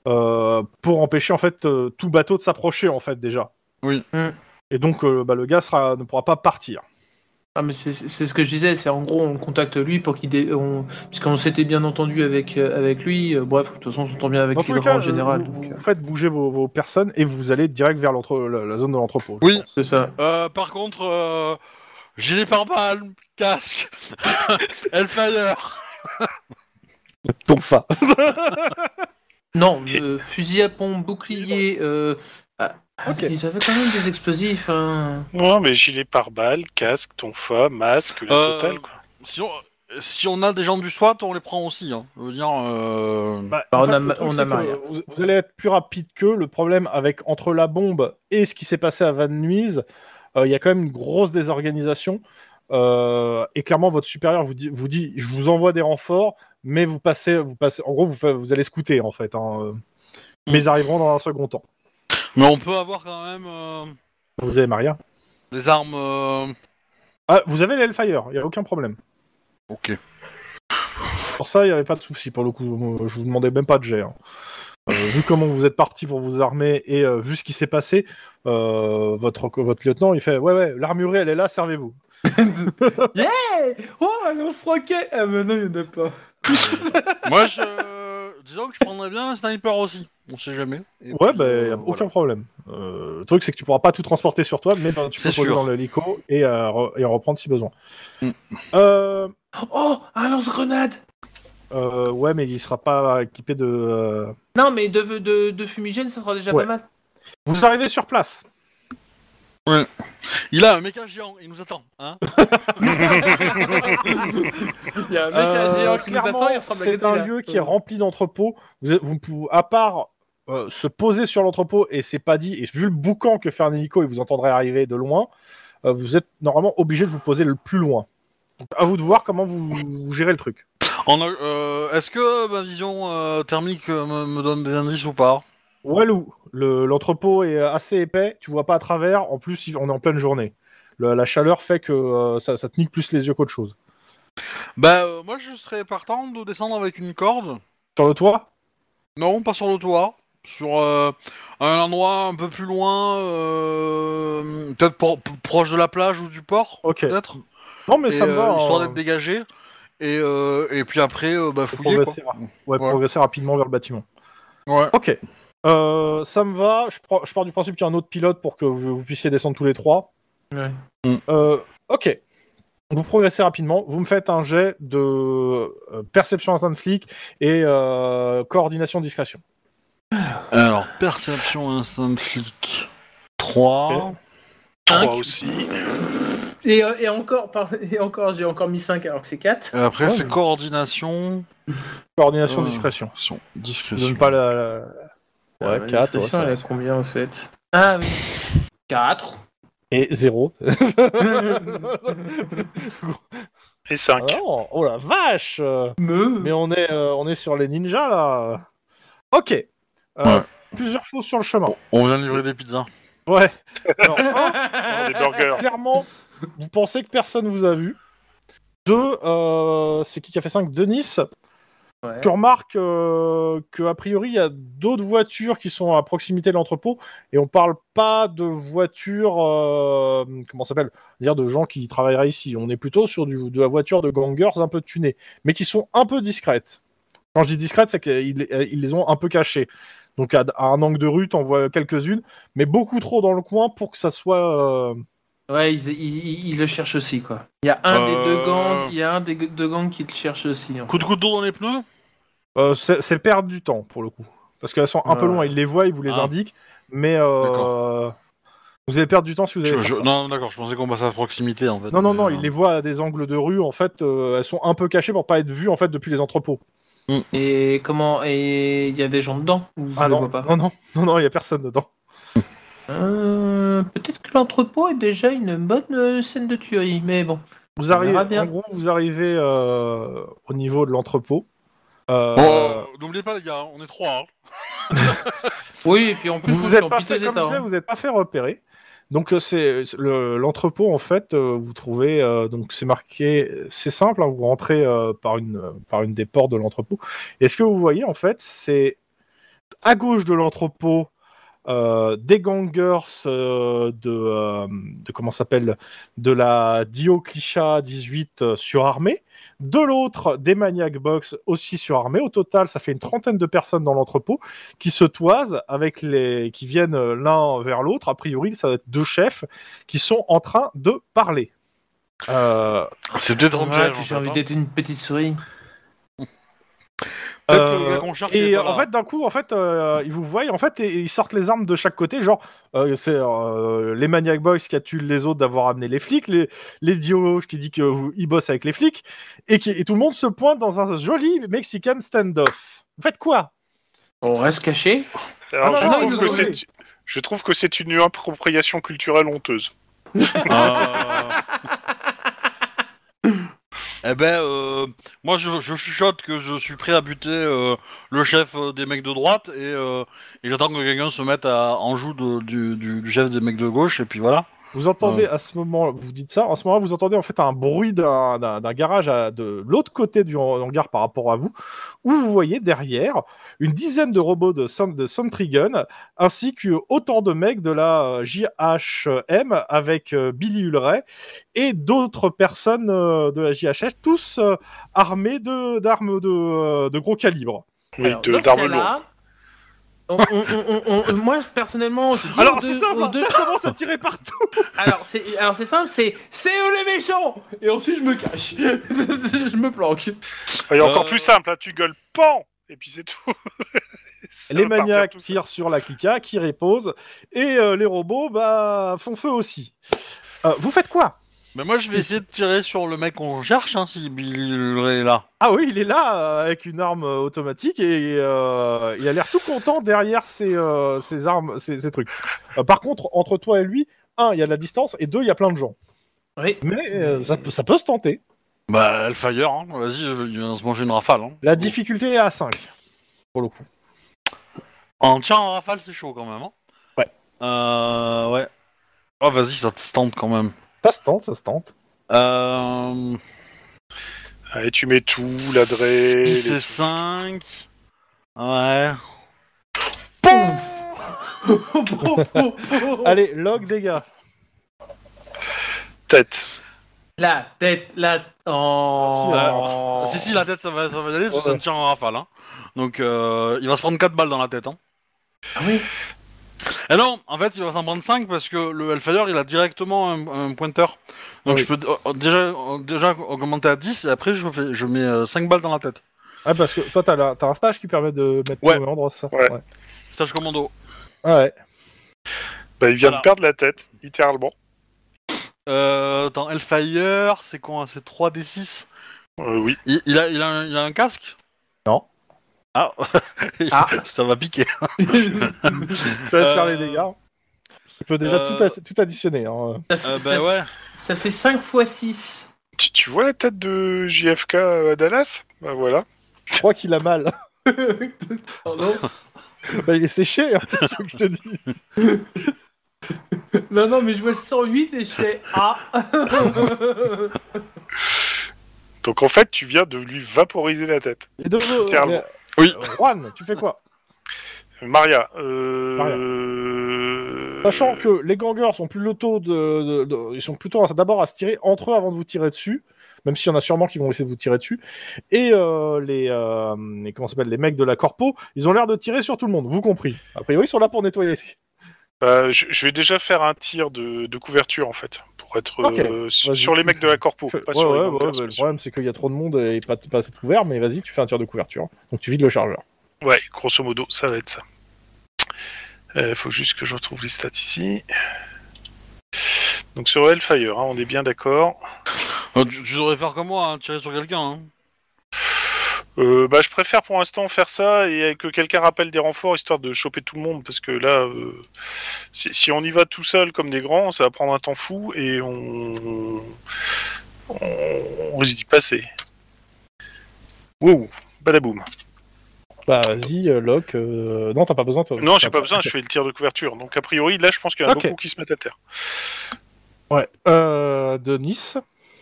euh, pour empêcher, en fait, euh, tout bateau de s'approcher, en fait, déjà. Oui. Mm. Et donc, euh, bah, le gars sera, ne pourra pas partir. Ah, mais c'est c'est ce que je disais, c'est en gros on contacte lui pour qu'il dé... on... puisqu'on s'était bien entendu avec euh, avec lui. euh, bref, de toute façon on s'entend bien avec cas, en général. euh, donc, vous, vous faites bouger vos, vos personnes et vous allez direct vers l'entre- la, la zone de l'entrepôt. Oui. pense. C'est ça. euh, par contre, euh, gilet pare-balles, casque, Hellfire. Ton fa. Non, euh, fusil à pompe, bouclier. Ils avaient quand même des explosifs. Hein. Non, mais gilet pare-balles, casque, tonfa, masque, la Euh, totale, quoi. Si on, si on a des gens du SWAT, on les prend aussi. Hein. Je veux dire. Euh... Bah, Bah, on fait, a le truc, on que. Vous, vous allez être plus rapide qu'eux. Le problème avec entre la bombe et ce qui s'est passé à Van Nuys, euh, il y a quand même une grosse désorganisation. Euh, et clairement, votre supérieur vous dit, vous dit, je vous envoie des renforts, mais vous passez, vous passez, en gros, vous, allez scouter en fait. hein, mais ils arriveront dans un second temps. Mais on peut avoir quand même euh, Vous avez Maria. des armes. euh, Ah, vous avez les Hellfire, il y a aucun problème. Ok. Pour ça, il n'y avait pas de souci pour le coup. Moi, Je vous demandais même pas de jet. hein. Euh, vu comment vous êtes parti pour vous armer et euh, vu ce qui s'est passé, euh, votre, votre lieutenant il fait Ouais, ouais, l'armurerie elle est là, servez-vous. yeah Oh, un lance-roquet Ah, mais non, il n'y en a pas. Moi, je. Disons que je prendrais bien un sniper aussi. On sait jamais. Et Ouais, puis, bah, euh, voilà. aucun problème. Euh, le truc, c'est que tu pourras pas tout transporter sur toi, mais bah, tu peux poser sûr. dans l'hélico et, euh, re- et en reprendre si besoin. Mm. Euh, Oh, un lance-grenade euh, ouais, mais il sera pas équipé de. Non, mais de, de, de fumigène, ça sera déjà Ouais. pas mal. Vous arrivez sur place. Il a un méca géant, il nous attend. Hein Il y a un mec Euh, géant qui nous clairement, attend, il ressemble à C'est un lieu qui est rempli d'entrepôts. Vous, êtes- vous pouvez, à part euh, se poser sur l'entrepôt, et c'est pas dit, et vu le boucan que fait un hélico et vous entendrez arriver de loin, euh, vous êtes normalement obligé de vous poser le plus loin. Donc, à vous de voir comment vous, vous gérez le truc. Euh, Est-ce que ma vision thermique me, me donne des indices ou pas? Walou, le- l'entrepôt est assez épais, tu vois pas à travers, en plus on est en pleine journée. Le- la chaleur fait que ça, ça te nique plus les yeux qu'autre chose. Bah, moi je serais partant de descendre avec une corde. Sur le toit? Non, pas sur le toit. Sur euh, un endroit un peu plus loin, euh, peut-être pro- proche de la plage ou du port, Ok. peut-être. Non mais Et, ça me euh, va. Histoire hein. d'être dégagé. Et, euh, et puis après, euh, bah, Faut fouiller quoi. progresser, ra- ouais, Ouais. progresser rapidement vers le bâtiment. Ouais. Ok. Euh, ça me va. Je, je pars du principe qu'il y a un autre pilote pour que vous, vous puissiez descendre tous les trois. Ouais. Euh, ok. Vous progressez rapidement. Vous me faites un jet de euh, perception instinct de flic et euh, coordination discrétion. Alors, perception instant flic. 3. Trois Cinq. aussi. Et, euh, et encore, par- et encore j'ai encore mis 5 alors que c'est 4. Et après, Ouais, c'est mais- coordination. Coordination Euh, discrétion. Discrétion. Je discrétion. donne pas la. la- Ouais, 4. elle a combien en fait? Ah oui. 4. Et 0. Et 5. oh la vache euh, Me. Mais on est, euh, on est sur les ninjas là. Ok. Euh, Ouais. Plusieurs choses sur le chemin. On vient de livrer des pizzas. Ouais. Alors, un, des burgers. clairement, vous pensez que personne vous a vu. Deux, euh, c'est qui qui a fait 5 Denis. Ouais. Tu remarques euh, que a priori il y a d'autres voitures qui sont à proximité de l'entrepôt et on parle pas de voitures euh, comment ça s'appelle? Dire de gens qui travailleraient ici. On est plutôt sur du, de la voiture de gangers un peu tunée, mais qui sont un peu discrètes. Quand je dis discrètes, c'est qu'ils ils les ont un peu cachées. Donc à, à un angle de rue, t'en vois quelques-unes, mais beaucoup trop dans le coin pour que ça soit. euh, Ouais, ils, ils- ils- ils le cherchent aussi quoi. Il y a un des Euh. deux gangs, il y a un des deux gangs qui le cherche aussi. en Coup de couteau dans les pneus? Euh, c'est perdre du temps pour le coup, parce qu'elles sont un peu loin. Ils les voient, ils vous les Ah. indiquent, mais euh, D'accord. vous allez perdre du temps si vous avez. je- Non, d'accord, je pensais qu'on passait à proximité en fait. Non, non, non, euh, ils les voient à des angles de rue, en fait, euh, elles sont un peu cachées pour pas être vues, en fait, depuis les entrepôts. Et comment Et il y a des gens dedans ou Ah non, vois pas non, non, non, non, il y a personne dedans. Euh, Peut-être que l'entrepôt est déjà une bonne euh, scène de tuerie, mais bon. Vous arrivez, bien. en gros, vous arrivez euh, au niveau de l'entrepôt. Euh, Bon, euh, n'oubliez pas les gars, on est trois. hein. Oui, et puis en plus, vous vous êtes en pas piteux fait, état. hein. vous êtes pas fait repérer. Donc euh, c'est c'est le- l'entrepôt en fait, euh, vous trouvez euh, donc c'est marqué, c'est simple, hein, vous rentrez par une par une des portes de l'entrepôt. Et ce que vous voyez en fait, c'est à gauche de l'entrepôt euh, des gangers euh, de, euh, de comment s'appelle de la Dioclicha 18 euh, surarmés. De l'autre, des Maniac Box aussi surarmés. Au total, ça fait une trentaine de personnes dans l'entrepôt qui se toisent avec les qui viennent l'un vers l'autre. A priori, ça va être deux chefs qui sont en train de parler. Euh, C'est peut-être j'ai envie hein. d'être une petite souris. Euh, et euh, en fait, d'un coup, en fait, euh, ils vous voient, en fait, et, et ils sortent les armes de chaque côté, genre, euh, c'est euh, les Maniac Boys qui accusent les autres d'avoir amené les flics, les, les Dio qui dit qu'ils bossent avec les flics, et, qui, et tout le monde se pointe dans un joli Mexican standoff. Vous faites quoi? On reste caché? Alors, Ah je, non, trouve je trouve que c'est une appropriation culturelle honteuse. Ah. Eh ben, euh, moi je, chuchote que je suis prêt à buter euh, le chef euh, des mecs de droite et, j'attends que quelqu'un se mette à, en joue du chef des mecs de gauche et puis voilà. Vous entendez à ce moment, vous dites ça, en ce moment, vous entendez en fait un bruit d'un garage à, de l'autre côté du hang- hangar par rapport à vous, où vous voyez derrière une dizaine de robots de, Som- de Somtrigun, ainsi que autant de mecs de la euh, JHM avec euh, Billy Ulray et d'autres personnes euh, de la JHS, tous euh, armés de- d'armes de, euh, de gros calibre. Oui, de, d'armes lourdes. On- on- on- on- on- moi personnellement, je dis Alors c'est deux- ça, aux deux- ça commence à tirer partout. alors c'est alors c'est simple, c'est c'est eux les méchants et ensuite je me cache, je me planque. Et encore Euh, plus simple, hein, tu gueules PAN et puis c'est tout. Les maniaques tout tirent sur la clica, qui repose, et euh, les robots bah, font feu aussi. Euh, vous faites quoi? Mais moi, je vais essayer de tirer sur le mec qu'on cherche, hein, si Bill est là. Ah oui, il est là euh, avec une arme euh, automatique et euh, il a l'air tout content derrière ses, euh, ses armes, ses, ses trucs. Euh, par contre, entre toi et lui, un, il y a de la distance et deux, il y a plein de gens. Oui. Mais euh, ça, peut, ça peut se tenter. Bah, Hellfire, hein. vas-y, je- il va se manger une rafale. Hein. La difficulté est à 5 pour le coup. En tir en rafale, c'est chaud quand même. Hein. Ouais. Euh, ouais. Oh, vas-y, ça te tente quand même. Ça se tente, ça se tente. Euh... Allez, tu mets tout, l'adresse. 10 et 5. Ouais. Allez, log dégâts. Tête. La tête, la. Oh. Si, si, la tête, ça va, ça va y aller, parce que ça me tire en rafale. Hein. Donc, euh, il va se prendre 4 balles dans la tête. Hein. Ah oui. Et non, en fait, il va s'en prendre 5 parce que le Hellfire, il a directement un, un pointeur. Donc, Oui. je peux euh, déjà, euh, déjà augmenter à 10 et après, je, fais, je mets 5 balles dans la tête. Ah, parce que toi, t'as, la- t'as un stage qui permet de mettre Ouais. même endroit, c'est ça Ouais. Stage commando. Ah ouais. Bah, il vient Voilà. de perdre la tête, littéralement. Euh, attends, Hellfire, c'est quoi C'est 3d6 Euh, oui. il, il a, il, a un, il a un casque? Ah, Ah. ça va piquer. Je te laisse faire les dégâts. Tu peux déjà Euh, tout, additionner. Hein. Ça fait, Euh, ça- bah ouais. ça fait 5 x 6. Tu, tu vois la tête de JFK à Dallas? Bah voilà. Je crois qu'il a mal. Pardon? Bah, il est séché, hein, c'est ce que je te dis. Non, non, mais je vois le 108 et je fais Ah Donc en fait, tu viens de lui vaporiser la tête. Et de Littéralement. Oui. Euh, Juan, tu fais quoi? Maria. Euh... Sachant que les gangers sont plus loto de, de- de- ils sont plutôt d'abord à se tirer entre eux avant de vous tirer dessus, même s'il y en a sûrement qui vont essayer de vous tirer dessus. Et euh, les, euh, comment les mecs de la corpo, ils ont l'air de tirer sur tout le monde, vous compris. A priori, ils sont là pour nettoyer. Bah, je, je vais déjà faire un tir de, de couverture en fait, pour être euh, sur, les mecs de la corpo, pas ouais, sur les ouais, bah, le problème c'est qu'il y a trop de monde et pas, pas assez de couvert, mais vas-y, tu fais un tir de couverture. Donc tu vides le chargeur. Ouais, grosso modo, ça va être ça. Il faut juste que je retrouve les stats ici. Donc sur Hellfire, hein, on est bien d'accord. Euh, Tu, tu devrais faire comme moi, hein, tirer sur quelqu'un. Hein. Euh, bah, je préfère pour l'instant faire ça et que quelqu'un rappelle des renforts histoire de choper tout le monde parce que là, euh, si, si on y va tout seul comme des grands, ça va prendre un temps fou et on, on, on risque d'y passer. Wow, badaboum. Bah vas-y, euh, Locke. euh, Non, t'as pas besoin toi. Non, j'ai pas besoin, je fais le tir de couverture. Donc a priori, là, je pense qu'il y en a beaucoup qui se mettent à terre. Ouais. Euh, de Nice,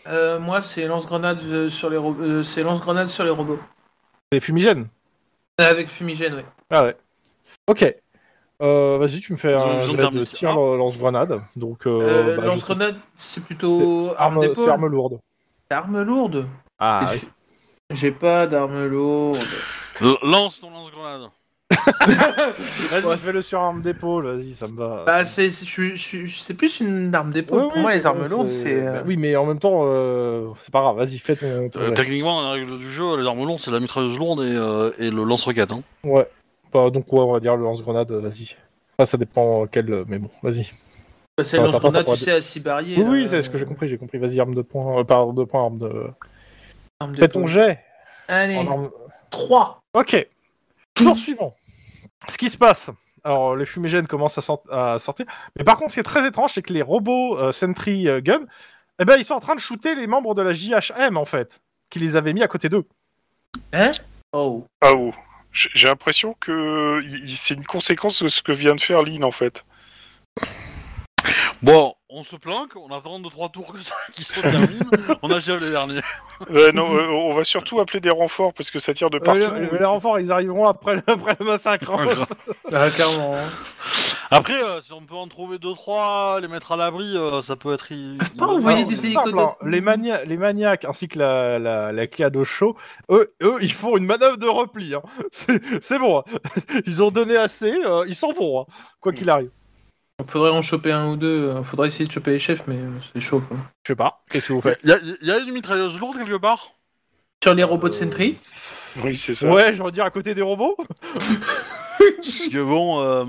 Euh, Moi, c'est lance-grenade sur les ro- euh, c'est lance-grenade sur les robots. C'est fumigène. Euh, Avec fumigène, oui. Ah ouais. Ok. Euh, Vas-y, tu me fais un jet de tir lance-grenade. Donc, euh, Euh, bah, lance-grenade, c'est plutôt arme arme, arme lourde. Arme lourde. Ah, J'ai pas d'arme lourde. L- Lance ton lance-grenade. Vas-y, Ouais, fais-le sur arme d'épaule, vas-y, ça me va. Bah, c'est plus une arme d'épaule. Ouais, Pour moi, les armes lourdes, c'est. bah euh, oui, mais en même temps, euh, c'est pas grave, vas-y, fais ton. ton- Euh. Techniquement, dans la règle du jeu, les armes lourdes, c'est la mitrailleuse lourde et, euh, et le lance-roquette. Hein. Ouais. Bah, donc, ouais, on va dire le lance-grenade, vas-y. Enfin, ça dépend quel, euh, mais bon, vas-y. bah, c'est le lance-grenade, tu sais, à 6 barrières. Oui, c'est ce que j'ai compris, j'ai compris. Vas-y, arme de poing, euh, pas arme de poing, arme de. arme Fais ton jet. Allez, en arme- 3. Ok. Tour suivant. Ce qui se passe. Alors, les fumigènes commencent à, sort- à sortir. Mais par contre, ce qui est très étrange, c'est que les robots euh, Sentry euh, Gun, eh ben, ils sont en train de shooter les membres de la JHM, en fait, qui les avaient mis à côté d'eux. Hein? Oh. Ah oh. J'ai l'impression que c'est une conséquence de ce que vient de faire Lynn en fait. Bon, on se planque, on attend 2-3 tours que ça, qui se terminent, on achève les derniers. Euh, non, euh, on va surtout appeler des renforts parce que ça tire de Euh, partout. les, les renforts, ils arriveront après, le- après le massacre. Ah, clairement. hein. Après, euh, si on peut en trouver 2-3, les mettre à l'abri, euh, ça peut être... pas envoyer des simple, hein. les, mania- les maniaques ainsi que la, la, la Cliado Show, eux, eux, ils font une manœuvre de repli. hein. C'est bon. hein. Ils ont donné assez, euh, ils s'en vont, hein, quoi qu'il arrive. Faudrait en choper un ou deux. euh, Faudrait essayer de choper les chefs, mais euh, c'est chaud. Quoi. Je sais pas. Qu'est-ce que vous faites Y a, y a une mitrailleuse lourde quelque part Sur les robots de Sentry Oui, c'est ça. Ouais, j'aurais dire à côté des robots. Parce que bon, euh,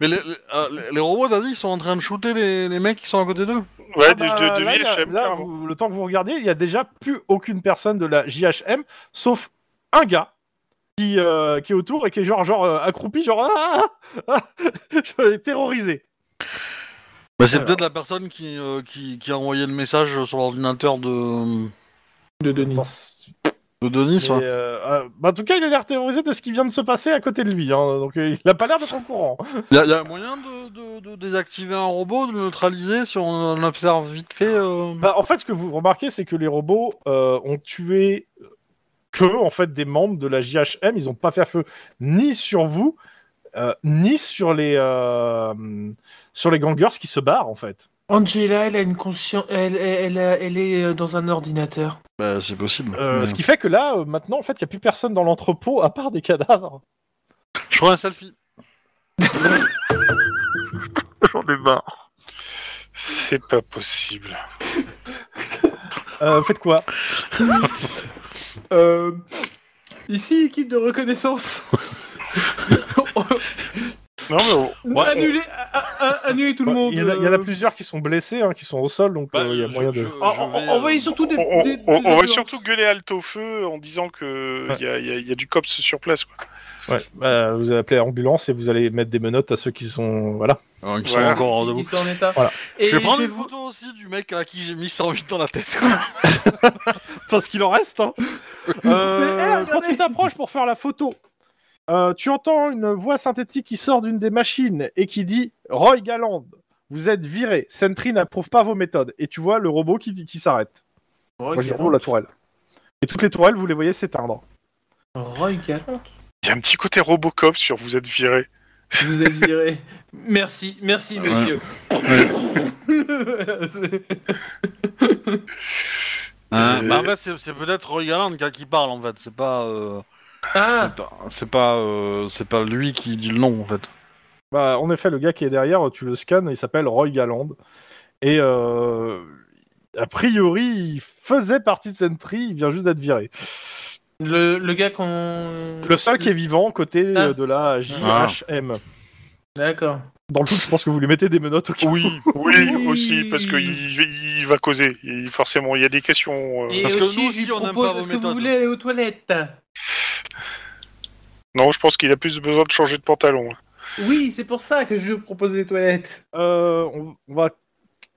mais les, les, euh, les- les robots, t'as dit, ils sont en train de shooter les, les mecs qui sont à côté d'eux. Ouais, Ah de, bah, de, de là, il y a- VHM, là, vous- le temps que vous regardez, il y a déjà plus aucune personne de la JHM, sauf un gars qui, euh, qui est autour et qui est genre, genre euh, accroupi, genre ah, ah, ah, terrorisé. Bah, c'est Alors. peut-être la personne qui, euh, qui, qui a envoyé le message sur l'ordinateur de, De Denis. De Denis. ouais. euh, euh, bah, en tout cas, il a l'air terrorisé de ce qui vient de se passer à côté de lui, hein, donc euh, il a pas l'air d'être au courant. Il y, a- y a moyen de, de, de désactiver un robot, de le neutraliser si on en observe vite fait euh... Bah, en fait, ce que vous remarquez, c'est que les robots euh, ont tué que en fait des membres de la JHM. Ils ont pas fait feu ni sur vous, ni sur les euh, sur les gangers qui se barrent en fait. Angela, elle a une conscience. Elle, elle, elle, a- elle est euh, dans un ordinateur. Bah, c'est possible. Euh, Mais- Ce qui fait que là, euh, maintenant, en fait, il y a plus personne dans l'entrepôt à part des cadavres. Je prends un selfie. J'en ai marre. C'est pas possible. Euh, faites quoi? Euh, Ici, équipe de reconnaissance. Non, mais on- Ouais, Annulez, a- a- a- annulez tout le monde. il, y en a, il y en a euh. plusieurs qui sont blessés, hein, qui sont au sol, donc Bah, euh, il y a je- moyen je- de. En- je en- vais, Envoyez euh, surtout des. on, des- on- des on va surtout gueuler halte au feu en disant que Ouais. il y, a, y a- y a du cops sur place. Quoi. Ouais, bah, vous allez appeler l'ambulance et vous allez mettre des menottes à ceux qui sont. Voilà. qui Voilà. sont encore Qui- debout. qui sont en état. Voilà. Et Je vais prendre une vous- photo aussi du mec à qui j'ai mis 108 dans la tête. Parce qu'il en reste, hein. Euh, quand tu t'approches pour faire la photo, euh, tu entends une voix synthétique qui sort d'une des machines et qui dit Roy Galland, vous êtes viré. Sentry n'approuve pas vos méthodes. Et tu vois le robot qui, qui s'arrête. Roy Moi, je Gallant. roule la tourelle. Et toutes les tourelles, vous les voyez s'éteindre. Roy Gallant. Il y a un petit côté Robocop sur vous êtes viré. Vous êtes viré. Merci, merci, monsieur. Hein, Euh, bah, en fait, c'est, c'est peut-être Roy Galland qui, qui parle en fait. C'est pas, euh, ah, c'est pas, c'est pas, euh, c'est pas lui qui dit le nom en fait. Bah, en effet, le gars qui est derrière, tu le scannes, il s'appelle Roy Galland. Et euh, a priori, il faisait partie de Sentry, il vient juste d'être viré. le, le gars qu'on. Le seul qui est vivant côté Ah. euh, de la JHM. D'accord. Dans le tout, je pense que vous lui mettez des menottes au cas où. Oui, oui, Oui. aussi, parce qu'il il va causer. Il- forcément, il y a des questions. euh, Et Parce que aussi, nous je lui propose est-ce que vous voulez aller aux toilettes? Non, je pense qu'il a plus besoin de changer de pantalon. Oui, c'est pour ça que je lui propose les toilettes. Euh, on, on va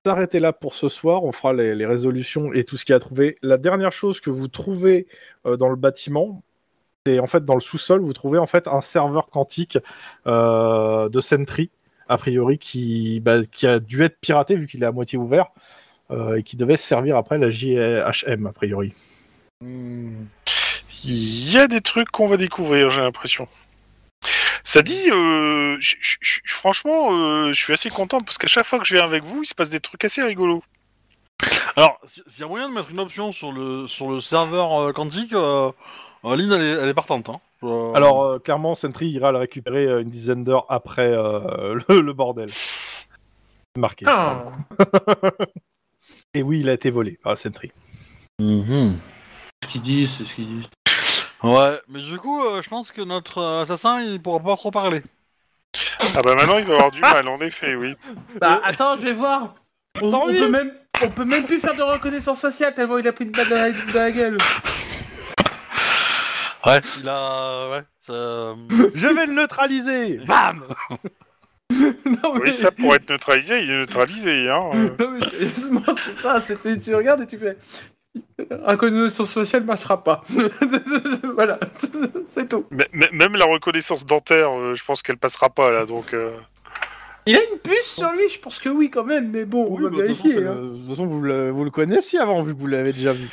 s'arrêter là pour ce soir. On fera les, les résolutions et tout ce qu'il y a à trouver. La dernière chose que vous trouvez euh, dans le bâtiment, c'est en fait dans le sous-sol, vous trouvez en fait un serveur quantique euh, de Sentry, a priori, qui, bah, qui a dû être piraté vu qu'il est à moitié ouvert euh, et qui devait servir après la JHM, a priori. Il y a des trucs qu'on va découvrir, j'ai l'impression. Ça dit, euh, franchement, euh, je suis assez content parce qu'à chaque fois que je viens avec vous, il se passe des trucs assez rigolos. Alors, si- s'il y a moyen de mettre une option sur le sur le serveur euh, quantique, euh, euh, Lynn elle est, elle est partante. Hein. Euh, Alors, euh, clairement, Sentry ira le récupérer euh, une dizaine d'heures après euh, le, le bordel. Marqué. Ah. Et oui, il a été volé par Sentry. mhm. Ce qu'ils disent, c'est ce qu'ils disent. Ouais, mais du coup, euh, je pense que notre euh, assassin il pourra pas trop parler. Ah bah maintenant, il va avoir du mal, en effet, oui. Bah attends, je vais voir. On, Attends, on peut même, on peut même plus faire de reconnaissance faciale tellement il a pris une balle dans la, dans la gueule. Ouais, il a. Ouais, ça- Je vais le neutraliser Bam non, mais... Oui, ça pourrait être neutralisé, il est neutralisé, hein. euh. non mais sérieusement, c'est ça. C'était, tu regardes et tu fais. Reconnaissance faciale marchera pas. voilà, c'est tout. Mais- mais- même la reconnaissance dentaire, euh, je pense qu'elle passera pas, là, donc... euh, Il a une puce sur lui, je pense que oui quand même, mais bon, on va bah, de toute vérifier. façon, hein. c'est- De toute façon, vous le, vous le connaissiez avant, vu que vous l'avez déjà vu.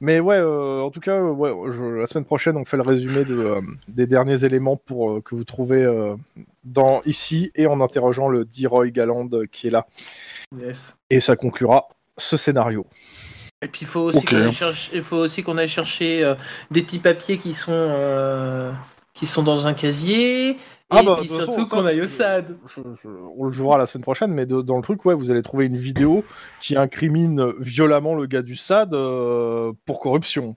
Mais ouais, euh, en tout cas, euh, ouais, je- la semaine prochaine, on fait le résumé de, euh, des derniers éléments pour euh, que vous trouvez euh, dans ici et en interrogeant le D-Roy Galland euh, qui est là. Yes. Et ça conclura ce scénario. Et puis il faut aussi qu'on aille chercher, il faut aussi qu'on aille chercher euh, des petits papiers qui sont euh, qui sont dans un casier. Et Ah bah, puis surtout qu'on aille au SAD. Je- je- on le jouera la semaine prochaine, mais de- dans le truc, ouais, vous allez trouver une vidéo qui incrimine violemment le gars du SAD euh, pour corruption.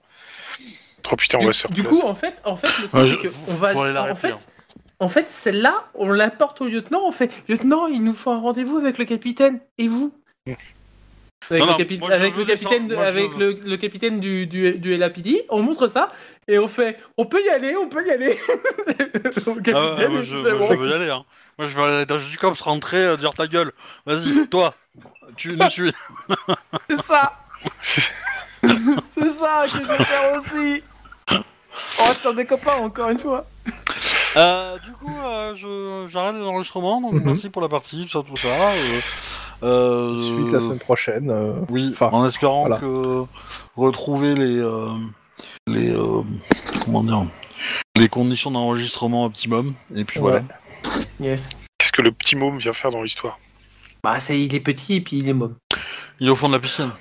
Oh putain, on Du, va se faire du coup, en fait, en fait, le truc, Ouais, c'est je- on va, en fait, hein. en fait, celle-là, on l'apporte au lieutenant. On fait, lieutenant, il nous faut un rendez-vous avec le capitaine. Et vous? Avec, Non, le, capi- moi, avec le capitaine, de- Moi, avec le, le capitaine du, du, du LAPD, on montre ça et on fait, on peut y aller, on peut y aller. Au capitaine, Ah ouais, moi, et je, bon. je veux y aller. Hein. Moi, je vais aller l'étage du cops, rentrer, euh, dire ta gueule. Vas-y, toi, tu nous suis. C'est ça C'est ça que je vais faire aussi Oh, c'est des copains, encore une fois Euh, du coup, euh, je- j'arrête l'enregistrement, donc Mhm. merci pour la partie, tout ça, tout ça. Euh, Suite la semaine prochaine. euh, Oui, Enfin, en espérant voilà. que retrouver les euh, les euh, comment dire les conditions d'enregistrement optimum et puis voilà. Ouais. Yes. Qu'est-ce que le petit môme vient faire dans l'histoire? Bah, c'est, il est petit et puis il est môme. Il est au fond de la piscine.